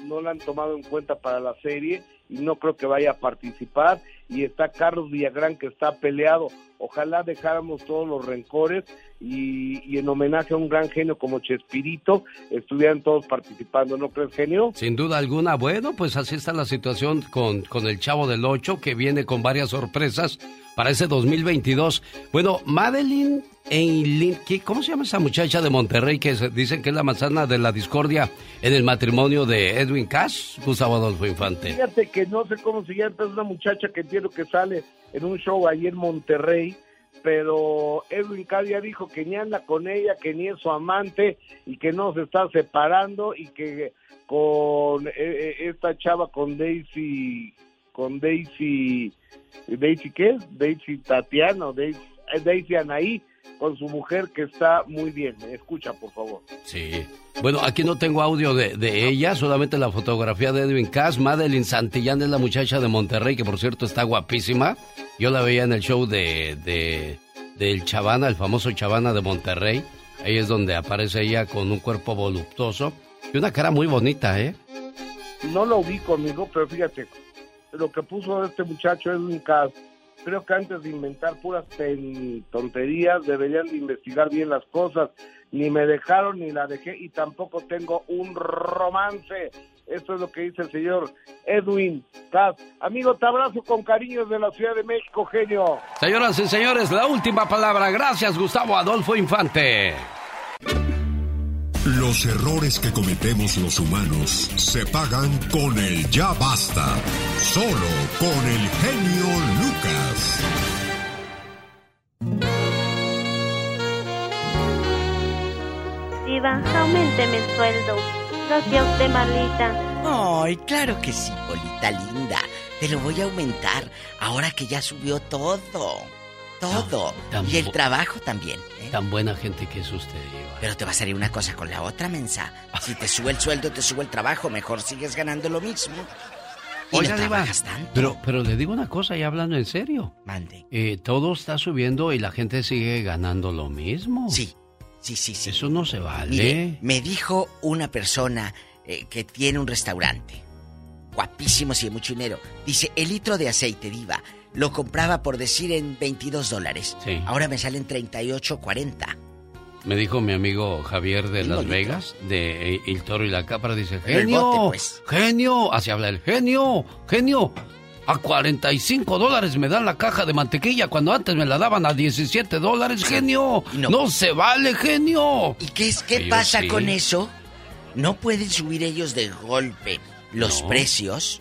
no la han tomado en cuenta para la serie y no creo que vaya a participar y está Carlos Villagrán que está peleado ojalá dejáramos todos los rencores y, y en homenaje a un gran genio como Chespirito estuvieran todos participando, ¿no crees genio? Sin duda alguna. Bueno, pues así está la situación con, con el Chavo del Ocho, que viene con varias sorpresas para ese 2022. Bueno, Madeline Eileen, ¿qué- ¿cómo se llama esa muchacha de Monterrey que se- dicen que es la manzana de la discordia en el matrimonio de Edwin Cass? Gustavo Adolfo Infante. Fíjate que no sé cómo se llama, es una muchacha que que sale en un show ahí en Monterrey, pero Edwin Cass ya dijo que ni anda con ella, que ni es su amante y que no se está separando y que con eh, eh, esta chava, con Daisy, con Daisy, Daisy qué? Daisy Tatiana, eh, Daisy Anaí, con su mujer que está muy bien. Escucha, por favor. Sí. Bueno, aquí no tengo audio de, de ella, solamente la fotografía de Edwin Cass. Madeline Santillán es la muchacha de Monterrey, que por cierto está guapísima. Yo la veía en el show de, de del Chavana, el famoso Chavana de Monterrey. Ahí es donde aparece ella con un cuerpo voluptuoso y una cara muy bonita, ¿eh? no lo vi conmigo, pero fíjate, lo que puso este muchacho Edwin Cass, creo que antes de inventar puras tonterías, deberían de investigar bien las cosas. Ni me dejaron ni la dejé y tampoco tengo un romance. Esto es lo que dice el señor Edwin Cass. Amigo, te abrazo con cariño desde la Ciudad de México, genio. Señoras y señores, la última palabra. Gracias, Gustavo Adolfo Infante. Los errores que cometemos los humanos se pagan con el ya basta. Solo con el genio Lucas. Diva, aumenteme el sueldo. No sea usted malita. Ay, claro que sí, bolita linda. Te lo voy a aumentar ahora que ya subió todo. Todo. tan y el trabajo también. ¿eh? Tan buena gente que es usted, Diva. Pero te va a salir una cosa con la otra, mensa. Si te sube el sueldo, te sube el trabajo, mejor sigues ganando lo mismo. Y Oiga, no Diva, trabajas tanto. pero, pero le digo una cosa, ya hablando en serio. Mande. Eh, todo está subiendo y la gente sigue ganando lo mismo. Sí, sí, sí, sí. Eso no se vale. Mire, me dijo una persona eh, que tiene un restaurante, guapísimo, y de mucho dinero. Dice, el litro de aceite diva lo compraba por decir en 22 dólares. Sí. Ahora me salen 38, 40. Me dijo mi amigo Javier de Las. Vegas, de El Toro y la Capra, dice, genio, bote, pues". genio, así habla el genio, genio. A 45 dólares me dan la caja de mantequilla cuando antes me la daban a 17 dólares, genio. No- No, se vale, genio. ¿Y qué, es, qué pasa sí. con eso? ¿No pueden subir ellos de golpe los No. precios?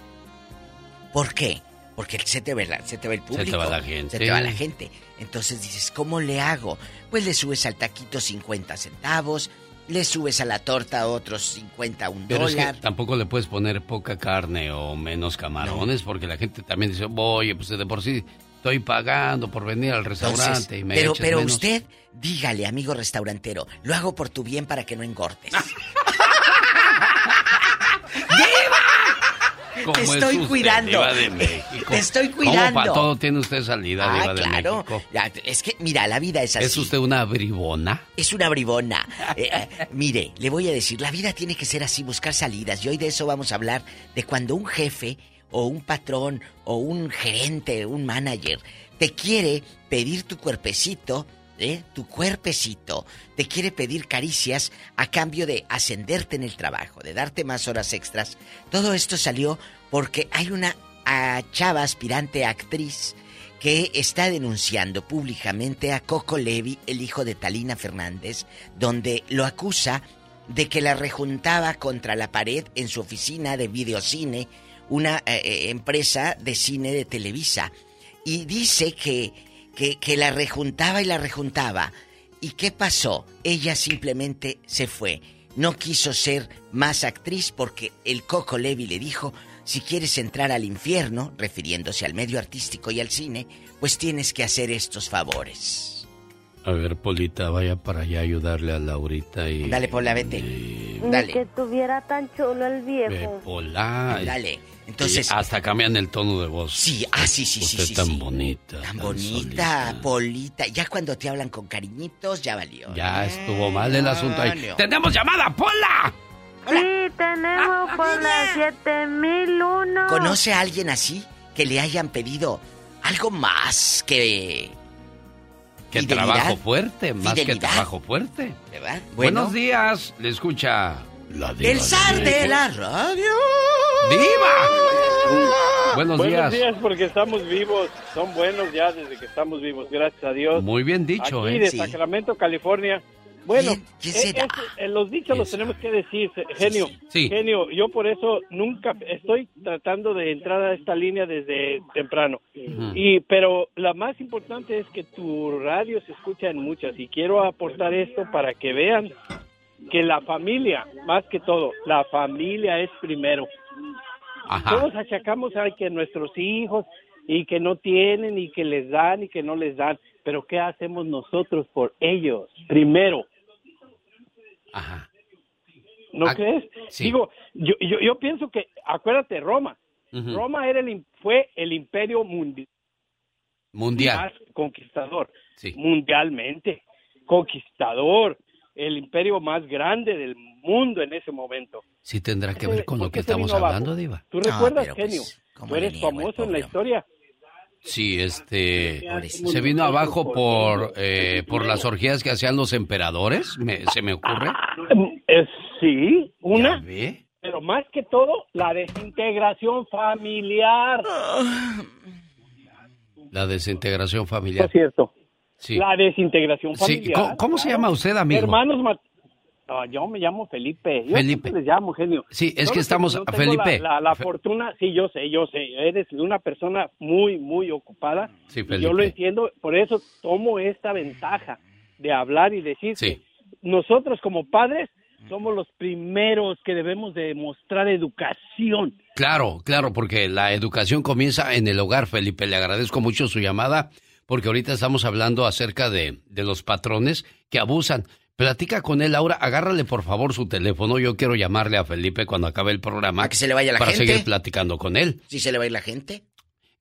¿Por qué? Porque se te, ve la- se te va el público. va la gente. Se te va la gente. Entonces dices, ¿cómo le hago? Pues le subes al taquito 50 centavos, le subes a la torta otros 50, un Pero es dólar. que tampoco le puedes poner poca carne o menos camarones, porque la gente también dice, oye, pues de por sí estoy pagando por venir al restaurante Entonces, y me pero, pero menos. usted, dígale, amigo restaurantero, lo hago por tu bien para que no engordes. ¿Cómo Te es estoy usted, cuidando. diva de México? Te estoy ¿Cómo cuidando. para todo tiene usted salida, Ah, diva de claro. México? Ya, es que, mira, la vida es así. ¿Es usted una bribona? Es una bribona. Eh, eh, mire, le voy a decir, la vida tiene que ser así, buscar salidas. Y hoy de eso vamos a hablar, de cuando un jefe o un patrón o un gerente, un manager, te quiere pedir tu cuerpecito, tu cuerpecito, te quiere pedir caricias a cambio de ascenderte en el trabajo, de darte más horas extras. Todo esto salió porque hay una ah, chava aspirante actriz que está denunciando públicamente a Coco Levi, el hijo de Talina Fernández, donde lo acusa de que la rejuntaba contra la pared en su oficina de videocine, una eh, eh, empresa de cine de Televisa. Y dice que, que, que la rejuntaba y la rejuntaba. ¿Y qué pasó? Ella simplemente se fue. No quiso ser más actriz porque el Coco Levi le dijo, si quieres entrar al infierno, refiriéndose al medio artístico y al cine, pues tienes que hacer estos favores. A ver, Polita, vaya para allá a ayudarle a Laurita y... Dale, Pola, vete. Ni Dale. que tuviera tan chulo el Ve, viejo. Pola. Dale. Entonces- Y hasta cambian el tono de voz. Sí, ah, sí, sí, sí, Usted sí, tan sí. bonita. Tan bonita, Polita. Ya cuando te hablan con cariñitos, ya valió. Ya estuvo mal el asunto ahí. Valió. ¡Tenemos llamada, Pola! Sí, tenemos por la 7001. ¿Conoce a alguien así que le hayan pedido algo más que... Que trabajo fuerte, más que Fidelidad. trabajo fuerte. ¿Verdad? Buenos días, le escucha la diva El zar de la radio. ¡Diva! Buenos días. porque estamos vivos. Son buenos ya desde que estamos vivos, gracias a Dios. Muy bien dicho, Aquí ¿eh? de Sí. Sacramento, California. Bueno, ¿Quién eh, será? es- eh, los dichos los tenemos que decir, genio. Sí. Genio, yo por eso nunca estoy tratando de entrar a esta línea desde temprano. Y pero la más importante es que tu radio se escucha en muchas y quiero aportar esto para que vean que la familia, más que todo, la familia es primero. Ajá. Todos achacamos a que nuestros hijos y que no tienen y que les dan y que no les dan, pero ¿qué hacemos nosotros por ellos? Primero, Ajá. ¿no Ah, crees? sí. Digo, yo, yo, yo pienso que, acuérdate, Roma. Roma era el, im- fue el imperio mundial Mundial. más conquistador, Sí. mundialmente, conquistador, el imperio más grande del mundo en ese momento. Sí tendrá que ver con ¿Por lo que estamos hablando, Diva. ¿Tú recuerdas, pues, genio? ¿cómo Tú le eres famoso en la historia. Sí, este... Se vino abajo por, eh, por las orgías que hacían los emperadores, me- se me ocurre. Eh, sí, una, pero más que todo, la desintegración familiar. La desintegración familiar. cierto, Sí. la desintegración Sí, familiar. ¿Cómo, cómo se llama usted, amigo? Hermanos mat- No, yo me llamo Felipe. Yo Felipe. les llamo, genio. Sí, es que estamos... Felipe. La, la- la Fe- fortuna, sí, yo sé, yo sé. Eres una persona muy, muy ocupada. Sí, y Felipe. yo lo entiendo, por eso tomo esta ventaja de hablar y decir Sí. que nosotros como padres somos los primeros que debemos de mostrar educación. Claro, claro, porque la educación comienza en el hogar, Felipe. Le agradezco mucho su llamada, porque ahorita estamos hablando acerca de, de los patrones que abusan. Platica con él, Laura. Agárrale, por favor, su teléfono. Yo quiero llamarle a Felipe cuando acabe el programa. ¿A que se le vaya la para gente? seguir platicando con él. ¿Sí se le va a ir la gente?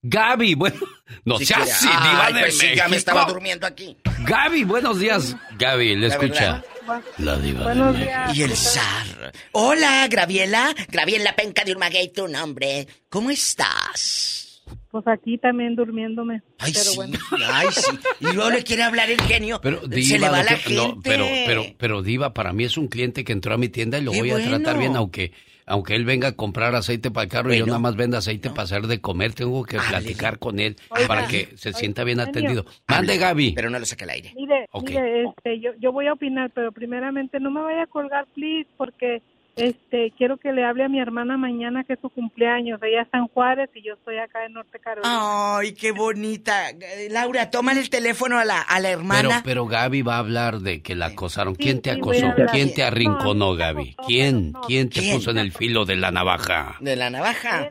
Gaby, bueno, no Si Ay, diva de pues sí, ya me estaba durmiendo aquí. Gaby, buenos días. Gaby, le La escucha. verdad. La diva Buenos de días. México. Y el zar. Hola, Graviela. Graviela Penca de Urmaguey, tu nombre. ¿Cómo estás? Pues aquí también durmiéndome. Ay, pero sí, bueno. ay, sí. Y luego le quiere hablar el genio. Pero Se Diva, le va la que- no, gente. pero, pero, pero Diva, para mí es un cliente que entró a mi tienda y lo Qué voy a tratar bien, aunque, aunque él venga a comprar aceite para el carro y yo nada más venda aceite para hacer de comer, tengo que platicar con él Oiga. para que se sienta bien genio. atendido. Mande, Gaby. Pero no lo saque al aire. Mire, este, yo, yo voy a opinar, pero primeramente no me vaya a colgar, please, porque este, quiero que le hable a mi hermana mañana que es su cumpleaños. Ella está en Juárez y yo estoy acá en Norte Carolina. Ay, qué bonita. Eh, Laura, tómale el teléfono a la, a la Pero, hermana. pero Gaby va a hablar de que la acosaron. ¿Quién te acosó? ¿Quién te No, arrinconó, Gaby? ¿Quién? ¿Quién te ¿Quién? puso en el filo de la navaja? De la navaja.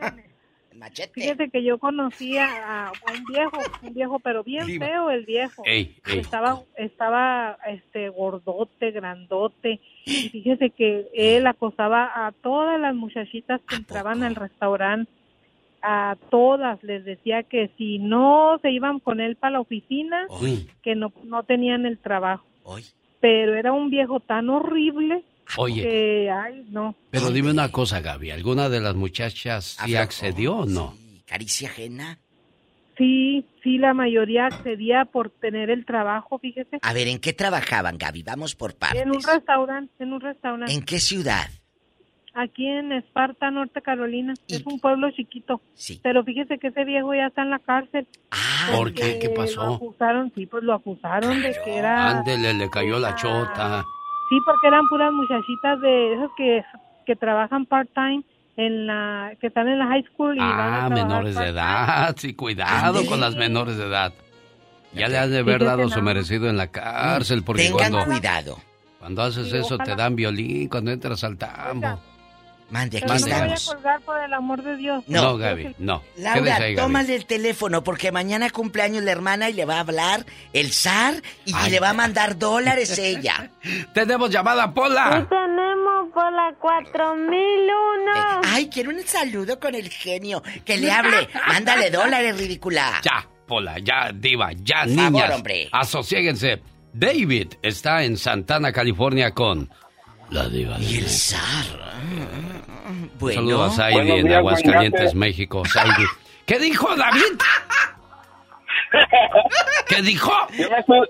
Fíjate que yo conocía a, un viejo, un viejo, pero bien Diva. feo el viejo. Ey, ey. Estaba, estaba, este, gordote, grandote. Y fíjese que él acosaba a todas las muchachitas que entraban al restaurante. A todas les decía que si no se iban con él para la oficina, que no, no tenían el trabajo. Pero era un viejo tan horrible Oye. que, ay, no. Pero dime una cosa, Gaby. ¿Alguna de las muchachas sí accedió o no? Caricia ajena. Sí, sí, la mayoría accedía por tener el trabajo, fíjese. A ver, ¿en qué trabajaban, Gaby? Vamos por partes. En un restaurante, en un restaurante. ¿En qué ciudad? Aquí en Esparta, Norte Carolina. Es un pueblo chiquito. Pero fíjese que ese viejo ya está en la cárcel. ¿Por qué? ¿Qué Lo pasó? acusaron, sí, pues lo acusaron de que era... Ándele, le cayó la chota. Sí, porque eran puras muchachitas de esas que, que trabajan part-time en la... que están en la high school y van a Ah, menores de edad. Sí, cuidado con las menores de edad. Ya le han de haber dado su merecido en la cárcel. Porque Tengan cuando, cuidado. cuando haces Sí, eso te dan violín cuando entras al tambo. Mande, Pero aquí no me voy a estamos. colgar por el amor de Dios. No, Gaby, no. Laura, ahí, Gaby. tómale el teléfono porque mañana cumpleaños la hermana y le va a hablar el zar y le va a mandar dólares ella. Tenemos llamada, Y Pola. tenemos por la 4001. Ay, quiero un saludo con el genio. Que le hable. Mándale dólares, ridícula. Ya, Pola, ya, diva, ya, Por favor, niñas. hombre. Asociéguense. David está en Santana, California con la diva de Y el zar. Un Bueno. saludo a Saidi Buenos en Aguascalientes. México. Saidi. ¿Qué dijo David? ¿Qué dijo? Ya me estoy,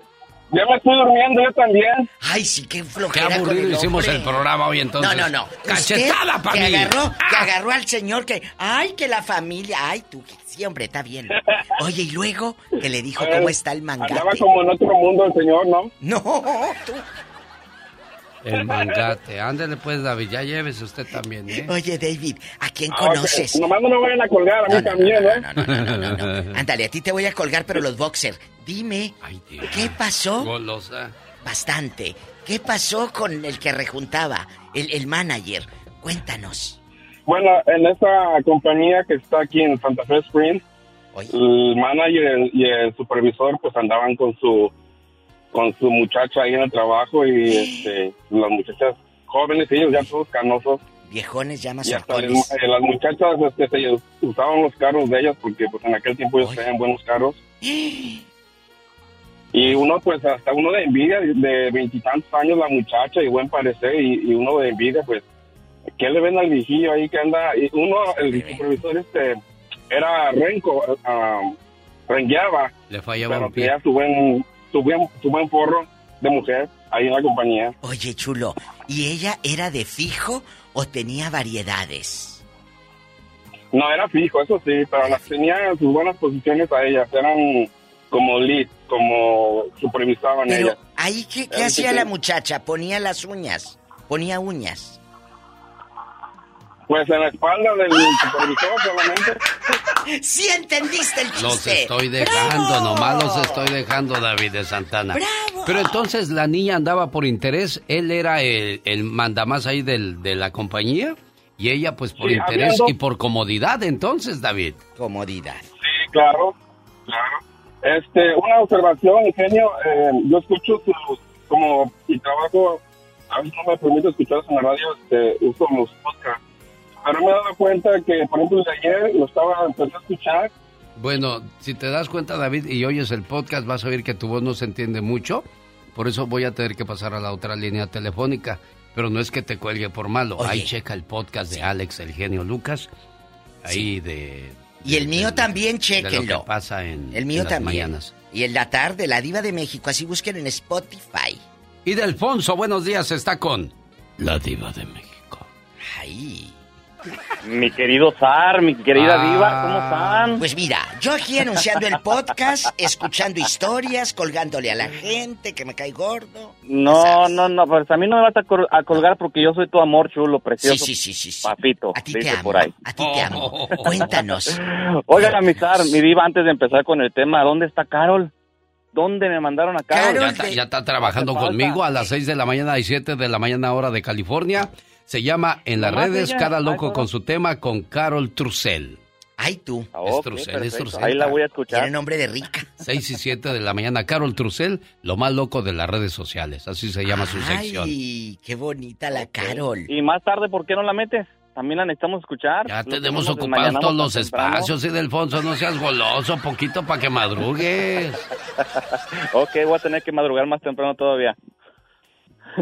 me estoy durmiendo yo también. Ay, sí, qué Qué flojera con aburrido el hicimos el programa hoy entonces. No, no, no. Cachetada para que mí. agarró, que agarró al señor que, ay, que la familia, ay, tú, sí, hombre, está bien. Oye, y luego que le dijo cómo está el mangate. Andaba como en otro mundo el señor, ¿no? No, tú. El mangate. Ándele pues, David, ya llévese usted también, ¿eh? Oye, David, ¿a quién Ah, conoces? ok. Nomás no me vayan a colgar, a mí No, no, también, ¿eh? no, no, no, no, no, no. Ándale, a ti te voy a colgar, pero los boxers. Dime, ¿qué pasó? Golosa. Bastante. ¿Qué pasó con el que rejuntaba? El, el manager. Cuéntanos. Bueno, en esta compañía que está aquí en Santa Fe Springs, el manager y el supervisor pues andaban con su con su muchacha ahí en el trabajo y este, las muchachas jóvenes, ellos ya todos canosos. Viejones llamas Y hasta el- eh, las muchachas este, se usaban los carros de ellas porque pues en aquel tiempo ellos tenían buenos carros. Y uno, pues, hasta uno de envidia, de veintitantos años la muchacha y buen parecer, y, y uno de envidia, pues, ¿qué le ven al viejillo ahí que anda? Y uno, el supervisor, este, era renco, ah, rengueaba, Le fallaba pero un pie. tenía su buen, buen, su buen forro de mujer ahí en la compañía. Oye, chulo, ¿y ella era de fijo o tenía variedades? No, era fijo, eso sí, pero las tenía sus buenas posiciones a ellas, eran como lead, como supervisaban Pero ellas. ahí, ¿qué, qué hacía que- la muchacha? Ponía las uñas. Ponía uñas. Pues en la espalda del supervisor solamente. Sí entendiste el chiste. Los estoy dejando, nomás los estoy dejando, David de Santana. Pero entonces la niña andaba por interés, él era el, el mandamás ahí del, de la compañía y ella pues por Sí, interés y por comodidad entonces, David. Comodidad. Sí, claro, claro. Este, una observación, ingenio, eh, yo escucho sus, como mi trabajo, a veces no me permite escuchar en la radio, este, uso los podcasts. Pero me he dado cuenta que, por ejemplo, de ayer lo estaba empecé a escuchar. Bueno, si te das cuenta, David, y oyes el podcast, vas a oír que tu voz no se entiende mucho. Por eso voy a tener que pasar a la otra línea telefónica. Pero no es que te cuelgue por malo. Ahí checa el podcast de Alex, el genio Lucas. Ahí de... Y el mío también, de lo chéquenlo. que pasa en, El mío en las también. mañanas. Y en la tarde, la diva de México. Así busquen en Spotify. Y de Alfonso, buenos días, está con la diva de México. Ay. Mi querido Zar, mi querida Ah. Diva, ¿cómo están? Pues mira, yo aquí anunciando el podcast, escuchando historias, colgándole a la gente que me cae gordo. No, no, no, pues a mí no me vas a, col- a colgar porque yo soy tu amor chulo, precioso. Sí, sí, sí, sí. Papito, A ti te amo. por ahí. A ti te amo. Cuéntanos. Oigan, mi Zar, mi Diva, antes de empezar con el tema, ¿dónde está Carol? ¿Dónde me mandaron a Carol? Ya está, ya está trabajando conmigo a las 6 de la mañana y 7 de la mañana hora de California. Se llama en las redes. Cada Loco con su tema con Carol Trussell. Ay, tú. Es Trucel, es Trucel. Ahí la voy a escuchar. Tiene nombre de rica. 6 y 7 de la mañana. Carol Trucel, lo más loco de las redes sociales. Así se llama su sección. Ay, qué bonita la Carol. Y más tarde, ¿por qué no la metes? También la necesitamos escuchar. Ya tenemos ocupados todos los temprano. espacios, y Delfonso, no seas goloso, poquito para que madrugues. ok, voy a tener que madrugar más temprano todavía.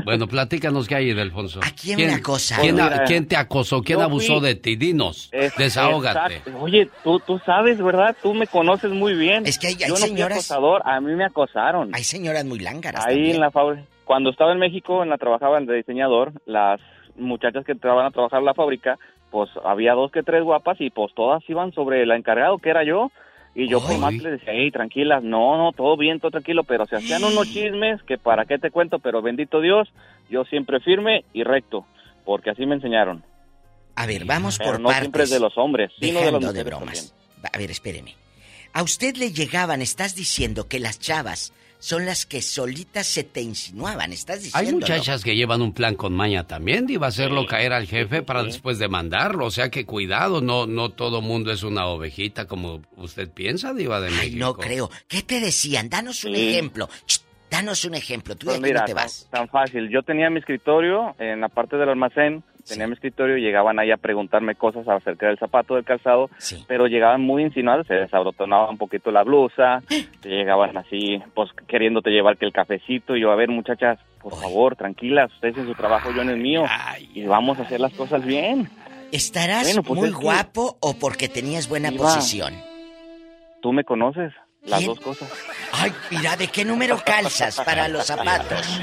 Bueno, platícanos qué hay, Delfonso. ¿A quién me acosa? ¿quién, a- mira, quién te acosó? ¿Quién yo abusó fui- de ti? Dinos, Es- desahógate. exacto. Oye, tú, tú sabes, ¿verdad? Tú me conoces muy bien. Es que hay- hay Yo no fui señoras- acosador, a mí me acosaron. Hay señoras muy lángaras Ahí también. en la fábrica. Cuando estaba en México, en la trabajaba de diseñador, las muchachas que entraban a trabajar en la fábrica, pues había dos que tres guapas y pues todas iban sobre el encargado, que era yo. Y yo por más les decía, hey, tranquilas, no, no, todo bien, todo tranquilo, pero se hacían unos chismes que para qué te cuento, pero bendito Dios, yo siempre firme y recto, porque así me enseñaron. A ver, vamos Pero por no siempre es de los hombres, sino de las de bromas. A ver, espéreme. A usted le llegaban, estás diciendo que las chavas son las que solitas se te insinuaban, estás Hay diciendo. muchachas que llevan un plan con maña también, iba a hacerlo caer al jefe para después demandarlo. O sea que cuidado, no, no todo mundo es una ovejita como usted piensa, Diva de Ay, México. no creo. ¿Qué te decían? Danos un Sí. ejemplo. Ch, danos un ejemplo. Tú de Pues aquí mira, no te tan, vas. tan fácil. Yo tenía mi escritorio en la parte del almacén, tenía mi escritorio y llegaban ahí a preguntarme cosas acerca del zapato, del calzado, pero llegaban muy insinuados, se desabrotonaba un poquito la blusa, te llegaban así, pues queriéndote llevar que el cafecito, y yo, a ver muchachas, por favor, tranquilas, ustedes en su trabajo, yo en el mío, y vamos a hacer las cosas bien. ¿Estarás Bueno, pues muy es que- guapo o porque tenías buena posición? Tú me conoces, las ¿Quién? dos cosas. Ay, mira, ¿de qué número calzas para los zapatos?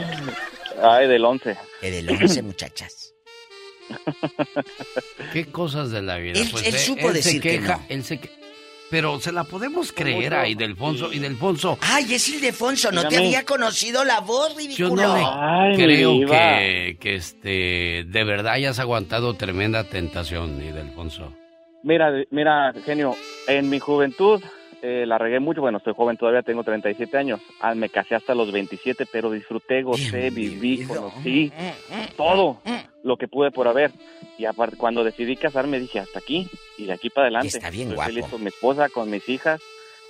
Ay, del 11. Que del 11, muchachas. ¿Qué cosas de la vida? Él- Pues, él eh, supo se decir que queja, no. él se que- Pero se la podemos creer a Ildefonso. Ildefonso, Ay, es Ildefonso, no te había conocido la voz, yo ridículo. no le Ay, mi creo que, que este, de verdad hayas aguantado tremenda tentación, Ildefonso. Mira, mira, genio, en mi juventud eh, la regué mucho. Bueno, estoy joven todavía, tengo 37 años. Ah, me casé hasta los 27, pero disfruté, gocé, viví, conocí todo lo que pude por haber. Y aparte, cuando decidí casarme, dije hasta aquí y de aquí para adelante. Está bien Estoy guapo. feliz con mi esposa, con mis hijas.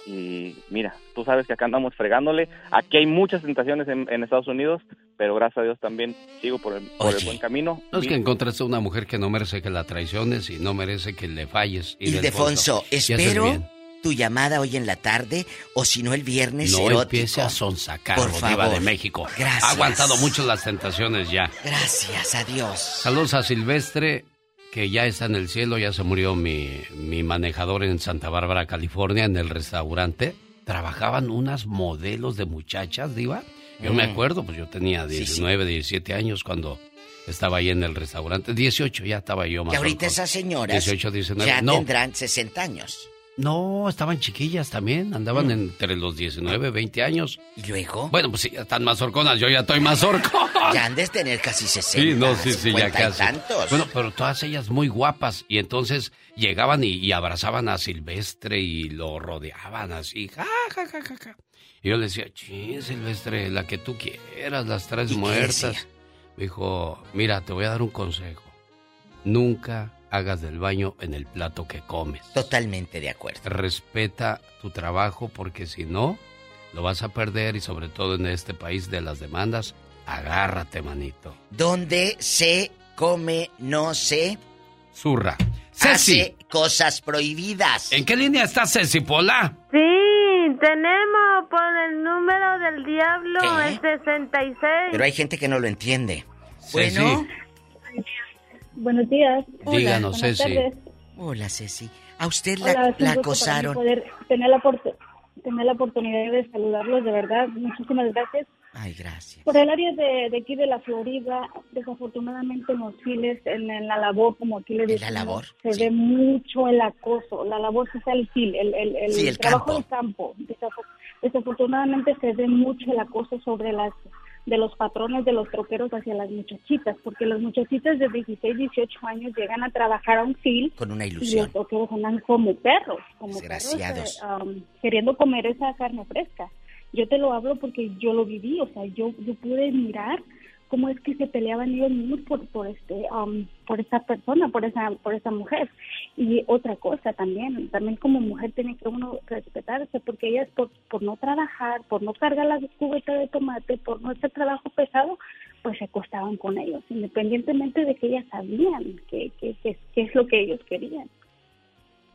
Y mira, tú sabes que acá andamos fregándole. Aquí hay muchas tentaciones en, en Estados Unidos, pero gracias a Dios también sigo por el, por el buen camino. No es que encontraste una mujer que no merece que la traiciones y no merece que le falles. Ildefonso, Y haces espero. Tu llamada hoy en la tarde o si no el viernes No erótico. empiece a sonsacar, Por favor. de México. Gracias. Ha aguantado mucho las tentaciones ya. Gracias a Dios. Saludos a Silvestre, que ya está en el cielo, ya se murió mi, mi manejador en Santa Bárbara, California, en el restaurante. Trabajaban unas modelos de muchachas, Diva. Yo me Mm. acuerdo, pues yo tenía Sí, sí. 19, 17 años cuando estaba ahí en el restaurante. 18 ya estaba yo más Que ahorita esas señoras 18, 19. ya no, tendrán 60 años. No, estaban chiquillas también, andaban entre los 19, 20 años. ¿Y luego? Bueno, pues sí, ya están más horconas, yo ya estoy más horcón. Ya han de tener casi 60. Sí, no, sí, sí, ya 50 y casi. tantos. Bueno, pero todas ellas muy guapas. Y entonces llegaban y, y abrazaban a Silvestre y lo rodeaban así. Ja, ja, ja, ja, ja. Y yo le decía, sí, Silvestre, la que tú quieras, las tres ¿Y qué muertas. Me dijo, mira, te voy a dar un consejo. Nunca hagas del baño en el plato que comes. Totalmente de acuerdo. Respeta tu trabajo porque si no, lo vas a perder y sobre todo en este país de las demandas, agárrate, manito. Donde se come, no se Zurra. Ceci, hace cosas prohibidas. ¿en qué línea está Ceci Pola? Sí, tenemos por el número del diablo ¿Qué? el 66. Pero hay gente que no lo entiende. Ceci. Bueno. Buenos días. Díganos, buenas Ceci. tardes. Hola, Ceci. A usted Hola, la, un la acosaron. poder tener la, tener la oportunidad de saludarlos, de verdad. Muchísimas gracias. Ay, gracias. Por el área de, de aquí de la Florida, desafortunadamente en los files, en, en la labor, como aquí le ¿En la decimos, labor? se ve mucho el acoso. La labor es el fil, el, el, el, Sí, el trabajo campo. del campo. Desaf- Desafortunadamente se ve mucho el acoso sobre las de los patrones de los troqueros hacia las muchachitas, porque las muchachitas de 16, 18 años llegan a trabajar a un fil Con una y los ilusión. troqueros andan como perros, como Desgraciados. perros, eh, um, queriendo comer esa carne fresca. Yo te lo hablo porque yo lo viví, o sea, yo, yo pude mirar cómo es que se peleaban ellos mismos por por este um, por esa persona por esa por esa mujer. Y otra cosa también también como mujer tiene que uno respetarse porque ellas por por no trabajar por no cargar las cubetas de tomate por no hacer trabajo pesado pues se acostaban con ellos independientemente de que ellas sabían que que, que, que es lo que ellos querían.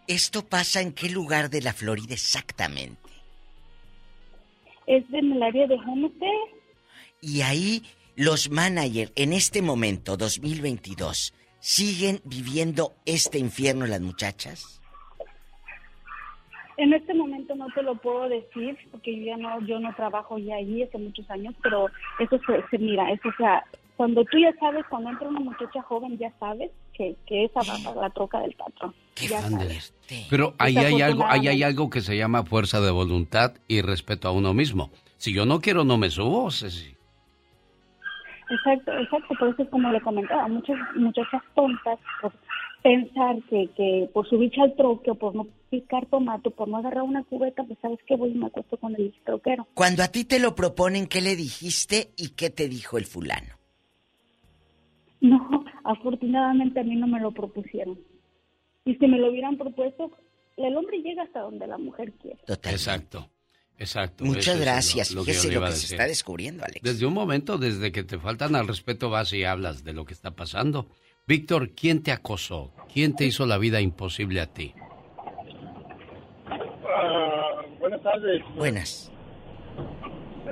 ¿Esto pasa en qué lugar de la Florida exactamente? es en el área de Homestead. Y ahí los managers en este momento, 2022, siguen viviendo este infierno las muchachas. En este momento no te lo puedo decir porque yo ya no yo no trabajo ya allí hace muchos años, pero eso se, se mira, eso o sea, cuando tú ya sabes, cuando entra una muchacha joven ya sabes que, que esa va para la troca del patrón. Sabes. Pero ahí hay algo, ahí hay algo que se llama fuerza de voluntad y respeto a uno mismo. Si yo no quiero, no me subo. Ceci. Exacto, exacto, por eso es como le comentaba, muchas muchachas tontas por pensar que, que por subirse al troque o por no picar tomate, por no agarrar una cubeta, pues sabes que voy y me acuesto con el troquero. Cuando a ti te lo proponen, ¿qué le dijiste y qué te dijo el fulano? No, afortunadamente a mí no me lo propusieron. Y si me lo hubieran propuesto, el hombre llega hasta donde la mujer quiere. Exacto. Exacto. Muchas es gracias. Fíjese le lo iba que se está descubriendo, Alex. Desde un momento, desde que te faltan al respeto, vas y hablas de lo que está pasando. Víctor, ¿quién te acosó? ¿Quién te hizo la vida imposible a ti? Ah, buenas tardes. Buenas.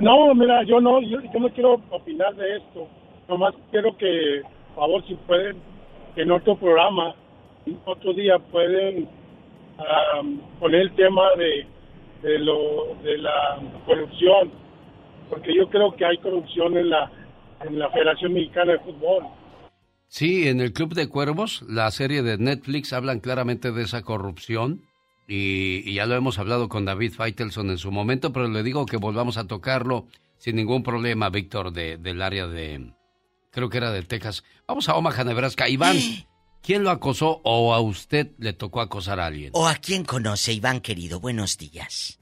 No, mira, yo no, yo, yo no quiero opinar de esto. Nomás quiero que, por favor, si pueden, en otro programa, otro día pueden ah, poner el tema de, de, lo, de la corrupción. Porque yo creo que hay corrupción en la, en la Federación Mexicana de Fútbol. Sí, en el Club de Cuervos, la serie de Netflix, hablan claramente de esa corrupción. Y, y ya lo hemos hablado con David Feitelson en su momento, pero le digo que volvamos a tocarlo sin ningún problema, Víctor, de, del área de, creo que era de Texas. Vamos a Omaha, Nebraska. Iván, ¿quién lo acosó o a usted le tocó acosar a alguien? ¿O a quién conoce, Iván querido? Buenos días.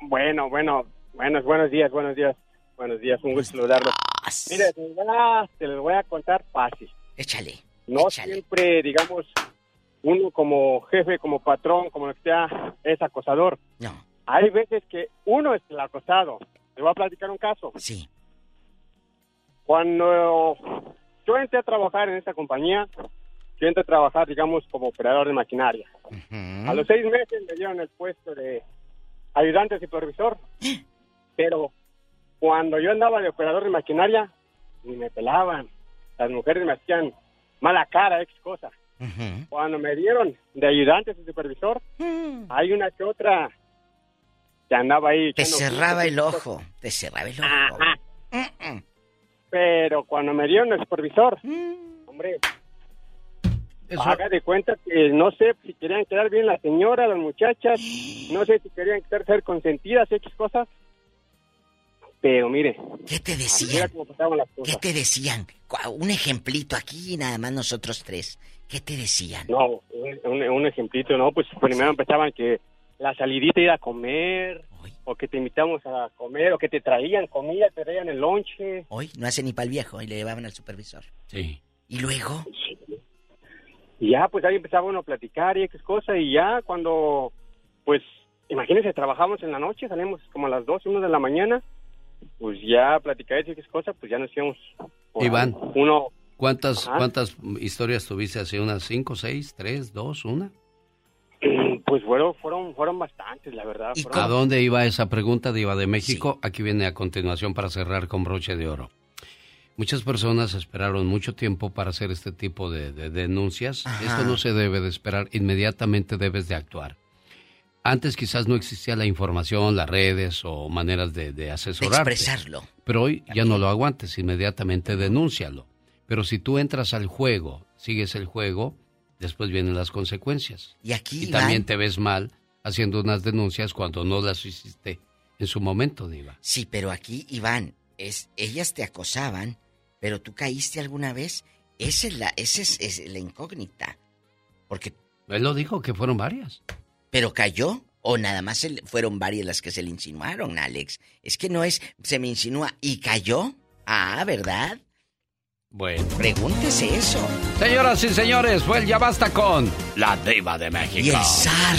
Bueno, bueno, buenos, buenos días, buenos días, buenos días, un gusto saludarlo. Mire, te, los voy a contar fácil. Échale. No siempre, digamos, uno como jefe, como patrón, como lo que sea, es acosador. No. Hay veces que uno es el acosado. Te voy a platicar un caso. Sí. Cuando yo entré a trabajar en esta compañía, yo entré a trabajar, digamos, como operador de maquinaria. A los seis meses me dieron el puesto de ayudante supervisor, pero cuando yo andaba de operador de maquinaria, ni me pelaban. Las mujeres me hacían mala cara, ex cosa. Cuando me dieron de ayudante de supervisor, hay una que otra que andaba ahí. Te cerraba el ojo. Te cerraba el ojo. Ajá. Pero cuando me dieron el supervisor, hombre, haga de cuenta que no sé si querían quedar bien la señora, las muchachas, no sé si querían ser, ser consentidas, X cosas. Pero mire. ¿Qué te decían? las ¿Qué cosas. te decían? Un ejemplito aquí, nada más nosotros tres. ¿Qué te decían? No, un, ejemplito, ¿no? Pues primero empezaban que la salidita ir a comer, o que te invitamos a comer, o que te traían comida, te traían el lonche. Hoy no hace ni para el viejo y le llevaban al supervisor. Sí. ¿Y luego? Y ya, pues ahí empezaba uno a platicar y X cosa, y ya cuando, pues, imagínense, trabajamos en la noche, salimos como a las 12, 1 de la mañana, pues ya platicar y X cosa, pues ya nos íbamos. por Iván, Uno, ¿cuántas, Ajá. ¿cuántas historias tuviste así? ¿Unas cinco, seis, tres, dos, una? pues fueron, fueron, fueron bastantes, la verdad. fueron- ¿A dónde iba esa pregunta, Diva de México? Aquí viene a continuación para cerrar con broche de oro. Muchas personas esperaron mucho tiempo para hacer este tipo de, de denuncias. Ajá. Esto no se debe de esperar, inmediatamente debes de actuar. Antes quizás no existía la información, las redes o maneras de, de asesorarte. expresarlo. Pero hoy ya no lo aguantes, inmediatamente denúncialo. Pero si tú entras al juego, sigues el juego, después vienen las consecuencias. Y aquí, Y Iván- también te ves mal haciendo unas denuncias cuando no las hiciste en su momento, Diva. Sí, pero aquí, Iván, es, ellas te acosaban, pero tú caíste alguna vez. Esa es la, esa es, es la incógnita. Porque, Él lo dijo que fueron varias. ¿pero cayó? ¿O nada más fueron varias las que se le insinuaron, Alex? Es que no es, se me insinúa y cayó. Ah, ¿verdad? Bueno. Pregúntese eso. Señoras y señores, fue el Ya Basta con la Diva de México. Y el zar.